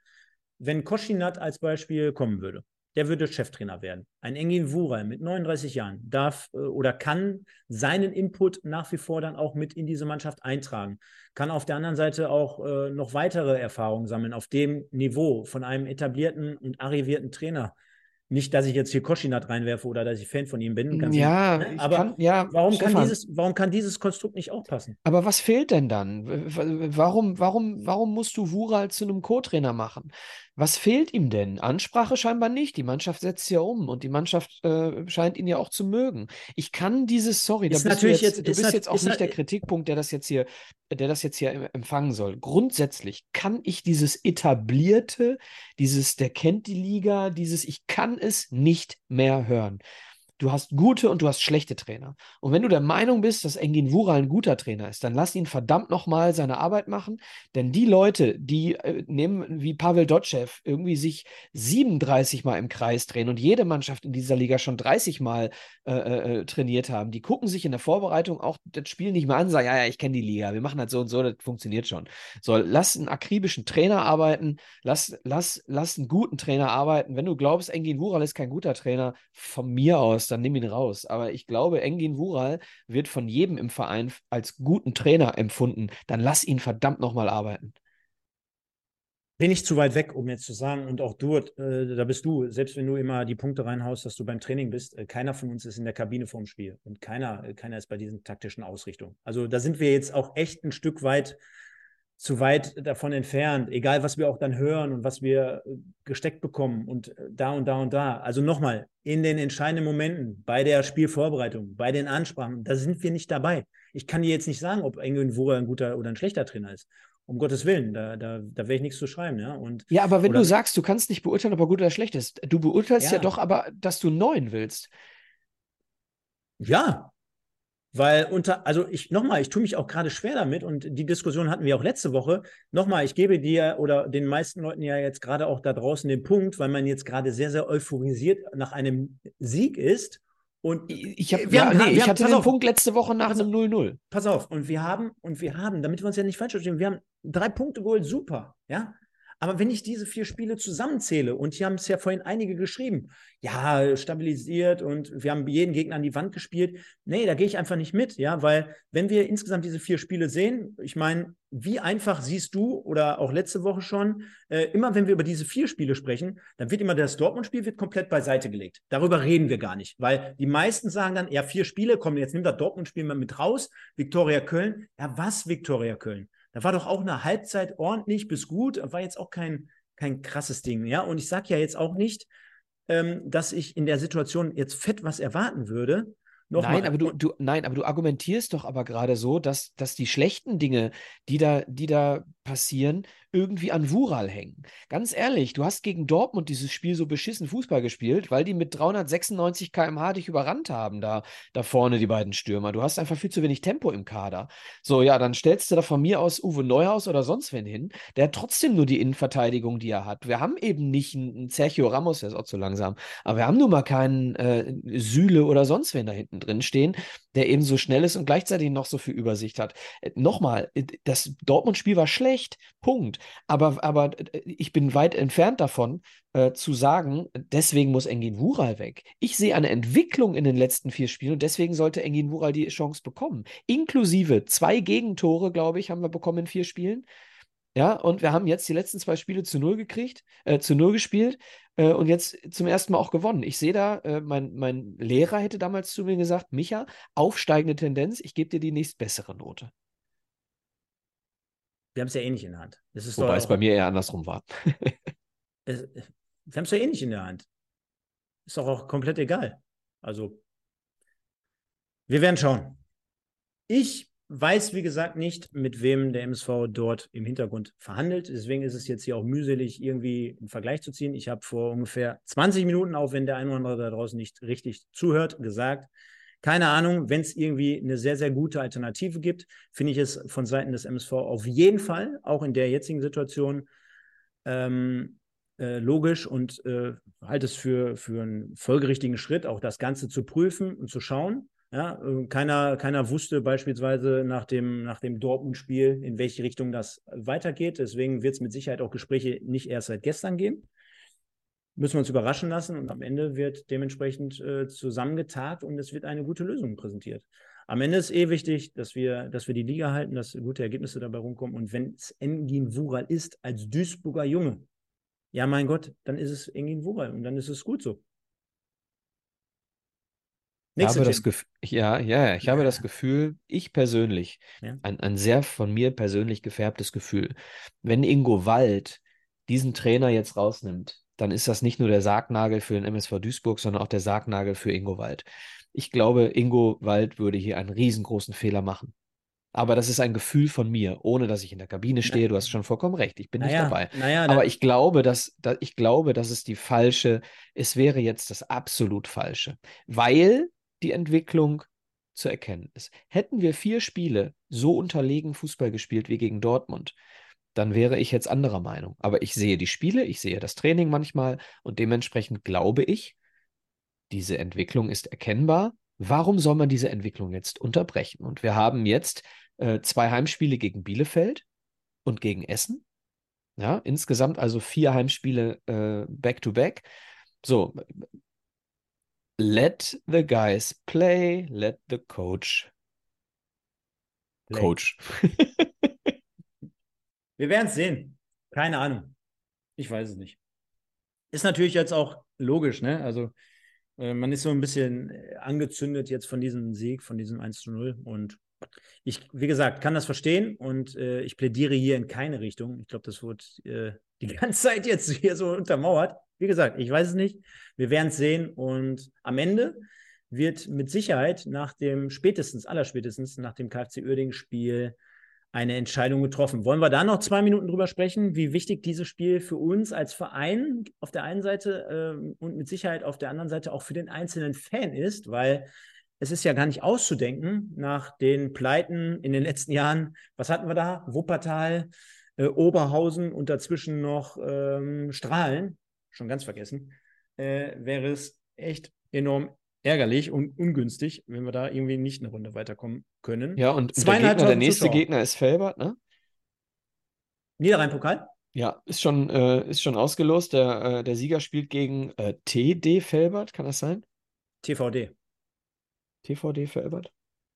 Wenn Koschinat als Beispiel kommen würde, der würde Cheftrainer werden. Ein Engin Wural mit 39 Jahren darf äh, oder kann seinen Input nach wie vor dann auch mit in diese Mannschaft eintragen. Kann auf der anderen Seite auch äh, noch weitere Erfahrungen sammeln auf dem Niveau von einem etablierten und arrivierten Trainer. Nicht, dass ich jetzt hier Koschinat reinwerfe oder dass ich Fan von ihm bin. ja, ehrlich, ne? aber kann, ja, warum, kann dieses, warum kann dieses Konstrukt nicht auch passen? Aber was fehlt denn dann? Warum, warum, warum musst du Wural zu einem Co-Trainer machen? Was fehlt ihm denn? Ansprache scheinbar nicht. Die Mannschaft setzt ja um und die Mannschaft äh, scheint ihn ja auch zu mögen. Ich kann dieses, sorry, ist da bist natürlich du jetzt, jetzt, du bist jetzt auch nicht der Kritikpunkt, der das jetzt hier, der das jetzt hier empfangen soll. Grundsätzlich kann ich dieses etablierte, dieses, der kennt die Liga, dieses, ich kann es nicht mehr hören. Du hast gute und du hast schlechte Trainer. Und wenn du der Meinung bist, dass Engin Wural ein guter Trainer ist, dann lass ihn verdammt nochmal seine Arbeit machen. Denn die Leute, die äh, nehmen wie Pavel Dotschew irgendwie sich 37 Mal im Kreis drehen und jede Mannschaft in dieser Liga schon 30 Mal äh, äh, trainiert haben, die gucken sich in der Vorbereitung auch das Spiel nicht mehr an sagen, ja, ja, ich kenne die Liga, wir machen das so und so, das funktioniert schon. So, lass einen akribischen Trainer arbeiten, lass, lass, lass einen guten Trainer arbeiten. Wenn du glaubst, Engin Wural ist kein guter Trainer, von mir aus, dann nimm ihn raus. Aber ich glaube, Engin Wural wird von jedem im Verein als guten Trainer empfunden. Dann lass ihn verdammt nochmal arbeiten. Bin ich zu weit weg, um jetzt zu sagen, und auch du, äh, da bist du, selbst wenn du immer die Punkte reinhaust, dass du beim Training bist, äh, keiner von uns ist in der Kabine vorm Spiel und keiner, äh, keiner ist bei diesen taktischen Ausrichtungen. Also da sind wir jetzt auch echt ein Stück weit zu weit davon entfernt, egal was wir auch dann hören und was wir äh, gesteckt bekommen und äh, da und da und da. Also nochmal, in den entscheidenden Momenten, bei der Spielvorbereitung, bei den Ansprachen, da sind wir nicht dabei. Ich kann dir jetzt nicht sagen, ob Engel Wura ein guter oder ein schlechter Trainer ist. Um Gottes Willen, da, da, da werde ich nichts zu schreiben, ja. Und, ja, aber wenn oder, du sagst, du kannst nicht beurteilen, ob er gut oder schlecht ist, du beurteilst ja, ja doch aber, dass du einen neuen willst. Ja, weil unter, also ich nochmal, ich tue mich auch gerade schwer damit und die Diskussion hatten wir auch letzte Woche. Nochmal, ich gebe dir oder den meisten Leuten ja jetzt gerade auch da draußen den Punkt, weil man jetzt gerade sehr, sehr euphorisiert nach einem Sieg ist Und ich wir haben- ja, nee, wir ich haben- hatte den auf. Punkt letzte Woche nach einem 0-0. pass auf, und wir haben, und wir haben, damit wir uns ja nicht falsch verstehen, wir haben drei Punkte geholt, super, ja. Aber wenn ich diese vier Spiele zusammenzähle, und hier haben es ja vorhin einige geschrieben, ja, stabilisiert und wir haben jeden Gegner an die Wand gespielt. Nee, da gehe ich einfach nicht mit, ja, weil wenn wir insgesamt diese vier Spiele sehen, ich meine, wie einfach siehst du oder auch letzte Woche schon, äh, immer wenn wir über diese vier Spiele sprechen, dann wird immer das Dortmund-Spiel komplett beiseite gelegt. Darüber reden wir gar nicht, weil die meisten sagen dann, ja, vier Spiele, komm, jetzt nimm das Dortmund-Spiel mal mit raus, Viktoria Köln. Ja, was Viktoria Köln? Da war doch auch eine Halbzeit ordentlich bis gut, war jetzt auch kein, kein krasses Ding, ja. Und ich sage ja jetzt auch nicht, ähm, dass ich in der Situation jetzt fett was erwarten würde. Nochmal. Nein, aber du, du, nein, aber du argumentierst doch aber gerade so, dass, dass die schlechten Dinge, die da, die da passieren, irgendwie an Wural hängen. Ganz ehrlich, du hast gegen Dortmund dieses Spiel so beschissen Fußball gespielt, weil die mit 396 km/h dich überrannt haben, da, da vorne die beiden Stürmer. Du hast einfach viel zu wenig Tempo im Kader. So, ja, dann stellst du da von mir aus Uwe Neuhaus oder sonst wen hin, der hat trotzdem nur die Innenverteidigung, die er hat. Wir haben eben nicht einen, Sergio Ramos, der ist auch zu langsam, aber wir haben nun mal keinen äh, Süle oder sonst wen da hinten drin stehen, der eben so schnell ist und gleichzeitig noch so viel Übersicht hat. Äh, Nochmal, äh, das Dortmund-Spiel war schlecht, Punkt. Aber, aber äh, ich bin weit entfernt davon, äh, zu sagen, deswegen muss Engin Wural weg. Ich sehe eine Entwicklung in den letzten vier Spielen und deswegen sollte Engin Wural die Chance bekommen. Inklusive zwei Gegentore, glaube ich, haben wir bekommen in vier Spielen. Ja, und wir haben jetzt die letzten zwei Spiele zu null gekriegt, äh, zu null gespielt äh, und jetzt zum ersten Mal auch gewonnen. Ich sehe da, äh, mein, mein Lehrer hätte damals zu mir gesagt, Micha, aufsteigende Tendenz, ich gebe dir die nächstbessere Note. wir haben es ja eh nicht in der Hand. Wobei es bei mir eher andersrum war. *laughs* es, wir haben es ja eh nicht in der Hand. Ist doch auch komplett egal. Also, wir werden schauen. Ich weiß, wie gesagt, nicht, mit wem der MSV dort im Hintergrund verhandelt. Deswegen ist es jetzt hier auch mühselig, irgendwie einen Vergleich zu ziehen. Ich habe vor ungefähr 20 Minuten, auch wenn der ein oder andere da draußen nicht richtig zuhört, gesagt, keine Ahnung, wenn es irgendwie eine sehr, sehr gute Alternative gibt, finde ich es von Seiten des MSV auf jeden Fall, auch in der jetzigen Situation, ähm, äh, logisch und äh, halte es für, für einen folgerichtigen Schritt, auch das Ganze zu prüfen und zu schauen. Ja, äh, keiner, keiner wusste beispielsweise nach dem, nach dem Dortmund-Spiel, in welche Richtung das weitergeht. Deswegen wird es mit Sicherheit auch Gespräche nicht erst seit gestern geben. Müssen wir uns überraschen lassen und am Ende wird dementsprechend äh, zusammengetagt und es wird eine gute Lösung präsentiert. Am Ende ist eh wichtig, dass wir, dass wir die Liga halten, dass gute Ergebnisse dabei rumkommen. Und wenn es Engin Wural ist als Duisburger Junge, ja, mein Gott, dann ist es Engin Wural und dann ist es gut so. Ich Nächste habe. Gefühl, ja, ja, ja, ich habe das Gefühl, ich persönlich, Ja. ein, ein sehr von mir persönlich gefärbtes Gefühl, wenn Ingo Wald diesen Trainer jetzt rausnimmt, dann ist das nicht nur der Sargnagel für den MSV Duisburg, sondern auch der Sargnagel für Ingo Wald. Ich glaube, Ingo Wald würde hier einen riesengroßen Fehler machen. Aber das ist ein Gefühl von mir, ohne dass ich in der Kabine stehe. Du hast schon vollkommen recht, ich bin nicht naja, dabei. Naja, Aber ich glaube, dass, da, ich glaube, dass es die falsche, es wäre jetzt das absolut falsche, weil die Entwicklung zu erkennen ist. Hätten wir vier Spiele so unterlegen Fußball gespielt wie gegen Dortmund, dann wäre ich jetzt anderer Meinung. Aber ich sehe die Spiele, ich sehe das Training manchmal und dementsprechend glaube ich, diese Entwicklung ist erkennbar. Warum soll man diese Entwicklung jetzt unterbrechen? Und wir haben jetzt äh, zwei Heimspiele gegen Bielefeld und gegen Essen. Ja, insgesamt also vier Heimspiele äh, back-to-back. So, let the guys play, let the coach Play. coach. *laughs* Wir werden es sehen. Keine Ahnung. Ich weiß es nicht. Ist natürlich jetzt auch logisch, ne? Also äh, man ist so ein bisschen äh, angezündet jetzt von diesem Sieg, von diesem 1 zu 0. Und ich, wie gesagt, kann das verstehen und äh, ich plädiere hier in keine Richtung. Ich glaube, das wird äh, die *laughs* ganze Zeit jetzt hier so untermauert. Wie gesagt, ich weiß es nicht. Wir werden es sehen und am Ende wird mit Sicherheit nach dem spätestens, allerspätestens nach dem KfC Uerdingen-Spiel eine Entscheidung getroffen. Wollen wir da noch zwei Minuten drüber sprechen, wie wichtig dieses Spiel für uns als Verein auf der einen Seite ähm, und mit Sicherheit auf der anderen Seite auch für den einzelnen Fan ist, weil es ist ja gar nicht auszudenken nach den Pleiten in den letzten Jahren. Was hatten wir da? Wuppertal, äh, Oberhausen und dazwischen noch ähm, Strahlen, schon ganz vergessen, äh, wäre es echt enorm ärgerlich und ungünstig, wenn wir da irgendwie nicht eine Runde weiterkommen können. Ja, und der, Gegner, der nächste Zuschauer. Gegner ist Felbert, ne? Niederrhein-Pokal? Ja, ist schon, äh, ist schon ausgelost. Der, äh, der Sieger spielt gegen äh, TD Felbert, kann das sein? TVD. TVD Felbert?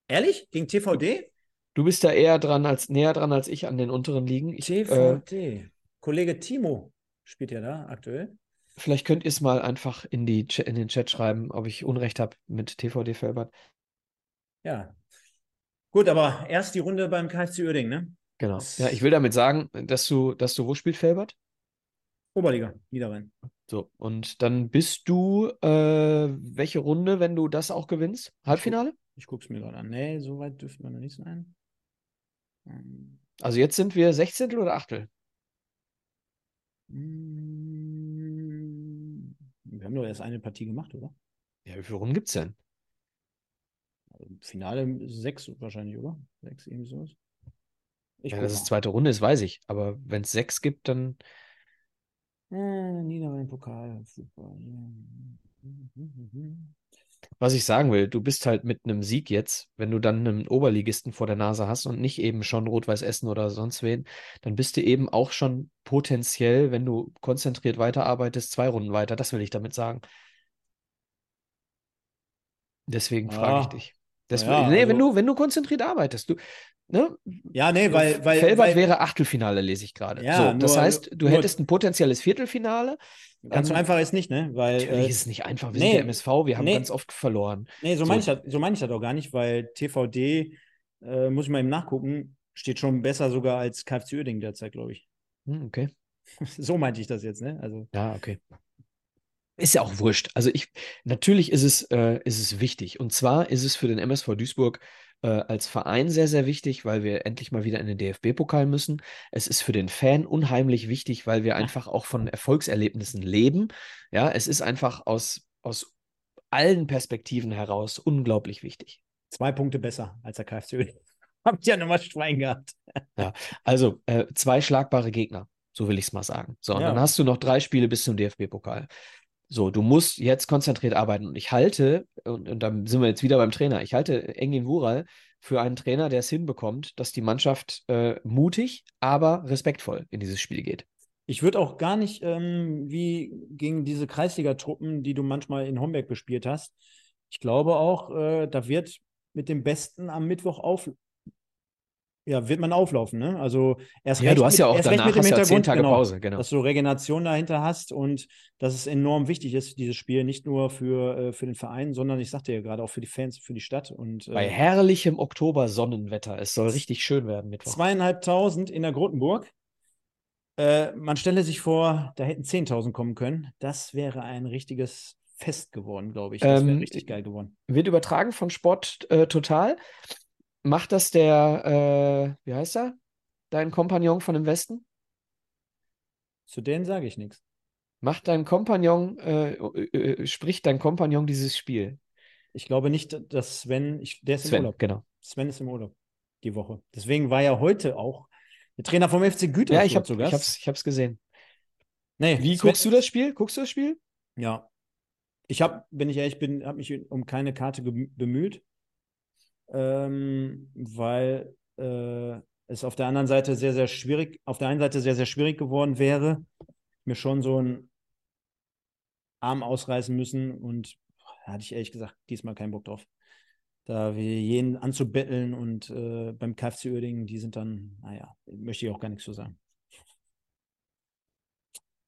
Ehrlich? Gegen TVD? Du bist da eher dran als näher dran als ich an den unteren Ligen. Ich, TVD. Äh, Kollege Timo spielt ja da aktuell. Vielleicht könnt ihr es mal einfach in, die, in den Chat schreiben, ob ich Unrecht habe mit TVD Felbert. Ja. Gut, aber erst die Runde beim KFC Uerdingen, ne? Genau. Ja, ich will damit sagen, dass du, dass du, wo spielt Felbert? Oberliga, Niederrhein. So, und dann bist du, äh, welche Runde, wenn du das auch gewinnst? Halbfinale? Ich gucke es mir gerade an. Nee, so weit dürfte man noch nicht sein. Ähm. Also jetzt sind wir 16. oder 8. Hm, wir haben doch erst eine Partie gemacht, oder? Ja, wie viele Runden gibt es denn? Finale sechs wahrscheinlich, oder? Sechs, irgendwie sowas. Ich ja, dass es zweite Runde ist, weiß ich. Aber wenn es sechs gibt, dann. Äh, Niederrhein-Pokal. Super. Was ich sagen will, du bist halt mit einem Sieg jetzt, wenn du dann einen Oberligisten vor der Nase hast und nicht eben schon Rot-Weiß Essen oder sonst wen, dann bist du eben auch schon potenziell, wenn du konzentriert weiterarbeitest, zwei Runden weiter. Das will ich damit sagen. Deswegen frage ich ah. dich. Deswegen, ja, nee, also, wenn du, wenn du konzentriert arbeitest, du, ne? Ja, nee, weil, weil Felbert weil, wäre Achtelfinale, lese ich gerade. Ja, so, das nur, heißt, du nur, hättest ein potenzielles Viertelfinale. Ganz ähm, so einfach ist nicht, ne? Weil, natürlich äh, ist es nicht einfach. Wir nee, sind der MSV, wir haben nee, ganz oft verloren. Nee, so, so. meine ich, das, so mein ich das auch gar nicht, weil TVD, äh, muss ich mal eben nachgucken, steht schon besser sogar als KFC Uerdingen derzeit, glaube ich. Hm, okay. *laughs* so meinte ich das jetzt, ne? Also. Ja, okay. Ist ja auch wurscht. Also ich, natürlich ist es, äh, ist es wichtig. Und zwar ist es für den MSV Duisburg äh, als Verein sehr, sehr wichtig, weil wir endlich mal wieder in den DFB-Pokal müssen. Es ist für den Fan unheimlich wichtig, weil wir einfach auch von Erfolgserlebnissen leben. Ja, es ist einfach aus, aus allen Perspektiven heraus unglaublich wichtig. Zwei Punkte besser als der KFC. *laughs* Habt ja nochmal Schwein gehabt. ja, also äh, zwei schlagbare Gegner. So will ich es mal sagen. So, und ja. dann hast du noch drei Spiele bis zum DFB-Pokal. So, du musst jetzt konzentriert arbeiten. Und ich halte, und, und dann sind wir jetzt wieder beim Trainer, ich halte Engin Wural für einen Trainer, der es hinbekommt, dass die Mannschaft äh, mutig, aber respektvoll in dieses Spiel geht. Ich würde auch gar nicht ähm, wie gegen diese Kreisliga-Truppen, die du manchmal in Homberg bespielt hast. Ich glaube auch, äh, da wird mit dem Besten am Mittwoch auf, ja, wird man auflaufen, ne? Also erst ja, recht du hast mit, ja auch danach mit hast Hintergrund, zehn Tage genau, Pause, genau. Dass du Regeneration dahinter hast und dass es enorm wichtig ist, dieses Spiel, nicht nur für, äh, für den Verein, sondern ich sagte ja gerade auch für die Fans, für die Stadt. Und, äh, Bei herrlichem Oktober-Sonnenwetter. Es soll richtig schön werden Mittwoch. Zweieinhalbtausend in der Grotenburg. Äh, man stelle sich vor, da hätten 10.000 kommen können. Das wäre ein richtiges Fest geworden, glaube ich. Das wäre ähm, richtig geil geworden. Wird übertragen von Sport äh, Total macht das der, äh, wie heißt er? Dein Kompagnon von dem Westen? Zu denen sage ich nichts. Macht dein Kompagnon, äh, äh, äh, spricht dein Kompagnon dieses Spiel? Ich glaube nicht, dass Sven, ich, der ist Sven, im Urlaub. Genau. Sven ist im Urlaub die Woche. Deswegen war ja heute auch der Trainer vom FC Gütersloh ja, ich hab, zu Gast. Ich hab's, ich hab's gesehen. Nee, Wie Sven, guckst du das Spiel? Guckst du das Spiel? Ja. Ich habe, wenn ich ehrlich bin, habe mich um keine Karte bemüht ähm, weil äh, es auf der anderen Seite sehr, sehr schwierig, auf der einen Seite sehr, sehr schwierig geworden wäre, mir schon so einen Arm ausreißen müssen und da hatte ich ehrlich gesagt diesmal keinen Bock drauf. Da wir jeden anzubetteln und äh, beim KFC Uerdingen, die sind dann, naja, möchte ich auch gar nichts zu sagen.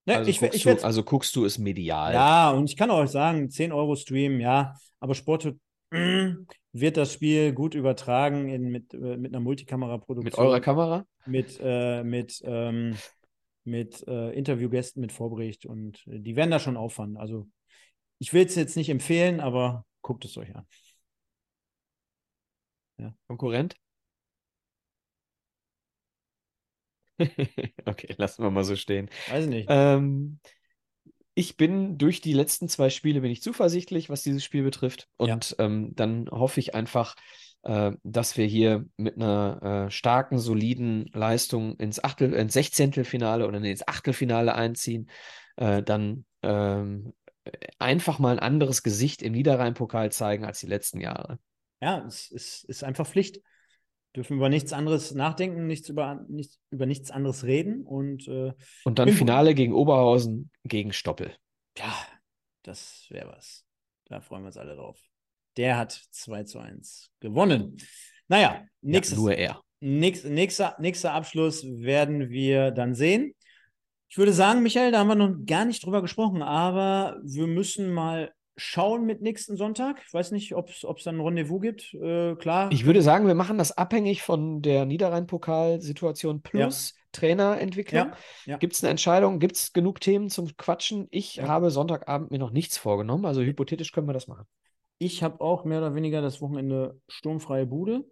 Ne, also, ich, guckst ich, du, also guckst du es medial. Ja, und ich kann auch sagen, 10 Euro Stream, ja, aber Sport wird das Spiel gut übertragen in, mit, äh, mit einer Multikamera-Produktion. Mit eurer Kamera? Mit, äh, mit, ähm, mit äh, Interviewgästen, mit Vorbericht und äh, die werden da schon auffahren. Also ich will es jetzt nicht empfehlen, aber guckt es euch an. Ja. Konkurrent? *laughs* okay, lassen wir mal so stehen. Weiß ich nicht. Ähm, ich bin durch die letzten zwei Spiele bin ich zuversichtlich, was dieses Spiel betrifft. Und ja. ähm, dann hoffe ich einfach, äh, dass wir hier mit einer äh, starken, soliden Leistung ins Achtel, ins Sechzehntelfinale oder ins Achtelfinale einziehen. Äh, dann ähm, einfach mal ein anderes Gesicht im Niederrhein-Pokal zeigen als die letzten Jahre. Ja, es ist, ist einfach Pflicht. Dürfen über nichts anderes nachdenken, nichts über, nichts, über nichts anderes reden und äh, Und dann Finale gegen Oberhausen gegen Stoppel. ja, das wäre was. Da freuen wir uns alle drauf. Der hat 2 zu 1 gewonnen. Naja, nächstes, Ja, nur er. Nächst, nächster, nächster Abschluss werden wir dann sehen. Ich würde sagen, Michael, da haben wir noch gar nicht drüber gesprochen, aber wir müssen mal schauen mit nächsten Sonntag. Ich weiß nicht, ob es dann ein Rendezvous gibt. Äh, klar. Ich würde sagen, wir machen das abhängig von der Niederrhein-Pokal-Situation plus Trainerentwicklung. Ja, ja. Gibt es eine Entscheidung? Gibt es genug Themen zum Quatschen? Ich Ja. habe Sonntagabend mir noch nichts vorgenommen. Also hypothetisch können wir das machen. Ich habe auch mehr oder weniger das Wochenende sturmfreie Bude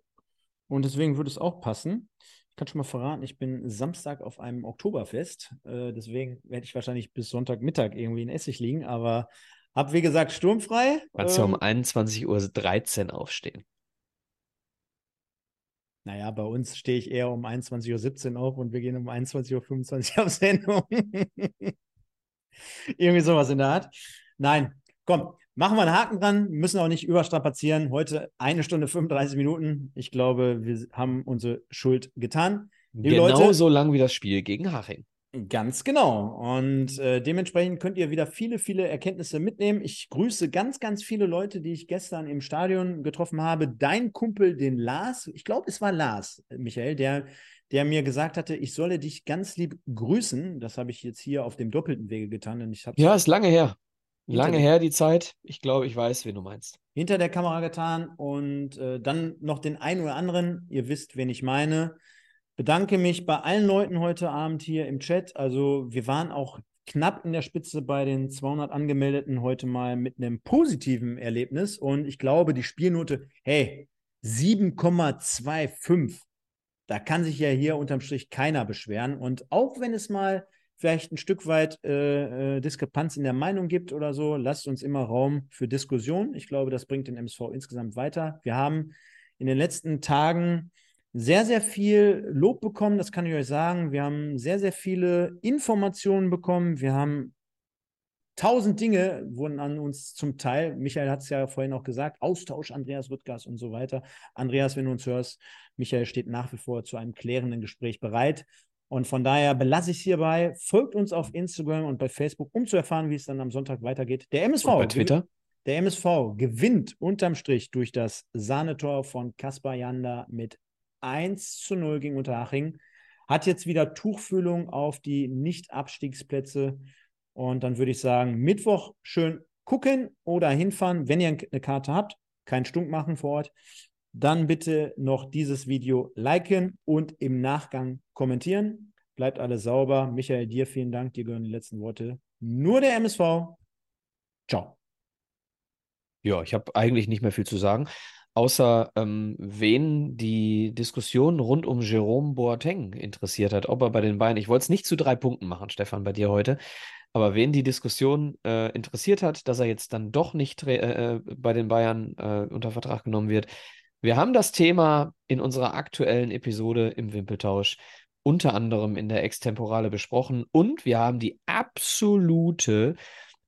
und deswegen würde es auch passen. Ich kann schon mal verraten, ich bin Samstag auf einem Oktoberfest. Äh, deswegen werde ich wahrscheinlich bis Sonntagmittag irgendwie in Essig liegen, aber habe wie gesagt sturmfrei. Kannst ja um Ähm, 21.13 Uhr aufstehen. Naja, bei uns stehe ich eher um 21.17 Uhr auf und wir gehen um 21.25 Uhr *laughs* auf Sendung. Irgendwie sowas in der Art. Nein, komm, machen wir einen Haken dran, müssen auch nicht überstrapazieren. Heute eine Stunde 35 Minuten. Ich glaube, wir haben unsere Schuld getan. Liebe Genau Leute- so lang wie das Spiel gegen Haching. Ganz genau. Und äh, dementsprechend könnt ihr wieder viele, viele Erkenntnisse mitnehmen. Ich grüße ganz, ganz viele Leute, die ich gestern im Stadion getroffen habe. Dein Kumpel, den Lars, ich glaube, es war Lars, äh, Michael, der, der mir gesagt hatte, ich solle dich ganz lieb grüßen. Das habe ich jetzt hier auf dem doppelten Wege getan. Und ich habe Ja, ist lange her. Lange her die Zeit. Ich glaube, ich weiß, wen du meinst. hinter der Kamera getan und äh, dann noch den einen oder anderen, ihr wisst, wen ich meine. Bedanke mich bei allen Leuten heute Abend hier im Chat. Also wir waren auch knapp in der Spitze bei den 200 Angemeldeten heute mal mit einem positiven Erlebnis und ich glaube, die Spielnote, hey, 7,25. Da kann sich ja hier unterm Strich keiner beschweren und auch wenn es mal vielleicht ein Stück weit äh, äh, Diskrepanz in der Meinung gibt oder so, lasst uns immer Raum für Diskussion. Ich glaube, das bringt den MSV insgesamt weiter. Wir haben in den letzten Tagen sehr, sehr viel Lob bekommen, das kann ich euch sagen. Wir haben sehr, sehr viele Informationen bekommen. Wir haben tausend Dinge wurden an uns zum Teil, Michael hat es ja vorhin auch gesagt, Austausch, Andreas Rüttgers und so weiter. Andreas, wenn du uns hörst, Michael steht nach wie vor zu einem klärenden Gespräch bereit. Und von daher belasse ich es hierbei. Folgt uns auf Instagram und bei Facebook, um zu erfahren, wie es dann am Sonntag weitergeht. Der MSV, Und bei Twitter? der MSV gewinnt unterm Strich durch das Sahnetor von Kaspar Janda mit 1 zu 0 gegen Unterhaching. Hat jetzt wieder Tuchfühlung auf die Nicht-Abstiegsplätze. Und dann würde ich sagen, Mittwoch schön gucken oder hinfahren, wenn ihr eine Karte habt. Keinen Stunk machen vor Ort. Dann bitte noch dieses Video liken und im Nachgang kommentieren. Bleibt alle sauber. Michael, dir vielen Dank. Dir gehören die letzten Worte. Nur der MSV. Ciao. Ja, ich habe eigentlich nicht mehr viel zu sagen, außer ähm, wen die Diskussion rund um Jerome Boateng interessiert hat, ob er bei den Bayern, ich wollte es nicht zu drei Punkten machen, Stefan, bei dir heute, aber wen die Diskussion äh, interessiert hat, dass er jetzt dann doch nicht äh, äh, bei den Bayern äh, unter Vertrag genommen wird. Wir haben das Thema in unserer aktuellen Episode im Wimpeltausch unter anderem in der Extemporale besprochen und wir haben die absolute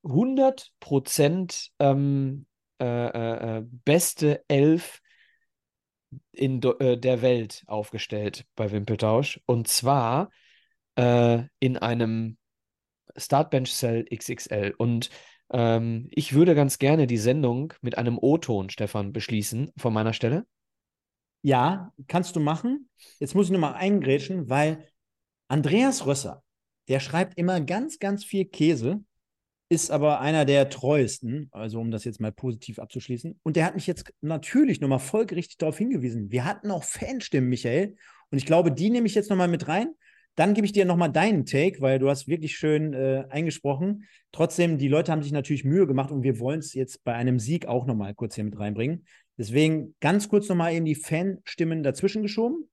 100% ähm, äh, äh, äh, beste Elf in äh, der Welt aufgestellt bei Wimpeltausch. Und zwar in einem Startbench Cell XXL. Und ähm, ich würde ganz gerne die Sendung mit einem O-Ton, Stefan, beschließen von meiner Stelle. Ja, kannst du machen. Jetzt muss ich nochmal eingrätschen, weil Andreas Rösser, der schreibt immer ganz, ganz viel Käse, ist aber einer der treuesten, also um das jetzt mal positiv abzuschließen. Und der hat mich jetzt natürlich nochmal folgerichtig darauf hingewiesen. Wir hatten auch Fanstimmen, Michael. Und ich glaube, die nehme ich jetzt nochmal mit rein. Dann gebe ich dir nochmal deinen Take, weil du hast wirklich schön äh, eingesprochen. Trotzdem, die Leute haben sich natürlich Mühe gemacht und wir wollen es jetzt bei einem Sieg auch nochmal kurz hier mit reinbringen. Deswegen ganz kurz nochmal eben die Fanstimmen dazwischen geschoben.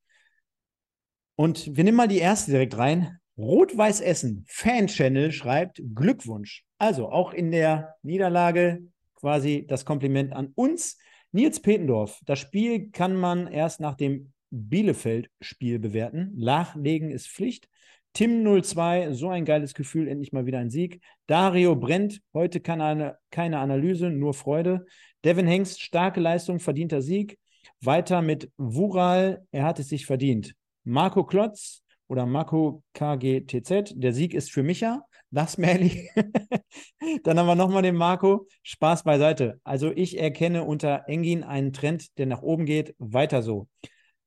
Und wir nehmen mal die erste direkt rein. Rot-Weiß Essen, Fan-Channel schreibt Glückwunsch. Also auch in der Niederlage quasi das Kompliment an uns. Nils Petendorf, das Spiel kann man erst nach dem Bielefeld-Spiel bewerten. Nachlegen ist Pflicht. Tim02, so ein geiles Gefühl, endlich mal wieder ein Sieg. Dario Brennt, heute keine, keine Analyse, nur Freude. Devin Hengst, starke Leistung, verdienter Sieg. Weiter mit Wural, er hat es sich verdient. Marco Klotz oder Marco KGTZ, der Sieg ist für Micha. Das Merli. *laughs* Dann haben wir nochmal den Marco. Spaß beiseite. Also ich erkenne unter Engin einen Trend, der nach oben geht. Weiter so.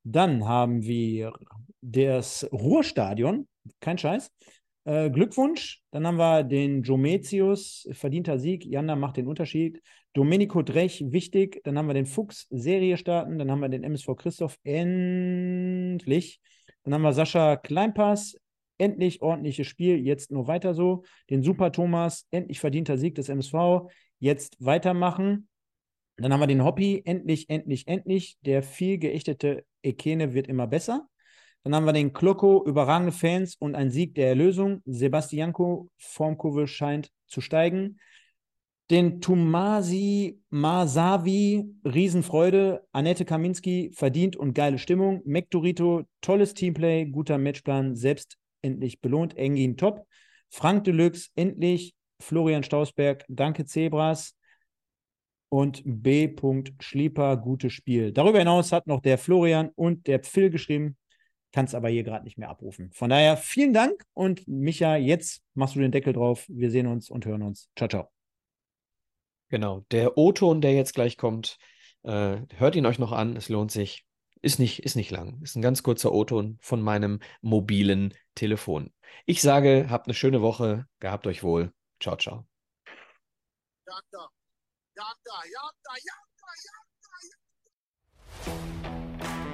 Dann haben wir das Ruhrstadion kein Scheiß. Äh, Glückwunsch. Dann haben wir den Jometius, verdienter Sieg. Janda macht den Unterschied. Domenico Drech, wichtig. Dann haben wir den Fuchs, Serie starten. Dann haben wir den MSV Christoph, endlich. Dann haben wir Sascha Kleinpass, endlich ordentliches Spiel. Jetzt nur weiter so. Den Super Thomas, endlich verdienter Sieg des MSV. Jetzt weitermachen. Dann haben wir den Hoppy, endlich, endlich, endlich. Der viel geächtete Ekene wird immer besser. Dann haben wir den Kloko, überragende Fans und ein Sieg der Erlösung. Sebastianko, Formkurve scheint zu steigen. Den Tumasi Masavi, Riesenfreude. Annette Kaminski, verdient und geile Stimmung. Mektorito, tolles Teamplay, guter Matchplan, selbst endlich belohnt. Engin top. Frank Deluxe, endlich. Florian Stausberg, danke Zebras. Und B. Schlieper, gutes Spiel. Darüber hinaus hat noch der Florian und der Phil geschrieben, kann es aber hier gerade nicht mehr abrufen. Von daher vielen Dank und Micha, jetzt machst du den Deckel drauf. Wir sehen uns und hören uns. Ciao, ciao. Genau, der O-Ton, der jetzt gleich kommt, äh, hört ihn euch noch an, es lohnt sich. Ist nicht, ist nicht lang. Ist ein ganz kurzer O-Ton von meinem mobilen Telefon. Ich sage, habt eine schöne Woche, gehabt euch wohl. Ciao, ciao. Jagda, Jagda, Jagda, Jagda, Jagda, Jagda.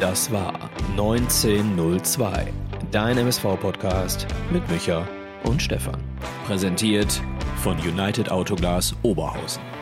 Das war 1902, dein MSV-Podcast mit Micha und Stefan. Präsentiert von United Autoglas Oberhausen.